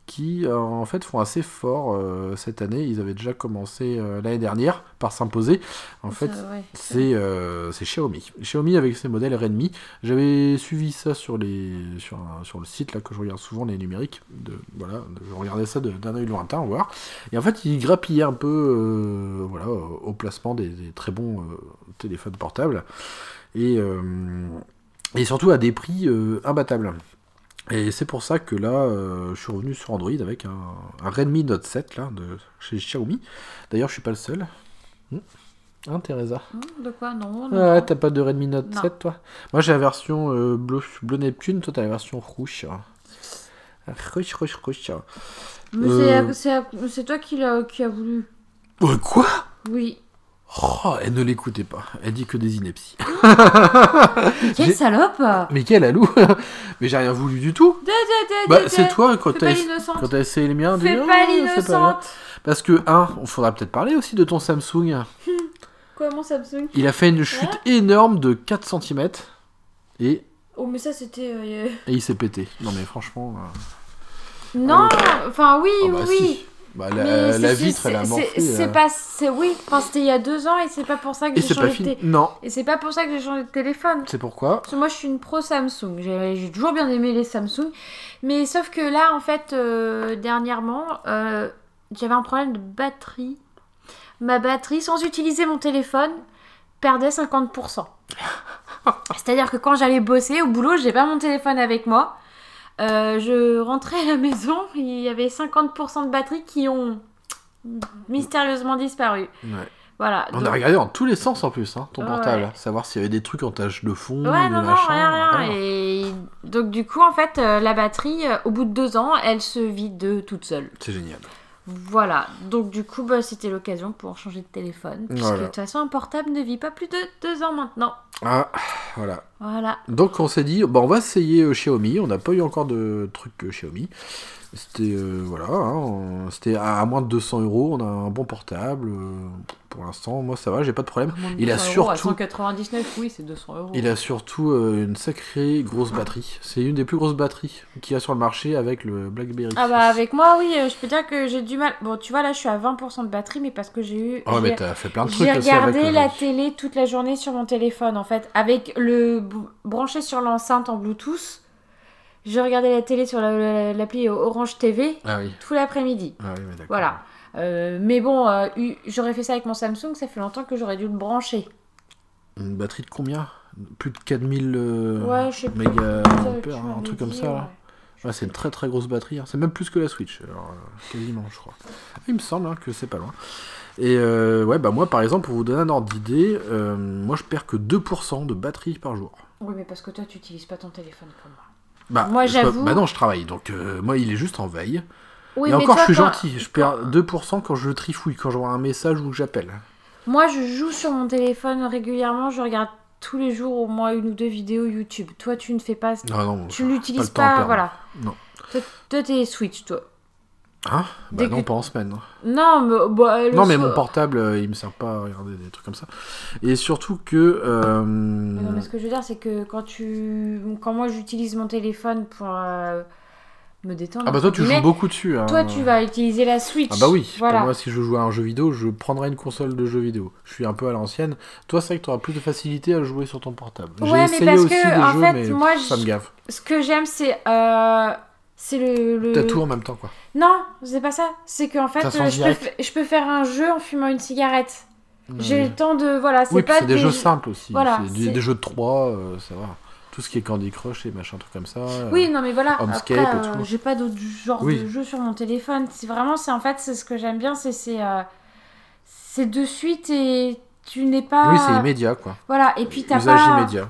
qui euh, en fait font assez fort euh, cette année. Ils avaient déjà commencé euh, l'année dernière par s'imposer. En fait, c'est Xiaomi. Xiaomi avec ses modèles Redmi. J'avais suivi ça sur les sur, sur le site là que je regarde souvent les numériques. De, voilà, je regardais ça d'un œil lointain, voir. Et en fait, ils grappillaient un peu voilà au placement des, des très bons téléphones portables et et surtout à des prix imbattables. Et c'est pour ça que là, euh, je suis revenu sur Android avec un, Redmi Note 7 là, de chez Xiaomi. D'ailleurs, je suis pas le seul. Hmm. Hein, Teresa hmm, De quoi? Non. non. t'as pas de Redmi Note 7 toi? Moi j'ai la version euh, bleu, bleu, Neptune, toi t'as la version rouge. Rouge, rouge, rouge. Mais euh... c'est toi qui a, qui a voulu. quoi? Oui. Oh, elle ne l'écoutait pas. Elle dit que des inepties. quelle salope Mais quelle alou Mais j'ai rien voulu du tout. bah, c'est toi quand t'as quand as essayé les miens. Fais pas l'innocente. Parce que un, on faudra peut-être parler aussi de ton Samsung. Quoi mon Samsung? Il a fait une chute énorme de 4 cm et. Oh mais ça c'était. Euh, et il s'est pété. Non mais franchement. Euh, non, enfin oui, ah, bah, oui. Bah, la, la vitre, elle a morflé. C'est euh. pas, oui, enfin, c'était il y a deux ans et c'est pas pour ça que j'ai changé de Non. Et c'est pas pour ça que j'ai changé de téléphone. C'est pourquoi? Parce que moi, je suis une pro Samsung. J'ai toujours bien aimé les Samsung, mais sauf que là, en fait, euh, dernièrement, euh, j'avais un problème de batterie. Ma batterie, sans utiliser mon téléphone, perdait 50%. C'est-à-dire que quand j'allais bosser au boulot, j'ai pas mon téléphone avec moi. Euh, je rentrais à la maison, il y avait 50% de batterie qui ont mystérieusement disparu. Voilà. On a regardé dans tous les sens en plus, hein, ton portable. Savoir s'il y avait des trucs en tâche de fond. Ouais, non, non, rien, rien. Et donc, du coup, en fait, euh, la batterie, euh, au bout de deux ans, elle se vide toute seule. C'est génial. Voilà, donc du coup, bah, c'était l'occasion pour changer de téléphone. Puisque de toute façon, un portable ne vit pas plus de deux ans maintenant. Ah, voilà. Voilà. Donc on s'est dit, bon, on va essayer euh, Xiaomi. On n'a pas eu encore de trucs euh, Xiaomi. C'était euh, voilà, hein, c'était à, moins de 200 euros. On a un bon portable. Euh, pour l'instant, moi ça va, j'ai pas de problème. Il a surtout. 199, oui, c'est 200 euros. Il a surtout euh, une sacrée grosse batterie. C'est une des plus grosses batteries qu'il y a sur le marché avec le BlackBerry. Ah bah avec moi, oui, je peux dire que j'ai du mal. Bon, tu vois là, je suis à 20% de batterie, mais parce que j'ai eu. Oh mais t'as fait plein de trucs. J'ai regardé la télé toute la journée sur mon téléphone en fait, avec le branché sur l'enceinte en Bluetooth. Je regardais la télé sur l'appli Orange TV ah tout l'après-midi. Ah voilà. Euh, mais bon, euh, j'aurais fait ça avec mon Samsung, ça fait longtemps que j'aurais dû le brancher. Une batterie de combien? Plus de 4000 euh, ouais, je sais un truc comme ça. c'est une très très grosse batterie. Hein. C'est même plus que la Switch, alors, quasiment, je crois. Il me semble hein, que c'est pas loin. Et ouais, bah moi par exemple, pour vous donner un ordre d'idée, moi je perds que 2% de batterie par jour. Oui, mais parce que toi tu n'utilises pas ton téléphone comme moi. Bah, moi, j'avoue. Bah non, je travaille, donc euh, moi, il est juste en veille. Oui, et encore, je suis gentil. Je perds 2% quand je trifouille, quand je vois un message ou que j'appelle. Moi, je joue sur mon téléphone régulièrement. Je regarde tous les jours au moins une ou deux vidéos YouTube. Toi, tu ne fais pas. Non, non, tu n'utilises pas. voilà. Non. Toi, t'es Switch, toi. Hein Bah non, pas en semaine. Non, mais, bah, non, mais mon portable, euh, il me sert pas à regarder des trucs comme ça. Et surtout que. Euh... non, mais ce que je veux dire, c'est que quand tu. Quand moi j'utilise mon téléphone pour. Euh, me détendre. Ah bah toi tu joues beaucoup dessus. Hein. Toi tu vas utiliser la Switch. Ah bah oui. Voilà. Pour moi si je joue à un jeu vidéo, je prendrai une console de jeu vidéo. Je suis un peu à l'ancienne. Toi c'est vrai que tu auras plus de facilité à jouer sur ton portable. Ouais, J'ai essayé aussi que, des jeux, fait, mais moi, ça me gave. Ce que j'aime c'est euh, C'est le. le... T'as tout en même temps, quoi. Non, c'est pas ça. C'est qu'en fait, euh, je, peux, je faire un jeu en fumant une cigarette. J'ai le temps de. Voilà, c'est Oui, pas c'est des jeux jeux- simples aussi. Voilà, des, jeux de 3, euh, ça va. Tout ce qui est Candy Crush et machin, truc comme ça. euh, Oui, non, mais voilà. Homescape Après, et euh, tout. j'ai pas d'autres genres Oui. de jeux sur mon téléphone. C'est vraiment, c'est en fait, c'est ce que j'aime bien, c'est c'est de suite et tu n'es pas. Oui, c'est immédiat, quoi. Voilà, et puis t'as Usage pas. immédiat.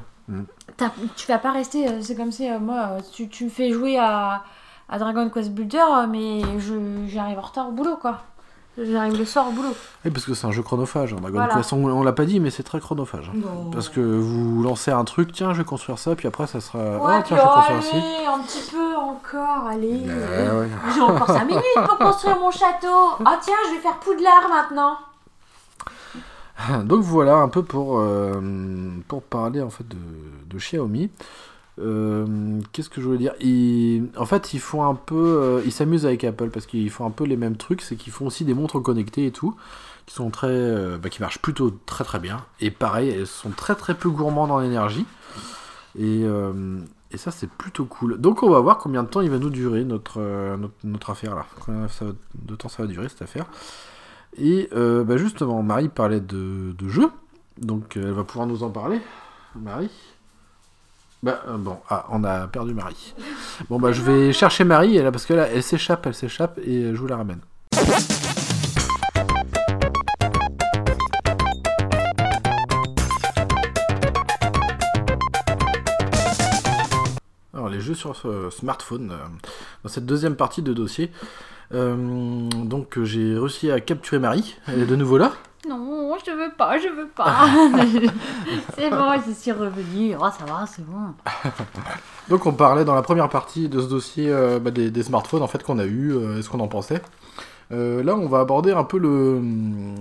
t'as- Tu vas pas rester. C'est comme si euh, moi, tu, tu me fais jouer à, à Dragon Quest Builder, euh, mais j'arrive en retard au boulot, quoi. J'arrive le soir au boulot. Oui, parce que c'est un jeu chronophage. hein. Dragon Voilà. Quest, on, on l'a pas dit, mais c'est très chronophage. hein. Parce que vous lancez un truc, tiens, je vais construire ça, puis après ça sera. Ouais, oh, tiens, je vais oh, construire ci. allez, un petit peu encore, allez. Ouais. J'ai encore 5 minutes pour construire mon château. Ah tiens, je vais faire Poudlard maintenant. Donc voilà un peu pour, euh, pour parler en fait de, de Xiaomi. Euh, Qu'est-ce que je voulais dire En fait, ils font un peu, euh, ils s'amusent avec Apple parce qu'ils font un peu les mêmes trucs, c'est qu'ils font aussi des montres connectées et tout, qui sont très, euh, bah, qui marchent plutôt très très bien. Et pareil, elles sont très très peu gourmandes en énergie. Et, ça, c'est plutôt cool. Donc on va voir combien de temps il va nous durer notre, affaire là. Combien de temps ça va durer cette affaire. Et bah, justement, Marie parlait de, de jeux, donc elle va pouvoir nous en parler. Marie? Bah euh, bon, ah, on a perdu Marie. Bon bah je vais chercher Marie, elle, parce que là, elle s'échappe, elle s'échappe, et euh, je vous la ramène. Alors les jeux sur euh, smartphone, dans cette deuxième partie de dossier. Euh, donc j'ai réussi à capturer Marie, elle est de nouveau là. Non, je veux pas, je veux pas. c'est bon, je suis revenue. Oh, ça va, c'est bon. Donc on parlait dans la première partie de ce dossier euh, bah, des, des smartphones en fait qu'on a eu euh, et ce qu'on en pensait. Euh, là on va aborder un peu le, euh,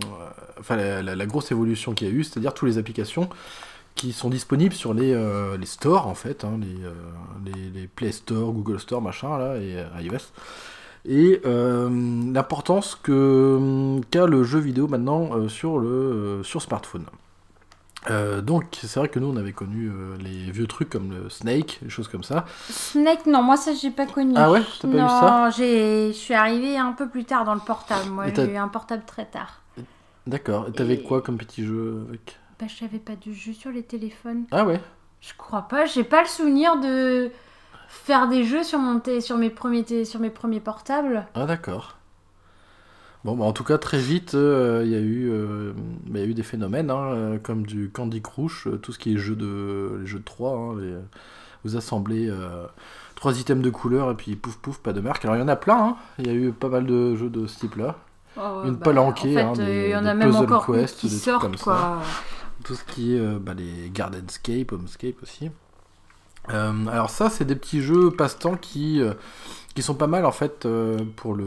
enfin la, la- la grosse évolution qu'il y a eu, c'est-à-dire toutes les applications qui sont disponibles sur les, euh, les stores en fait, hein, les, euh, les, les Play Store, Google Store, machin là et iOS. Et euh, l'importance que qu'a le jeu vidéo maintenant euh, sur le euh, sur smartphone. Euh, donc c'est vrai que nous on avait connu euh, les vieux trucs comme le Snake, des choses comme ça. Snake, non, moi ça j'ai pas connu. Ah ouais T'as pas non, eu ça je suis arrivée un peu plus tard dans le portable. Moi, j'ai eu un portable très tard. D'accord. Et t'avais Et- quoi comme petit jeu avec? Bah, je n'avais pas de jeu sur les téléphones. Ah ouais? Je crois pas. J'ai pas le souvenir de faire des jeux sur mon sur mes premiers sur mes premiers portables. Ah d'accord. Bon, bah, en tout cas, très vite, euh, il y, a eu, euh, bah, y a eu des phénomènes, hein, euh, comme du Candy Crush, euh, tout ce qui est jeu de, les jeux de 3. vous assemblez euh, trois items de couleur et puis pouf pouf, pas de marque. Alors il y en a plein, hein. il y a eu pas mal de jeux de ce type-là. Une palanquée, Oh, En hein, fait, des- il y en des a même puzzle encore quest, qui des trucs sortent comme ça. tout ce qui est euh, bah, les Gardenscape, Homescape aussi. Euh, alors ça, c'est des petits jeux passe-temps qui, euh, qui sont pas mal en fait euh, pour, le,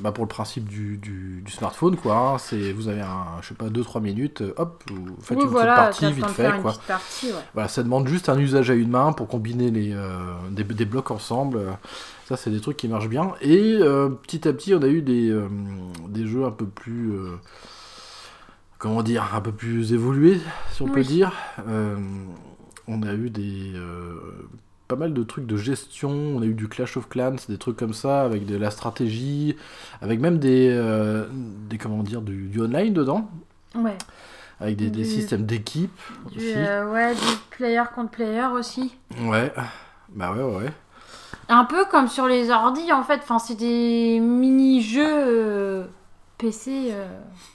bah, pour le principe du, du, du smartphone quoi. hein. C'est vous avez un, je sais pas 2-3 minutes, hop, vous faites Oui, une voilà, petite partie vite fait quoi. petite partie, ouais. Voilà, ça demande juste un usage à une main pour combiner les, des, des blocs ensemble. Ça, c'est des trucs qui marchent bien. Et petit à petit, on a eu des, des jeux un peu plus. comment dire Un peu plus évolués, si on peut dire. Euh, on a eu des. euh, pas mal de trucs de gestion, on a eu du Clash of Clans, des trucs comme ça, avec de la stratégie, avec même des, euh, des comment dire, du, du online dedans, Ouais. avec des, des systèmes d'équipe aussi. euh, ouais, du player contre player aussi. Ouais, bah ouais, ouais. Un peu comme sur les ordis en fait. Enfin, c'est des mini-jeux euh, PC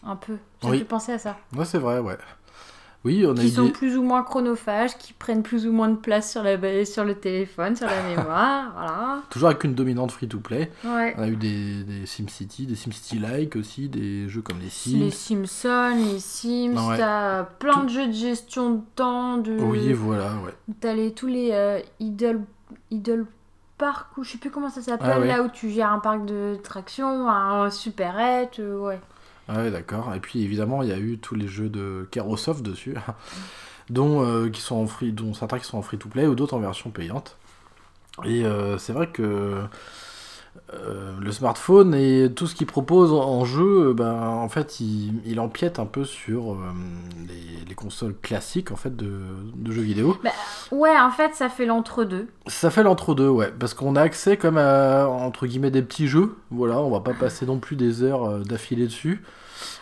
un peu. J'ai Oui. pu penser à ça. Ouais, c'est vrai, ouais. Oui, on a Qui sont des... plus ou moins chronophages, qui prennent plus ou moins de place sur, la, sur le téléphone, sur la mémoire. voilà. Toujours avec une dominante free-to-play. Ouais. On a eu des, des SimCity, des SimCity-like aussi, des jeux comme les Sims. Les Simpsons, les Sims, Ouais. t'as plein Tout- de jeux de gestion de temps, de... Oui, voilà, ouais. T'as les, tous les euh, Idle, Idle Park, ou je sais plus comment ça s'appelle, Ah ouais. là où tu gères un parc de tractions, un supérette, euh, ouais. Ah ouais, d'accord. Et puis évidemment, il y a eu tous les jeux de Carosoft dessus, dont, euh, qui sont en free, dont certains qui sont en free-to-play ou d'autres en version payante. Et euh, c'est vrai que euh, le smartphone et tout ce qu'il propose en jeu, ben, en fait, il, empiète un peu sur euh, les, consoles classiques en fait de, jeux vidéo. Bah, ouais, en fait, ça fait l'entre-deux. Ça fait l'entre-deux, ouais, parce qu'on a accès comme à entre guillemets des petits jeux. Voilà, on va pas passer non plus des heures euh, d'affilée dessus.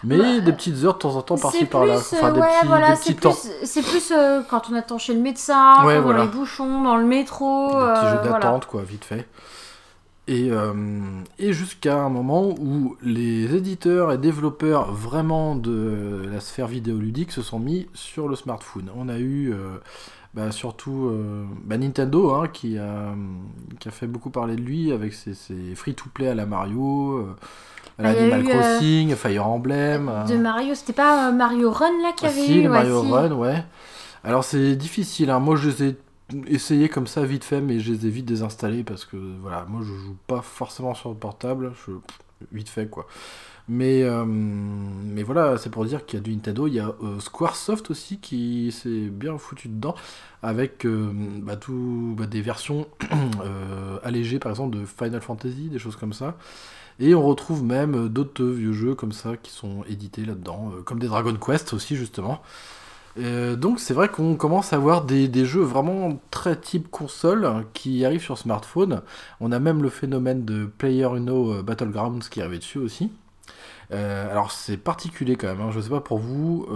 Mais bah, des petites heures de temps en temps par-ci par-là. Enfin, des petits, voilà, des temps. C'est plus quand on attend chez le médecin, dans les bouchons, dans le métro. Des petits jeux d'attente, quoi, vite fait. Euh, et, jusqu'à un moment où les éditeurs et développeurs vraiment de la sphère vidéoludique se sont mis sur le smartphone. On a eu euh, bah, surtout euh, bah, Nintendo hein, qui, a, qui a fait beaucoup parler de lui avec ses, free-to-play à la Mario. à bah, Animal Crossing, Fire Emblem. De Mario, c'était pas Mario Run là qui ah, avait si, eu Mario Run, ouais. Alors c'est difficile, hein. moi je les ai essayé comme ça vite fait, mais je les ai vite désinstallés parce que voilà, moi je joue pas forcément sur le portable, je, vite fait quoi. Mais, euh, mais voilà, c'est pour dire qu'il y a du Nintendo, il y a euh, Squaresoft aussi qui s'est bien foutu dedans avec euh, bah, bah, des versions allégées par exemple de Final Fantasy, des choses comme ça. Et on retrouve même d'autres vieux jeux comme ça qui sont édités là-dedans, comme des Dragon Quest aussi justement. Euh, donc c'est vrai qu'on commence à avoir des, jeux vraiment très type console qui arrivent sur smartphone. On a même le phénomène de Player Uno euh, Battlegrounds qui arrive dessus aussi. Euh, alors c'est particulier quand même, hein. je sais pas pour vous,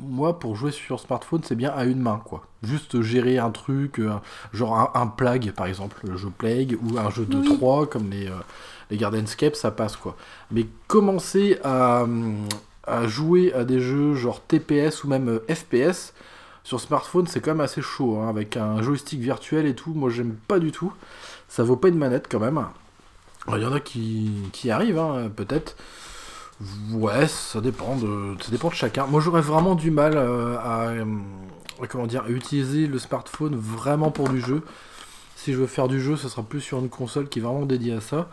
moi pour jouer sur smartphone c'est bien à une main quoi. Juste gérer un truc, genre un, Plague par exemple, le jeu Plague, ou un jeu de 3 comme les, les Gardenscape ça passe quoi. Mais commencer à, à jouer à des jeux genre TPS ou même euh, FPS sur smartphone, c'est quand même assez chaud, hein, avec un joystick virtuel et tout. Moi, j'aime pas du tout. Ça vaut pas une manette quand même. Il y en a qui, qui arrivent, hein, peut-être. Ouais, ça dépend de, ça dépend de chacun. Moi, j'aurais vraiment du mal euh, à, euh, comment dire, à utiliser le smartphone vraiment pour du jeu. Si je veux faire du jeu, ce sera plus sur une console qui est vraiment dédiée à ça.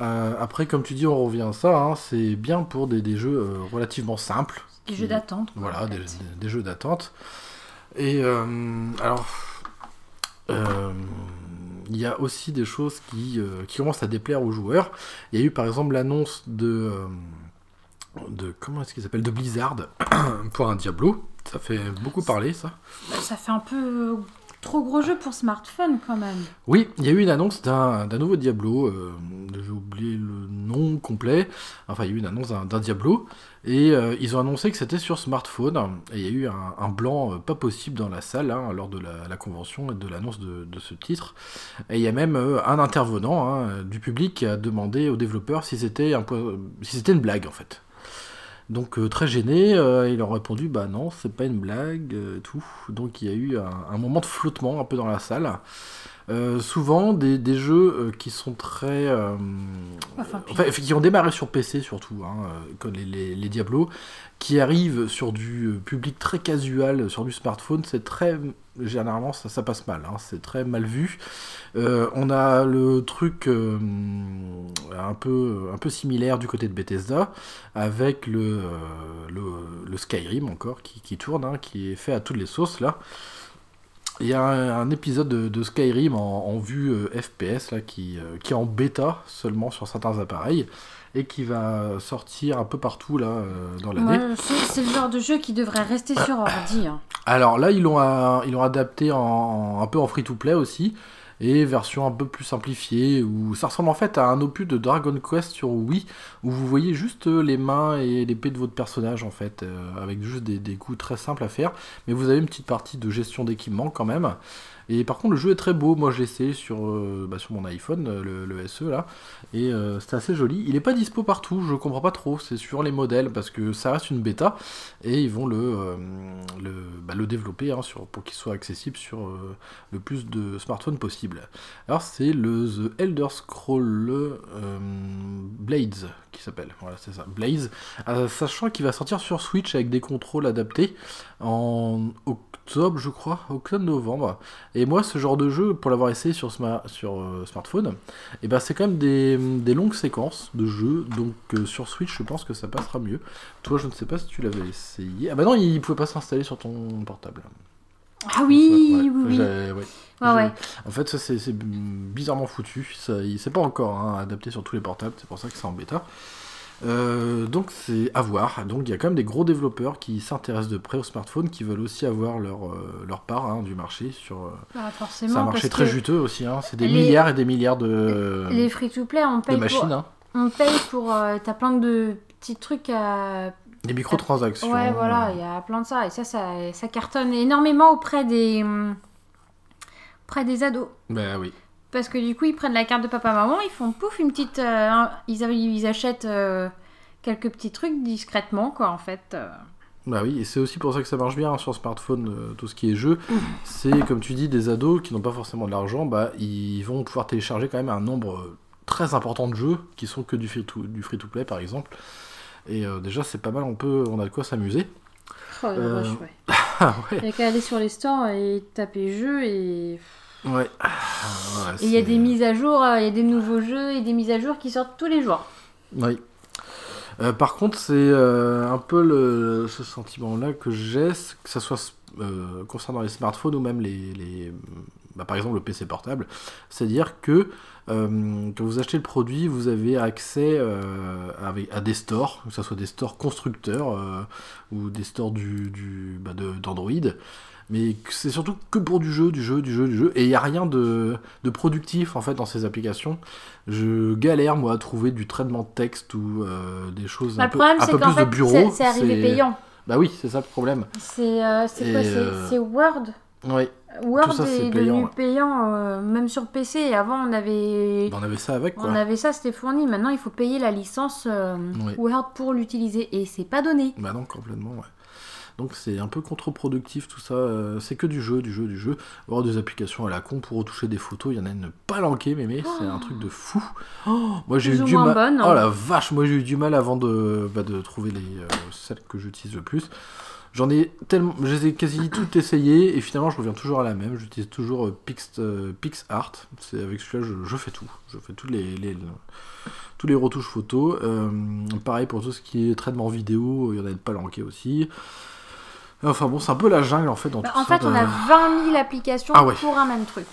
Euh, après, comme tu dis, on revient à ça. Hein, c'est bien pour des, jeux euh, relativement simples. Des jeux d'attente. Voilà, des, jeux d'attente. Et euh, alors, il y a aussi des choses qui, qui, commencent à déplaire aux joueurs. Il y a eu par exemple l'annonce de, de comment est-ce qu'il s'appelle de Blizzard pour un Diablo. Ça fait beaucoup parler, ça. Ça fait un peu trop gros jeu pour smartphone quand même. Oui, il y a eu une annonce d'un nouveau Diablo, euh, j'ai oublié le nom complet, enfin il y a eu une annonce d'un Diablo, et euh, ils ont annoncé que c'était sur smartphone, et il y a eu un, blanc euh, pas possible dans la salle hein, lors de la, convention et de l'annonce de, ce titre, et il y a même un intervenant hein, du public qui a demandé aux développeurs si c'était si une blague en fait. Donc euh, très gêné, euh, il a répondu bah non, c'est pas une blague, euh, tout. Donc il y a eu un, moment de flottement un peu dans la salle. Souvent des, jeux qui sont très. enfin, qui ont démarré sur PC surtout, hein, comme les, les, les, Diablo, qui arrivent sur du public très casual, sur du smartphone, c'est très généralement ça, ça passe mal, hein, c'est très mal vu. Euh, on a le truc euh, un, peu, un peu similaire du côté de Bethesda, avec le, euh, le, Skyrim encore qui, tourne, hein, qui est fait à toutes les sauces là. Il y a un, épisode de, Skyrim en, vue FPS là, qui, qui est en bêta seulement sur certains appareils et qui va sortir un peu partout là dans l'année. c'est le genre de jeu qui devrait rester sur ordi. Hein. Alors là, ils l'ont adapté en, un peu en free-to-play aussi et version un peu plus simplifiée où ça ressemble en fait à un opus de Dragon Quest sur Wii où vous voyez juste les mains et l'épée de votre personnage en fait euh, avec juste des, des, coups très simples à faire. Mais vous avez une petite partie de gestion d'équipement quand même et par contre, le jeu est très beau. Moi, je l'ai essayé sur, euh, bah, sur mon iPhone, euh, le, SE là. Et euh, c'est assez joli. Il n'est pas dispo partout, je comprends pas trop. C'est sur les modèles parce que ça reste une bêta. Et ils vont le, bah, le, développer hein, pour qu'il soit accessible sur le plus de smartphones possible. Alors, c'est le The Elder Scroll Blades qui s'appelle. Voilà, c'est ça. Blaze. sachant qu'il va sortir sur Switch avec des contrôles adaptés en je crois, octobre-novembre. Et moi, ce genre de jeu, pour l'avoir essayé sur, sur euh, smartphone, et eh ben, c'est quand même des, longues séquences de jeu. Donc euh, sur Switch, je pense que ça passera mieux. Toi, je ne sais pas si tu l'avais essayé. Ah bah non, il pouvait pas s'installer sur ton portable. Ah oui, Ouais, oui, oui. j'ai- ouais. Ouais, ouais. En fait, ça c'est bizarrement foutu. Ça, il- c'est pas encore hein, adapté sur tous les portables, c'est pour ça que c'est en bêta. Euh, donc c'est à voir. Donc il y a quand même des gros développeurs qui s'intéressent de près aux smartphones, qui veulent aussi avoir leur, euh, leur part hein, du marché. Sur, euh, Bah, forcément. c'est un marché très juteux aussi. hein. C'est des les- milliards et des milliards de, Les free-to-play, on de paye machines. pour. hein. On paye pour. T'as plein de petits trucs à. Des microtransactions. Ouais, voilà, il y a plein de ça. Et ça, ça, ça cartonne énormément auprès des. hum, auprès des ados. Bah oui. Parce que du coup, ils prennent la carte de papa-maman, ils font pouf, une petite. euh, ils, achètent euh, quelques petits trucs discrètement, quoi, en fait. euh. Bah oui, et c'est aussi pour ça que ça marche bien hein, sur smartphone, euh, tout ce qui est jeu. Mmh. C'est comme tu dis, des ados qui n'ont pas forcément de l'argent, bah ils vont pouvoir télécharger quand même un nombre très important de jeux qui sont que du free to, du free to play par exemple. Et euh, déjà c'est pas mal, on peut, on a de quoi s'amuser. Oh, la Euh, vache, ouais. Ah ouais. Il y a qu'à aller sur les stores et taper jeux et. Ouais. Ah, ouais, Et il y a des mises à jour, euh, il y a des nouveaux jeux et des mises à jour qui sortent tous les jours. Oui. Euh, par contre, c'est euh, un peu le, ce sentiment-là que j'ai, que ça soit euh, concernant les smartphones ou même les, les- bah, par exemple le PC portable, c'est-à-dire que euh, quand vous achetez le produit, vous avez accès euh, avec, à des stores, que ce soit des stores constructeurs euh, ou des stores du, du, bah, de- d'Android. Mais c'est surtout que pour du jeu, du jeu, du jeu, du jeu. Et il n'y a rien de, de productif en fait dans ces applications. Je galère moi à trouver du traitement de texte ou euh, des choses Bah, un le peu, problème, un c'est peu plus de fait, bureau. c'est- arrivé payant. Bah oui, c'est ça le problème. C'est euh, quoi c'est- euh, C'est Word Oui, Word ça, est devenu payant, euh, même sur PC. Et avant, on avait, on avait ça avec quoi. on avait ça, c'était fourni. Maintenant, il faut payer la licence euh, Oui. Word pour l'utiliser. Et c'est pas donné. Bah non, complètement, ouais. Donc c'est un peu contre-productif tout ça. euh, c'est que du jeu, du jeu, du jeu. Avoir des applications à la con pour retoucher des photos, il y en a une palanquée, mémé, c'est un truc de fou. Oh, moi j'ai eu du mal. bonne, Oh hein. la vache, moi j'ai eu du mal avant de, bah, de trouver les euh, celles que j'utilise le plus. J'en ai tellement, je les ai quasi toutes essayées et finalement je reviens toujours à la même. J'utilise toujours euh, Pix, euh, PixArt. C'est avec celui-là je, je fais tout. Je fais tous les, les- tous les retouches photos. Euh, pareil pour tout ce qui est traitement vidéo, il y en a une palanquée aussi. Enfin bon, c'est un peu la jungle en fait dans Bah, en fait, on a 20 000 applications Ah ouais. pour un même truc.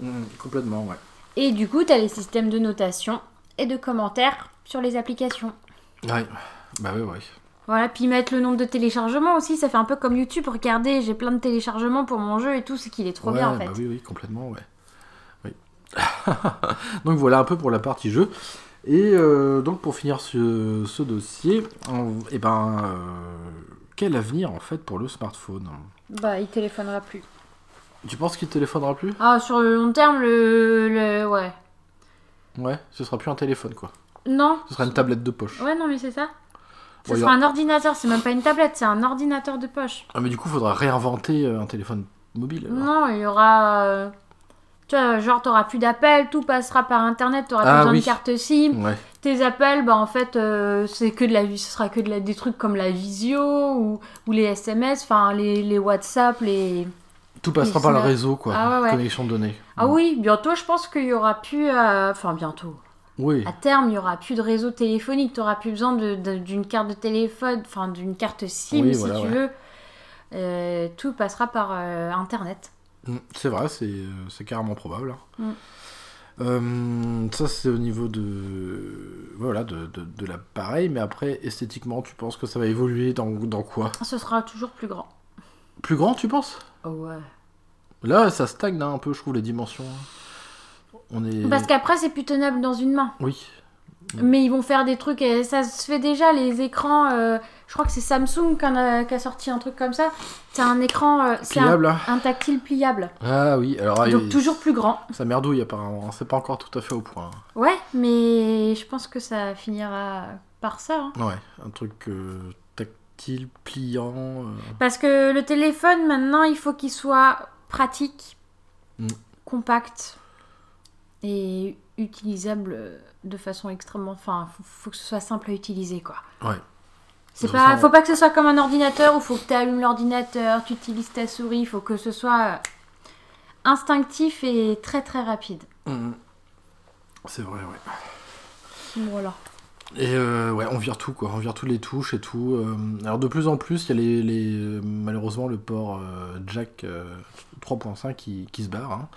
Mm, complètement, ouais. Et du coup, tu as les systèmes de notation et de commentaires sur les applications. Ouais. Bah ouais, ouais. Voilà, puis mettre le nombre de téléchargements aussi, ça fait un peu comme YouTube. Regardez, j'ai plein de téléchargements pour mon jeu et tout, c'est qu'il est trop Ouais, bien en fait. Bah oui, oui, complètement, ouais. Oui. donc voilà un peu pour la partie jeu. Et euh, donc pour finir ce, ce dossier, on- eh ben, euh, quel avenir en fait pour le smartphone Bah, il téléphonera plus. Tu penses qu'il téléphonera plus? Ah, sur le long terme, le. le ouais. Ouais, ce sera plus un téléphone quoi. Non Ce sera une tablette de poche. Ouais, non, mais c'est ça. Ce Ouais, sera un ordinateur, c'est même pas une tablette, c'est un ordinateur de poche. Ah mais du coup, faudra réinventer euh, un téléphone mobile. alors. Non, il y aura. Tu vois, genre, t'auras plus d'appels, tout passera par internet, t'auras Ah, plus besoin oui. de carte SIM. Ouais. Tes appels, bah en fait, euh, c'est que de la ce sera que de la, des trucs comme la visio ou, ou les SMS, enfin les, les WhatsApp, les. Tout passera par le réseau quoi. Ah ouais, ouais. Connexion de données. Ah oui, bientôt, je pense qu'il y aura plus. euh, Enfin, bientôt. Oui. À terme, il y aura plus de réseau téléphonique. Tu n'auras plus besoin de- de- d'une carte de téléphone, enfin d'une carte SIM Oui, si voilà, tu ouais. veux. Euh, tout passera par euh, Internet. Mm, C'est vrai, c'est euh, c'est carrément probable. hein. Mm. Euh, ça, c'est au niveau de voilà de, de, de l'appareil, mais après, esthétiquement, tu penses que ça va évoluer dans, dans quoi? Ce sera toujours plus grand. Plus grand, tu penses? Oh ouais. Là, ça stagne hein, un peu, je trouve, les dimensions. On est... Parce qu'après, c'est plus tenable dans une main. Oui. Mais ils vont faire des trucs, et ça se fait déjà, les écrans. euh, je crois que c'est Samsung qui, a, sorti un truc comme ça. C'est un écran. euh, c'est un, Pliable, là un tactile pliable. Ah oui, alors... ah, Donc il- toujours plus grand. Ça merdouille, apparemment. hein. C'est pas encore tout à fait au point. Ouais, mais je pense que ça finira par ça. hein. Ouais, un truc euh, tactile, pliant... euh, Parce que le téléphone, maintenant, il faut qu'il soit pratique, Mm. compact et utilisable de façon extrêmement. Enfin, faut, faut que ce soit simple à utiliser, quoi. Ouais. C'est pas, faut pas que ce soit comme un ordinateur où faut que tu allumes l'ordinateur, tu utilises ta souris, il faut que ce soit euh, instinctif et très très rapide. Mm. C'est vrai, ouais. Voilà. Et euh, ouais, on vire tout quoi, on vire toutes les touches et tout. euh, alors de plus en plus, il y a les, les- malheureusement le port jack 3.5 qui, qui, se barre. Hein.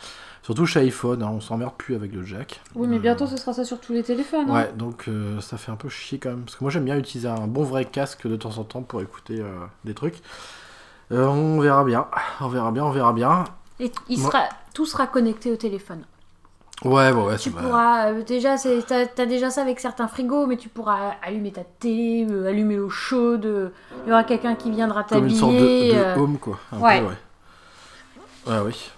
Surtout chez iPhone, hein, on s'emmerde plus avec le jack. Oui, mais bientôt ce sera ça sur tous les téléphones. Hein. Ouais, donc ça fait un peu chier quand même. Parce que moi j'aime bien utiliser un bon vrai casque de temps en temps pour écouter des trucs. on verra bien, on verra bien, on verra bien. Et il sera, tout sera connecté au téléphone. Ouais, ouais, ouais. Tu pourras, euh, déjà, t'as as déjà ça avec certains frigos, mais tu pourras allumer ta télé, euh, allumer l'eau chaude. Euh, il y aura quelqu'un qui viendra. Comme une sorte de, home, quoi. ouais. ouais. Ouais, oui.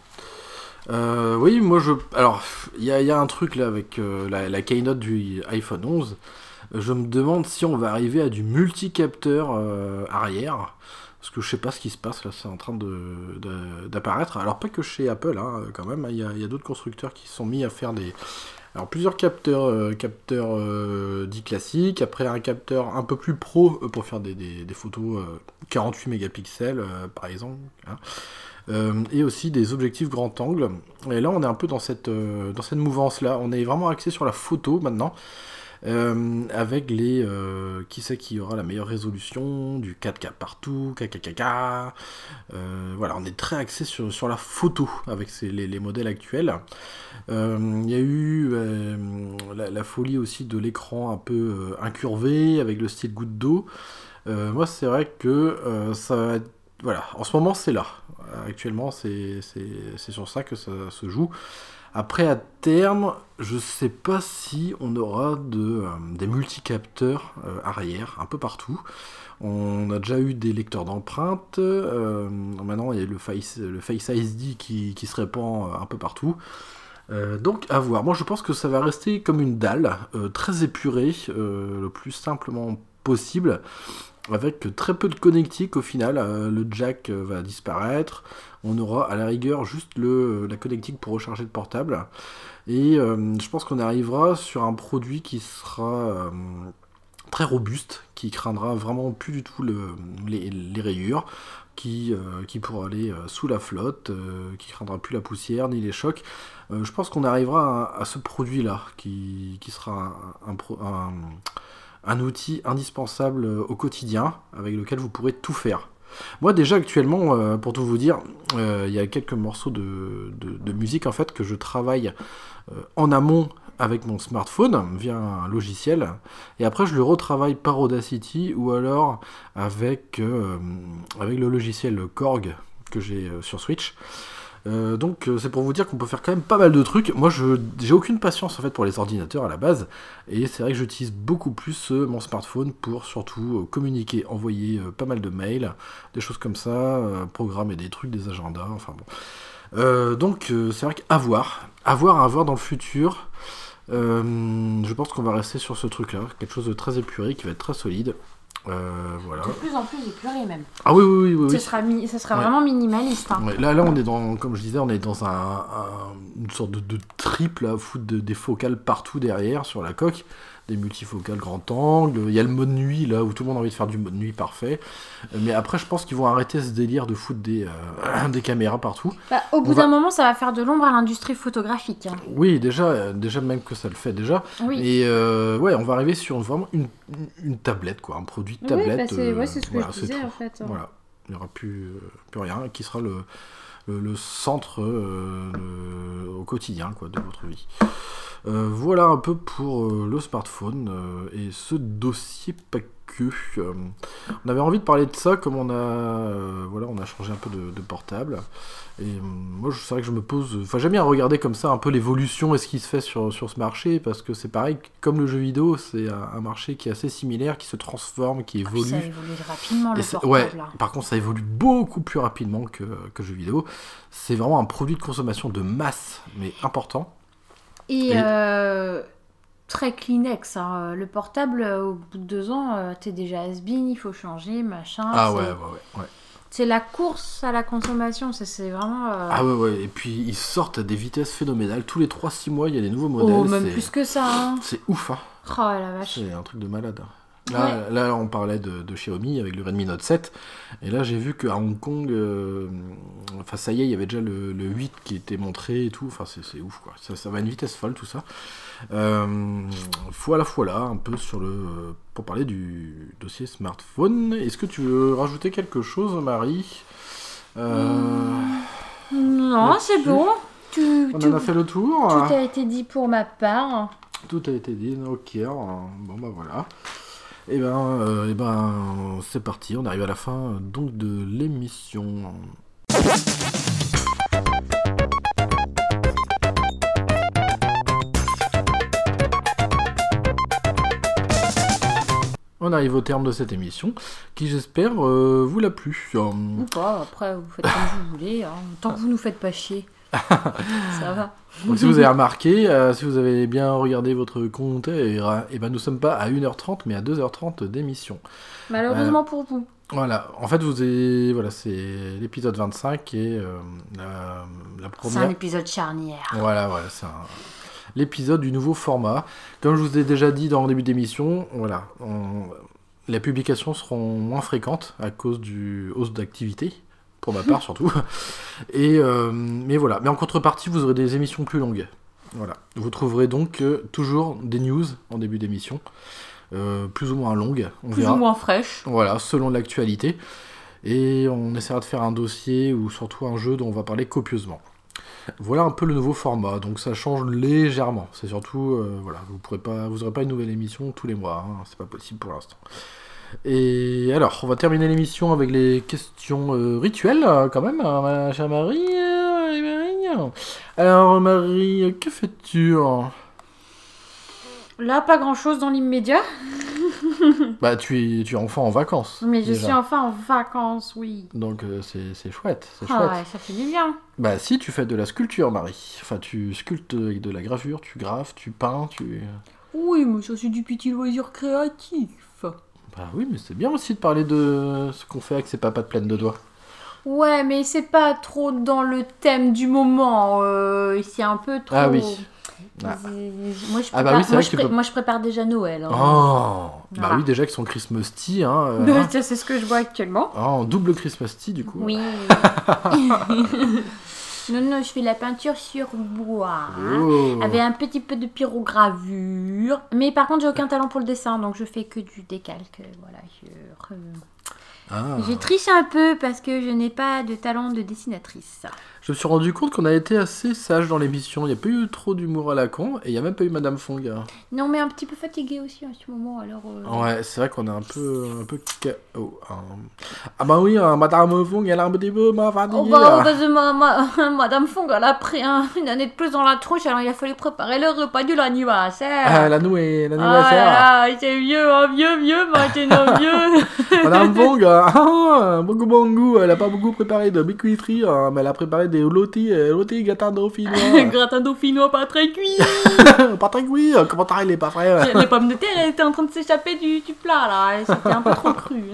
oui, moi je. Alors, il y a, y a, un truc là avec la, la, keynote du iPhone 11. Je me demande si on va arriver à du multicapteur arrière. Parce que je sais pas ce qui se passe là, c'est en train d'apparaître. Alors pas que chez Apple, hein, quand même, il y a, d'autres constructeurs qui se sont mis à faire des... Alors plusieurs capteurs, euh, capteurs euh, dits classiques, après un capteur un peu plus pro euh, pour faire des, photos 48 mégapixels par exemple. Hein. et aussi des objectifs grand angle. Et là, on est un peu dans cette, dans cette mouvance-là. On est vraiment axé sur la photo maintenant. Euh, avec les euh, qui sait qui aura la meilleure résolution, du 4K partout, KKKK. Euh, voilà, on est très axé sur, sur la photo avec les, modèles actuels. Il y a eu la, folie aussi de l'écran un peu incurvé avec le style goutte d'eau. moi, c'est vrai que ça voilà, en ce moment c'est là. Actuellement, c'est sur ça que ça se joue. Après, à terme, je sais pas si on aura euh, des multicapteurs euh, arrière un peu partout. On a déjà eu des lecteurs d'empreintes. Euh, maintenant, il y a le Face, le face ID qui, qui se répand un peu partout. donc à voir. Moi je pense que ça va rester comme une dalle, très épurée, le plus simplement possible, avec très peu de connectique au final. le jack va disparaître on aura à la rigueur juste le, la connectique pour recharger le portable. Et euh, je pense qu'on arrivera sur un produit qui sera euh, très robuste, qui craindra vraiment plus du tout les, rayures, qui, euh, pourra aller sous la flotte, qui craindra plus la poussière ni les chocs. je pense qu'on arrivera à, ce produit-là, qui, sera un outil indispensable au quotidien, avec lequel vous pourrez tout faire. Moi déjà actuellement, euh, pour tout vous dire, euh, il y a quelques morceaux de, musique en fait que je travaille euh, en amont avec mon smartphone via un logiciel et après je le retravaille par Audacity ou alors avec, avec le logiciel Korg que j'ai sur Switch. Euh, donc euh, c'est pour vous dire qu'on peut faire quand même pas mal de trucs. Moi je j'ai aucune patience en fait pour les ordinateurs à la base et c'est vrai que j'utilise beaucoup plus euh, mon smartphone pour surtout communiquer, envoyer pas mal de mails, des choses comme ça, programmer des trucs, des agendas, enfin bon. donc c'est vrai qu'à voir, à voir, à voir dans le futur. je pense qu'on va rester sur ce truc là, quelque chose de très épuré qui va être très solide. Euh, voilà. De plus en plus épuré même. Ah oui, oui, oui. oui, Ce sera, mi sera vraiment minimaliste. Hein. Là, là, on est dans, comme je disais, on est dans un, une sorte de, de triple à foutre des focales partout derrière sur la coque des multifocales grand angle. Il y a le mode nuit là où tout le monde a envie de faire du mode nuit parfait. Mais après, je pense qu'ils vont arrêter ce délire de foutre des, euh, des caméras partout. Bah, au bout d'un moment, ça va faire de l'ombre à l'industrie photographique. Hein. Oui, déjà, euh, déjà même que ça le fait déjà. Et euh, ouais, on va arriver sur vraiment une, une, tablette, quoi, un produit de tablette. Oui, bah, c'est ce que je disais en fait. Voilà, il n'y aura plus, plus rien qui sera le, le, centre au quotidien quoi, de votre vie. Euh, voilà un peu pour euh, le smartphone euh, et ce dossier pas que. on avait envie de parler de ça comme on a, voilà, on a changé un peu de, portable. Et moi, c'est vrai que je me pose. Enfin, j'aime bien regarder comme ça un peu l'évolution et ce qui se fait sur, sur ce marché parce que c'est pareil, comme le jeu vidéo, c'est un, marché qui est assez similaire, qui se transforme, qui évolue. ça évolue rapidement le portable. Ouais, par contre, ça évolue beaucoup plus rapidement que, que le jeu vidéo. C'est vraiment un produit de consommation de masse, mais important. Et, euh, très Kleenex. Hein. Le portable, euh, au bout de deux ans, euh, t'es déjà has il faut changer, machin. Ah ouais, ouais, ouais. C'est la course à la consommation, c'est vraiment. Ah ouais, ouais, et puis ils sortent à des vitesses phénoménales. Tous les 3-6 mois, il y a des nouveaux modèles. Oh, même plus que ça. Hein. C'est ouf, hein. Oh la vache. C'est un truc de malade. Hein. Là, là, on parlait de, Xiaomi avec le Redmi Note 7. Et là, j'ai vu qu'à Hong Kong, euh, enfin, ça y est, il y avait déjà le, 8 qui était montré et tout. Enfin, c'est ouf, quoi. Ça, va à une vitesse folle, tout ça. Euh, voilà, voilà, un peu sur le. pour parler du dossier smartphone. Est-ce que tu veux rajouter quelque chose, Marie? Non, c'est bon. On en a fait le tour. Tout a été dit pour ma part. Tout a été dit, ok. Bon bah voilà. Et eh ben, euh, eh ben c'est parti, on arrive à la fin donc de l'émission. On arrive au terme de cette émission, qui j'espère euh, vous l'a plu. Ou pas, après vous faites comme vous voulez, hein. tant que vous nous faites pas chier. Ça va. Donc, si vous avez remarqué, euh, si vous avez bien regardé votre compte, et, et ben nous sommes pas à 1h30 mais à 2h30 d'émission. Malheureusement pour vous. Voilà, en fait, vous avez... voilà, c'est l'épisode 25 et euh, la, première. C'est un épisode charnière. Voilà, voilà, c'est l'épisode du nouveau format. Comme je vous ai déjà dit dans le début d'émission, voilà, les publications seront moins fréquentes à cause du hausse d'activité pour ma part surtout. Et euh, mais voilà. Mais en contrepartie, vous aurez des émissions plus longues. Voilà. Vous trouverez donc euh, toujours des news en début d'émission, euh, plus ou moins longues. On plus ou moins fraîches. Voilà, selon l'actualité. Et on essaiera de faire un dossier ou surtout un jeu dont on va parler copieusement. Voilà un peu le nouveau format, donc ça change légèrement. C'est surtout, voilà, vous pourrez pas, vous aurez pas une nouvelle émission tous les mois, hein. c'est pas possible pour l'instant. Et alors, on va terminer l'émission avec les questions euh, rituelles, euh, quand même, hein, ma chère Marie. Euh, alors, Marie, que fais-tu hein? Là, pas grand-chose dans l'immédiat. bah, tu es, tu es enfin en vacances. Mais je suis enfin en vacances, oui. Donc, c'est chouette, c'est ah ouais, ça fait du bien. Bah, si, tu fais de la sculpture, Marie. Enfin, tu sculptes avec de la gravure, tu graves, tu peins, tu... Oui, mais ça, c'est du petit loisir créatif. Bah oui, mais c'est bien aussi de parler de ce qu'on fait avec ses papates pleines de doigts. Ouais, mais c'est pas trop dans le thème du moment. Euh, c'est un peu trop. Ah oui. Ah. Moi, je ah bah prépare, moi, je prépare déjà Noël. Hein. Oh Bah oui, déjà qu'ils sont Christmas tea. Hein, euh, c'est ce que je vois actuellement. Oh, en double Christmas tea, du coup. Oui. Non, non, je fais la peinture sur bois. Oh. Avec un petit peu de pyrogravure. Mais par contre, j'ai aucun talent pour le dessin, donc je fais que du décalque. Voilà, je... Ah. Je triche un peu parce que je n'ai pas de talent de dessinatrice. Je me suis rendu compte qu'on a été assez sage dans l'émission. Il n'y a pas eu trop d'humour à la con et il n'y a même pas eu Madame Fong. Non, mais un petit peu fatigué aussi en ce moment. Alors, euh. Ouais, c'est vrai qu'on est un peu, un peu. Hein. Ah bah oui, hein, Madame Fong, elle a un petit peu ma fatigué. Oh bah, Madame Fong, elle a pris une année de plus dans la tronche, alors il a fallu préparer le repas de l'anniversaire. Ah, la nouée, l'anniversaire. Ah, c'est vieux, hein, vieux, vieux, maintenant vieux. Madame Fong, ah, beaucoup bon goût, elle a pas beaucoup préparé de biscuiterie, mais elle a préparé des lotis, euh, lotis gratin dauphinois. gratin dauphinois pas très cuit. pas très cuit, euh, comment t'arrives les pas frais Les pommes de terre elles étaient en train de s'échapper du, du, plat là, c'était un peu trop cru.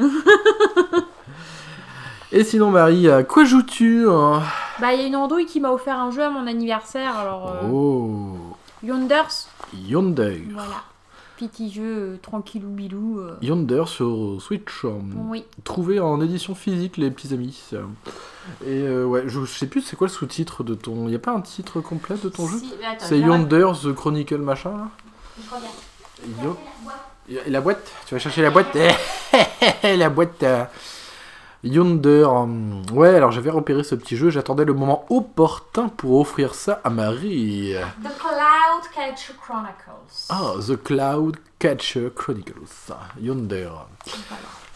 Et sinon Marie, quoi joues-tu hein? Bah il y a une andouille qui m'a offert un jeu à mon anniversaire, alors... Euh... Oh Yonders. Yonder. Voilà petit jeu euh, tranquillou bilou. Euh. Yonder sur Switch. Euh, oui. Trouvé en édition physique, les petits amis. Et ouais, je, sais plus c'est quoi le sous-titre de ton. Il n'y a pas un titre complet de ton jeu C'est Yonder The Chronicle machin là Je regarde. Et la boîte Tu vas chercher la boîte La boîte Yonder. Ouais, alors j'avais repéré ce petit jeu, j'attendais le moment opportun pour offrir ça à Marie. The Cloud Catcher Chronicles. Ah, The Cloud Catcher Chronicles. Yonder.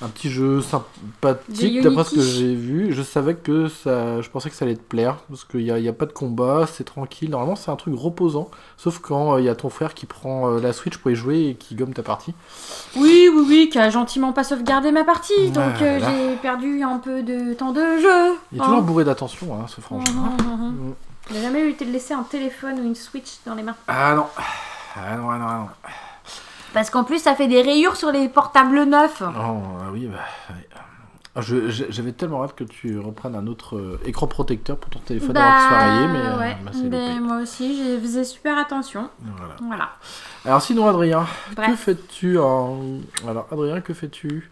Un petit jeu sympathique d'après ce que j'ai vu. Je savais que ça. Je pensais que ça allait te plaire parce qu'il n'y a, a, pas de combat, c'est tranquille. Normalement, c'est un truc reposant. Sauf quand euh, il y a ton frère qui prend euh, la Switch pour y jouer et qui gomme ta partie. Oui, oui, oui, qui a gentiment pas sauvegardé ma partie. donc euh, j'ai perdu un peu de temps de jeu. Il est toujours hein. bourré d'attention, hein, ce franchement. Mmh, mmh, mmh. Il n'a jamais eu de laisser un téléphone ou une Switch dans les mains. Ah non. Ah non, ah non, ah non. Parce qu'en plus, ça fait des rayures sur les portables neufs. Oh, oui, bah. Ah, j'avais tellement hâte que tu reprennes un autre euh, écran protecteur pour ton téléphone bah, avant qu'il mais, euh, ouais. bah, moi aussi, je faisais super attention. Voilà. voilà. Alors sinon, Adrien, que fais-tu en... Alors Adrien, que fais-tu?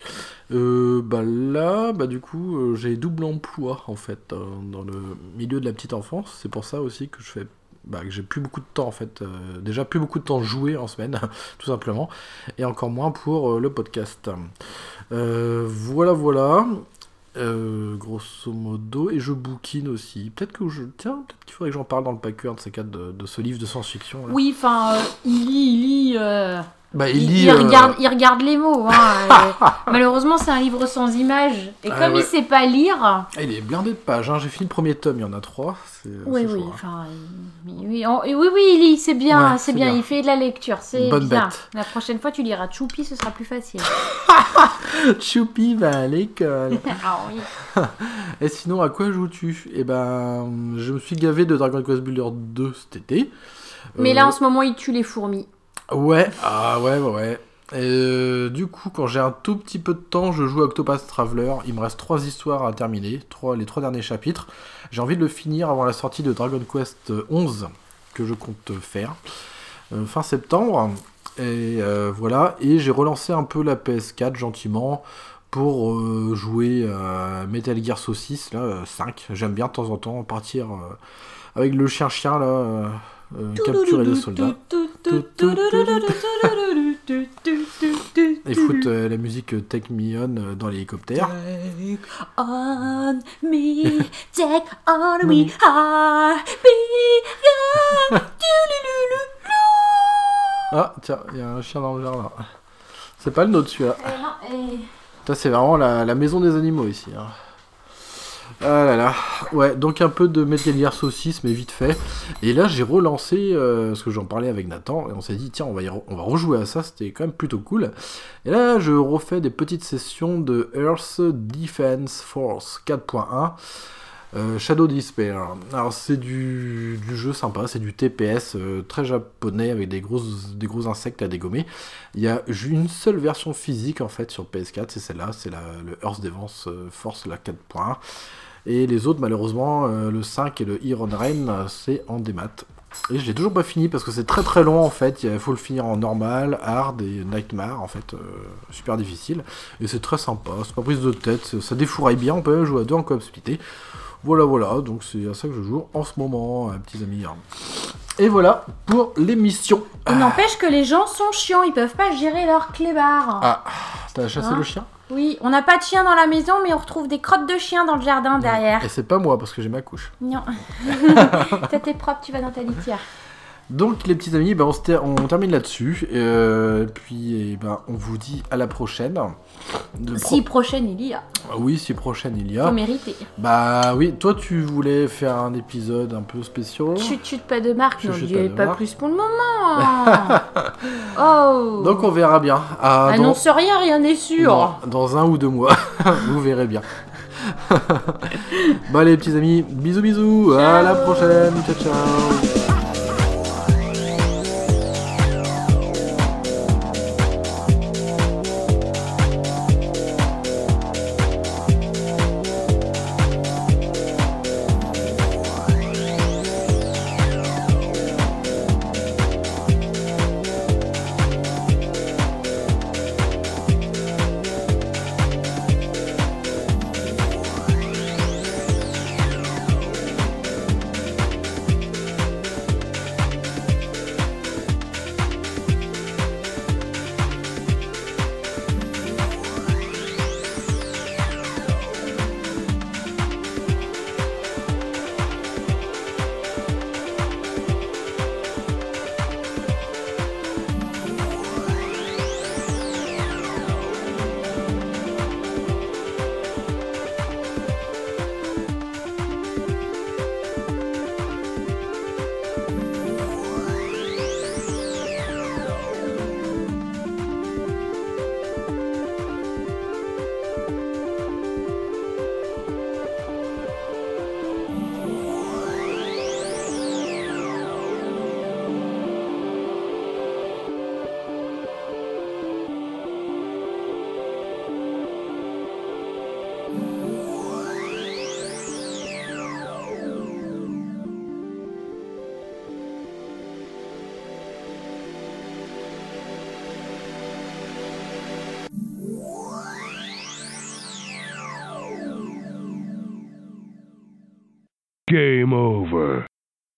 Euh, Bah là, bah du coup, j'ai double emploi en fait dans le milieu de la petite enfance. C'est pour ça aussi que je fais bah, que j'ai plus beaucoup de temps en fait. Euh, déjà plus beaucoup de temps joué en semaine, tout simplement, et encore moins pour euh, le podcast. Euh, voilà, voilà. Grosso modo, et je bouquine aussi. Peut-être que je. Tiens, peut-être qu'il faudrait que j'en parle dans le packer de ces quatre de, de ce livre de science-fiction. Oui, enfin, il lit, il lit. Euh, Bah, il, il lit. il euh, regarde, il regarde les mots. hein, euh, malheureusement, c'est un livre sans images. Et Ah comme ouais. il sait pas lire. ah, il est blindé de pages. hein. J'ai fini le premier tome, il y en a trois. Oui, oui, chaud, hein. oui, on- oui, oui, il lit, c'est bien, Ouais, c'est bien, bien. il fait de la lecture, c'est bien. bête. La prochaine fois, tu liras Choupi, ce sera plus facile. Choupi va à l'école. ah oui. Et sinon, à quoi joues-tu? Eh ben, je me suis gavé de Dragon Quest Builder 2 cet été. Mais Euh, là, en ce moment, il tue les fourmis. Ouais, ah ouais, ouais, euh, du coup, quand j'ai un tout petit peu de temps, je joue à Octopath Traveler. Il me reste trois histoires à terminer, trois, les trois derniers chapitres. J'ai envie de le finir avant la sortie de Dragon Quest 11, que je compte faire euh, fin septembre. Et euh, voilà, et j'ai relancé un peu la PS4 gentiment pour jouer à Metal Gear Saucisse, là, euh, 5. J'aime bien de temps en temps partir avec le chien-chien, là, euh, capturer les soldats. Et foutre euh, la musique euh, Take Me On euh, dans l'hélicoptère. Take on me, take on me, heart, be Ah, tiens, il y a un chien dans le jardin. C'est pas le nôtre celui-là. Eh eh. Ça, c'est vraiment la, la maison des animaux ici. hein. Ah là là. Ouais, donc un peu de Metal Gear Saucisse, mais vite fait. Et là, j'ai relancé, euh, parce que j'en parlais avec Nathan, et on s'est dit, tiens, on va, on va rejouer à ça, c'était quand même plutôt cool. Et là, je refais des petites sessions de Earth Defense Force 4.1. euh, Shadow Despair. Alors c'est du, jeu sympa, c'est du TPS euh, très japonais avec des, des gros insectes à dégommer. Il y a une seule version physique en fait sur PS4, c'est celle-là, c'est le Earth Defense euh, Force la 4.1. Et les autres malheureusement, euh, le 5 et le Iron Rain, c'est en démat. Et je l'ai toujours pas fini parce que c'est très très long en fait, il faut le finir en normal, hard et nightmare en fait, euh, super difficile. Et c'est très sympa, c'est pas prise de tête, ça défouraille bien, on peut même jouer à deux en coop splitté. Voilà, voilà, donc c'est à ça que je joue en ce moment, euh, petits amis. hein. Et voilà pour l'émission. Il n'empêche que les gens sont chiants, ils peuvent pas gérer leur clébard. Ah, t'as chassé Hein le chien? Oui, on n'a pas de chien dans la maison, mais on retrouve des crottes de chien dans le jardin derrière. Et c'est pas moi parce que j'ai ma couche. Non. Toi, t'es propre, tu vas dans ta litière. Donc les petits amis, ben, on, se ter- on termine là-dessus. Euh, puis eh ben, on vous dit à la prochaine. Pro- Si prochaine il y a, Ah Oui, si prochaine il y faut a. mériter. Bah oui, toi tu voulais faire un épisode un peu spécial. Chut, chut, pas de marque, Chut, n'en chut, dis pas plus pour le moment. oh. Donc on verra bien. Ah, dans- Annonce rien, rien n'est sûr. Non, dans un ou deux mois, vous verrez bien. bon allez petits amis, bisous bisous, à la prochaine, ciao ciao.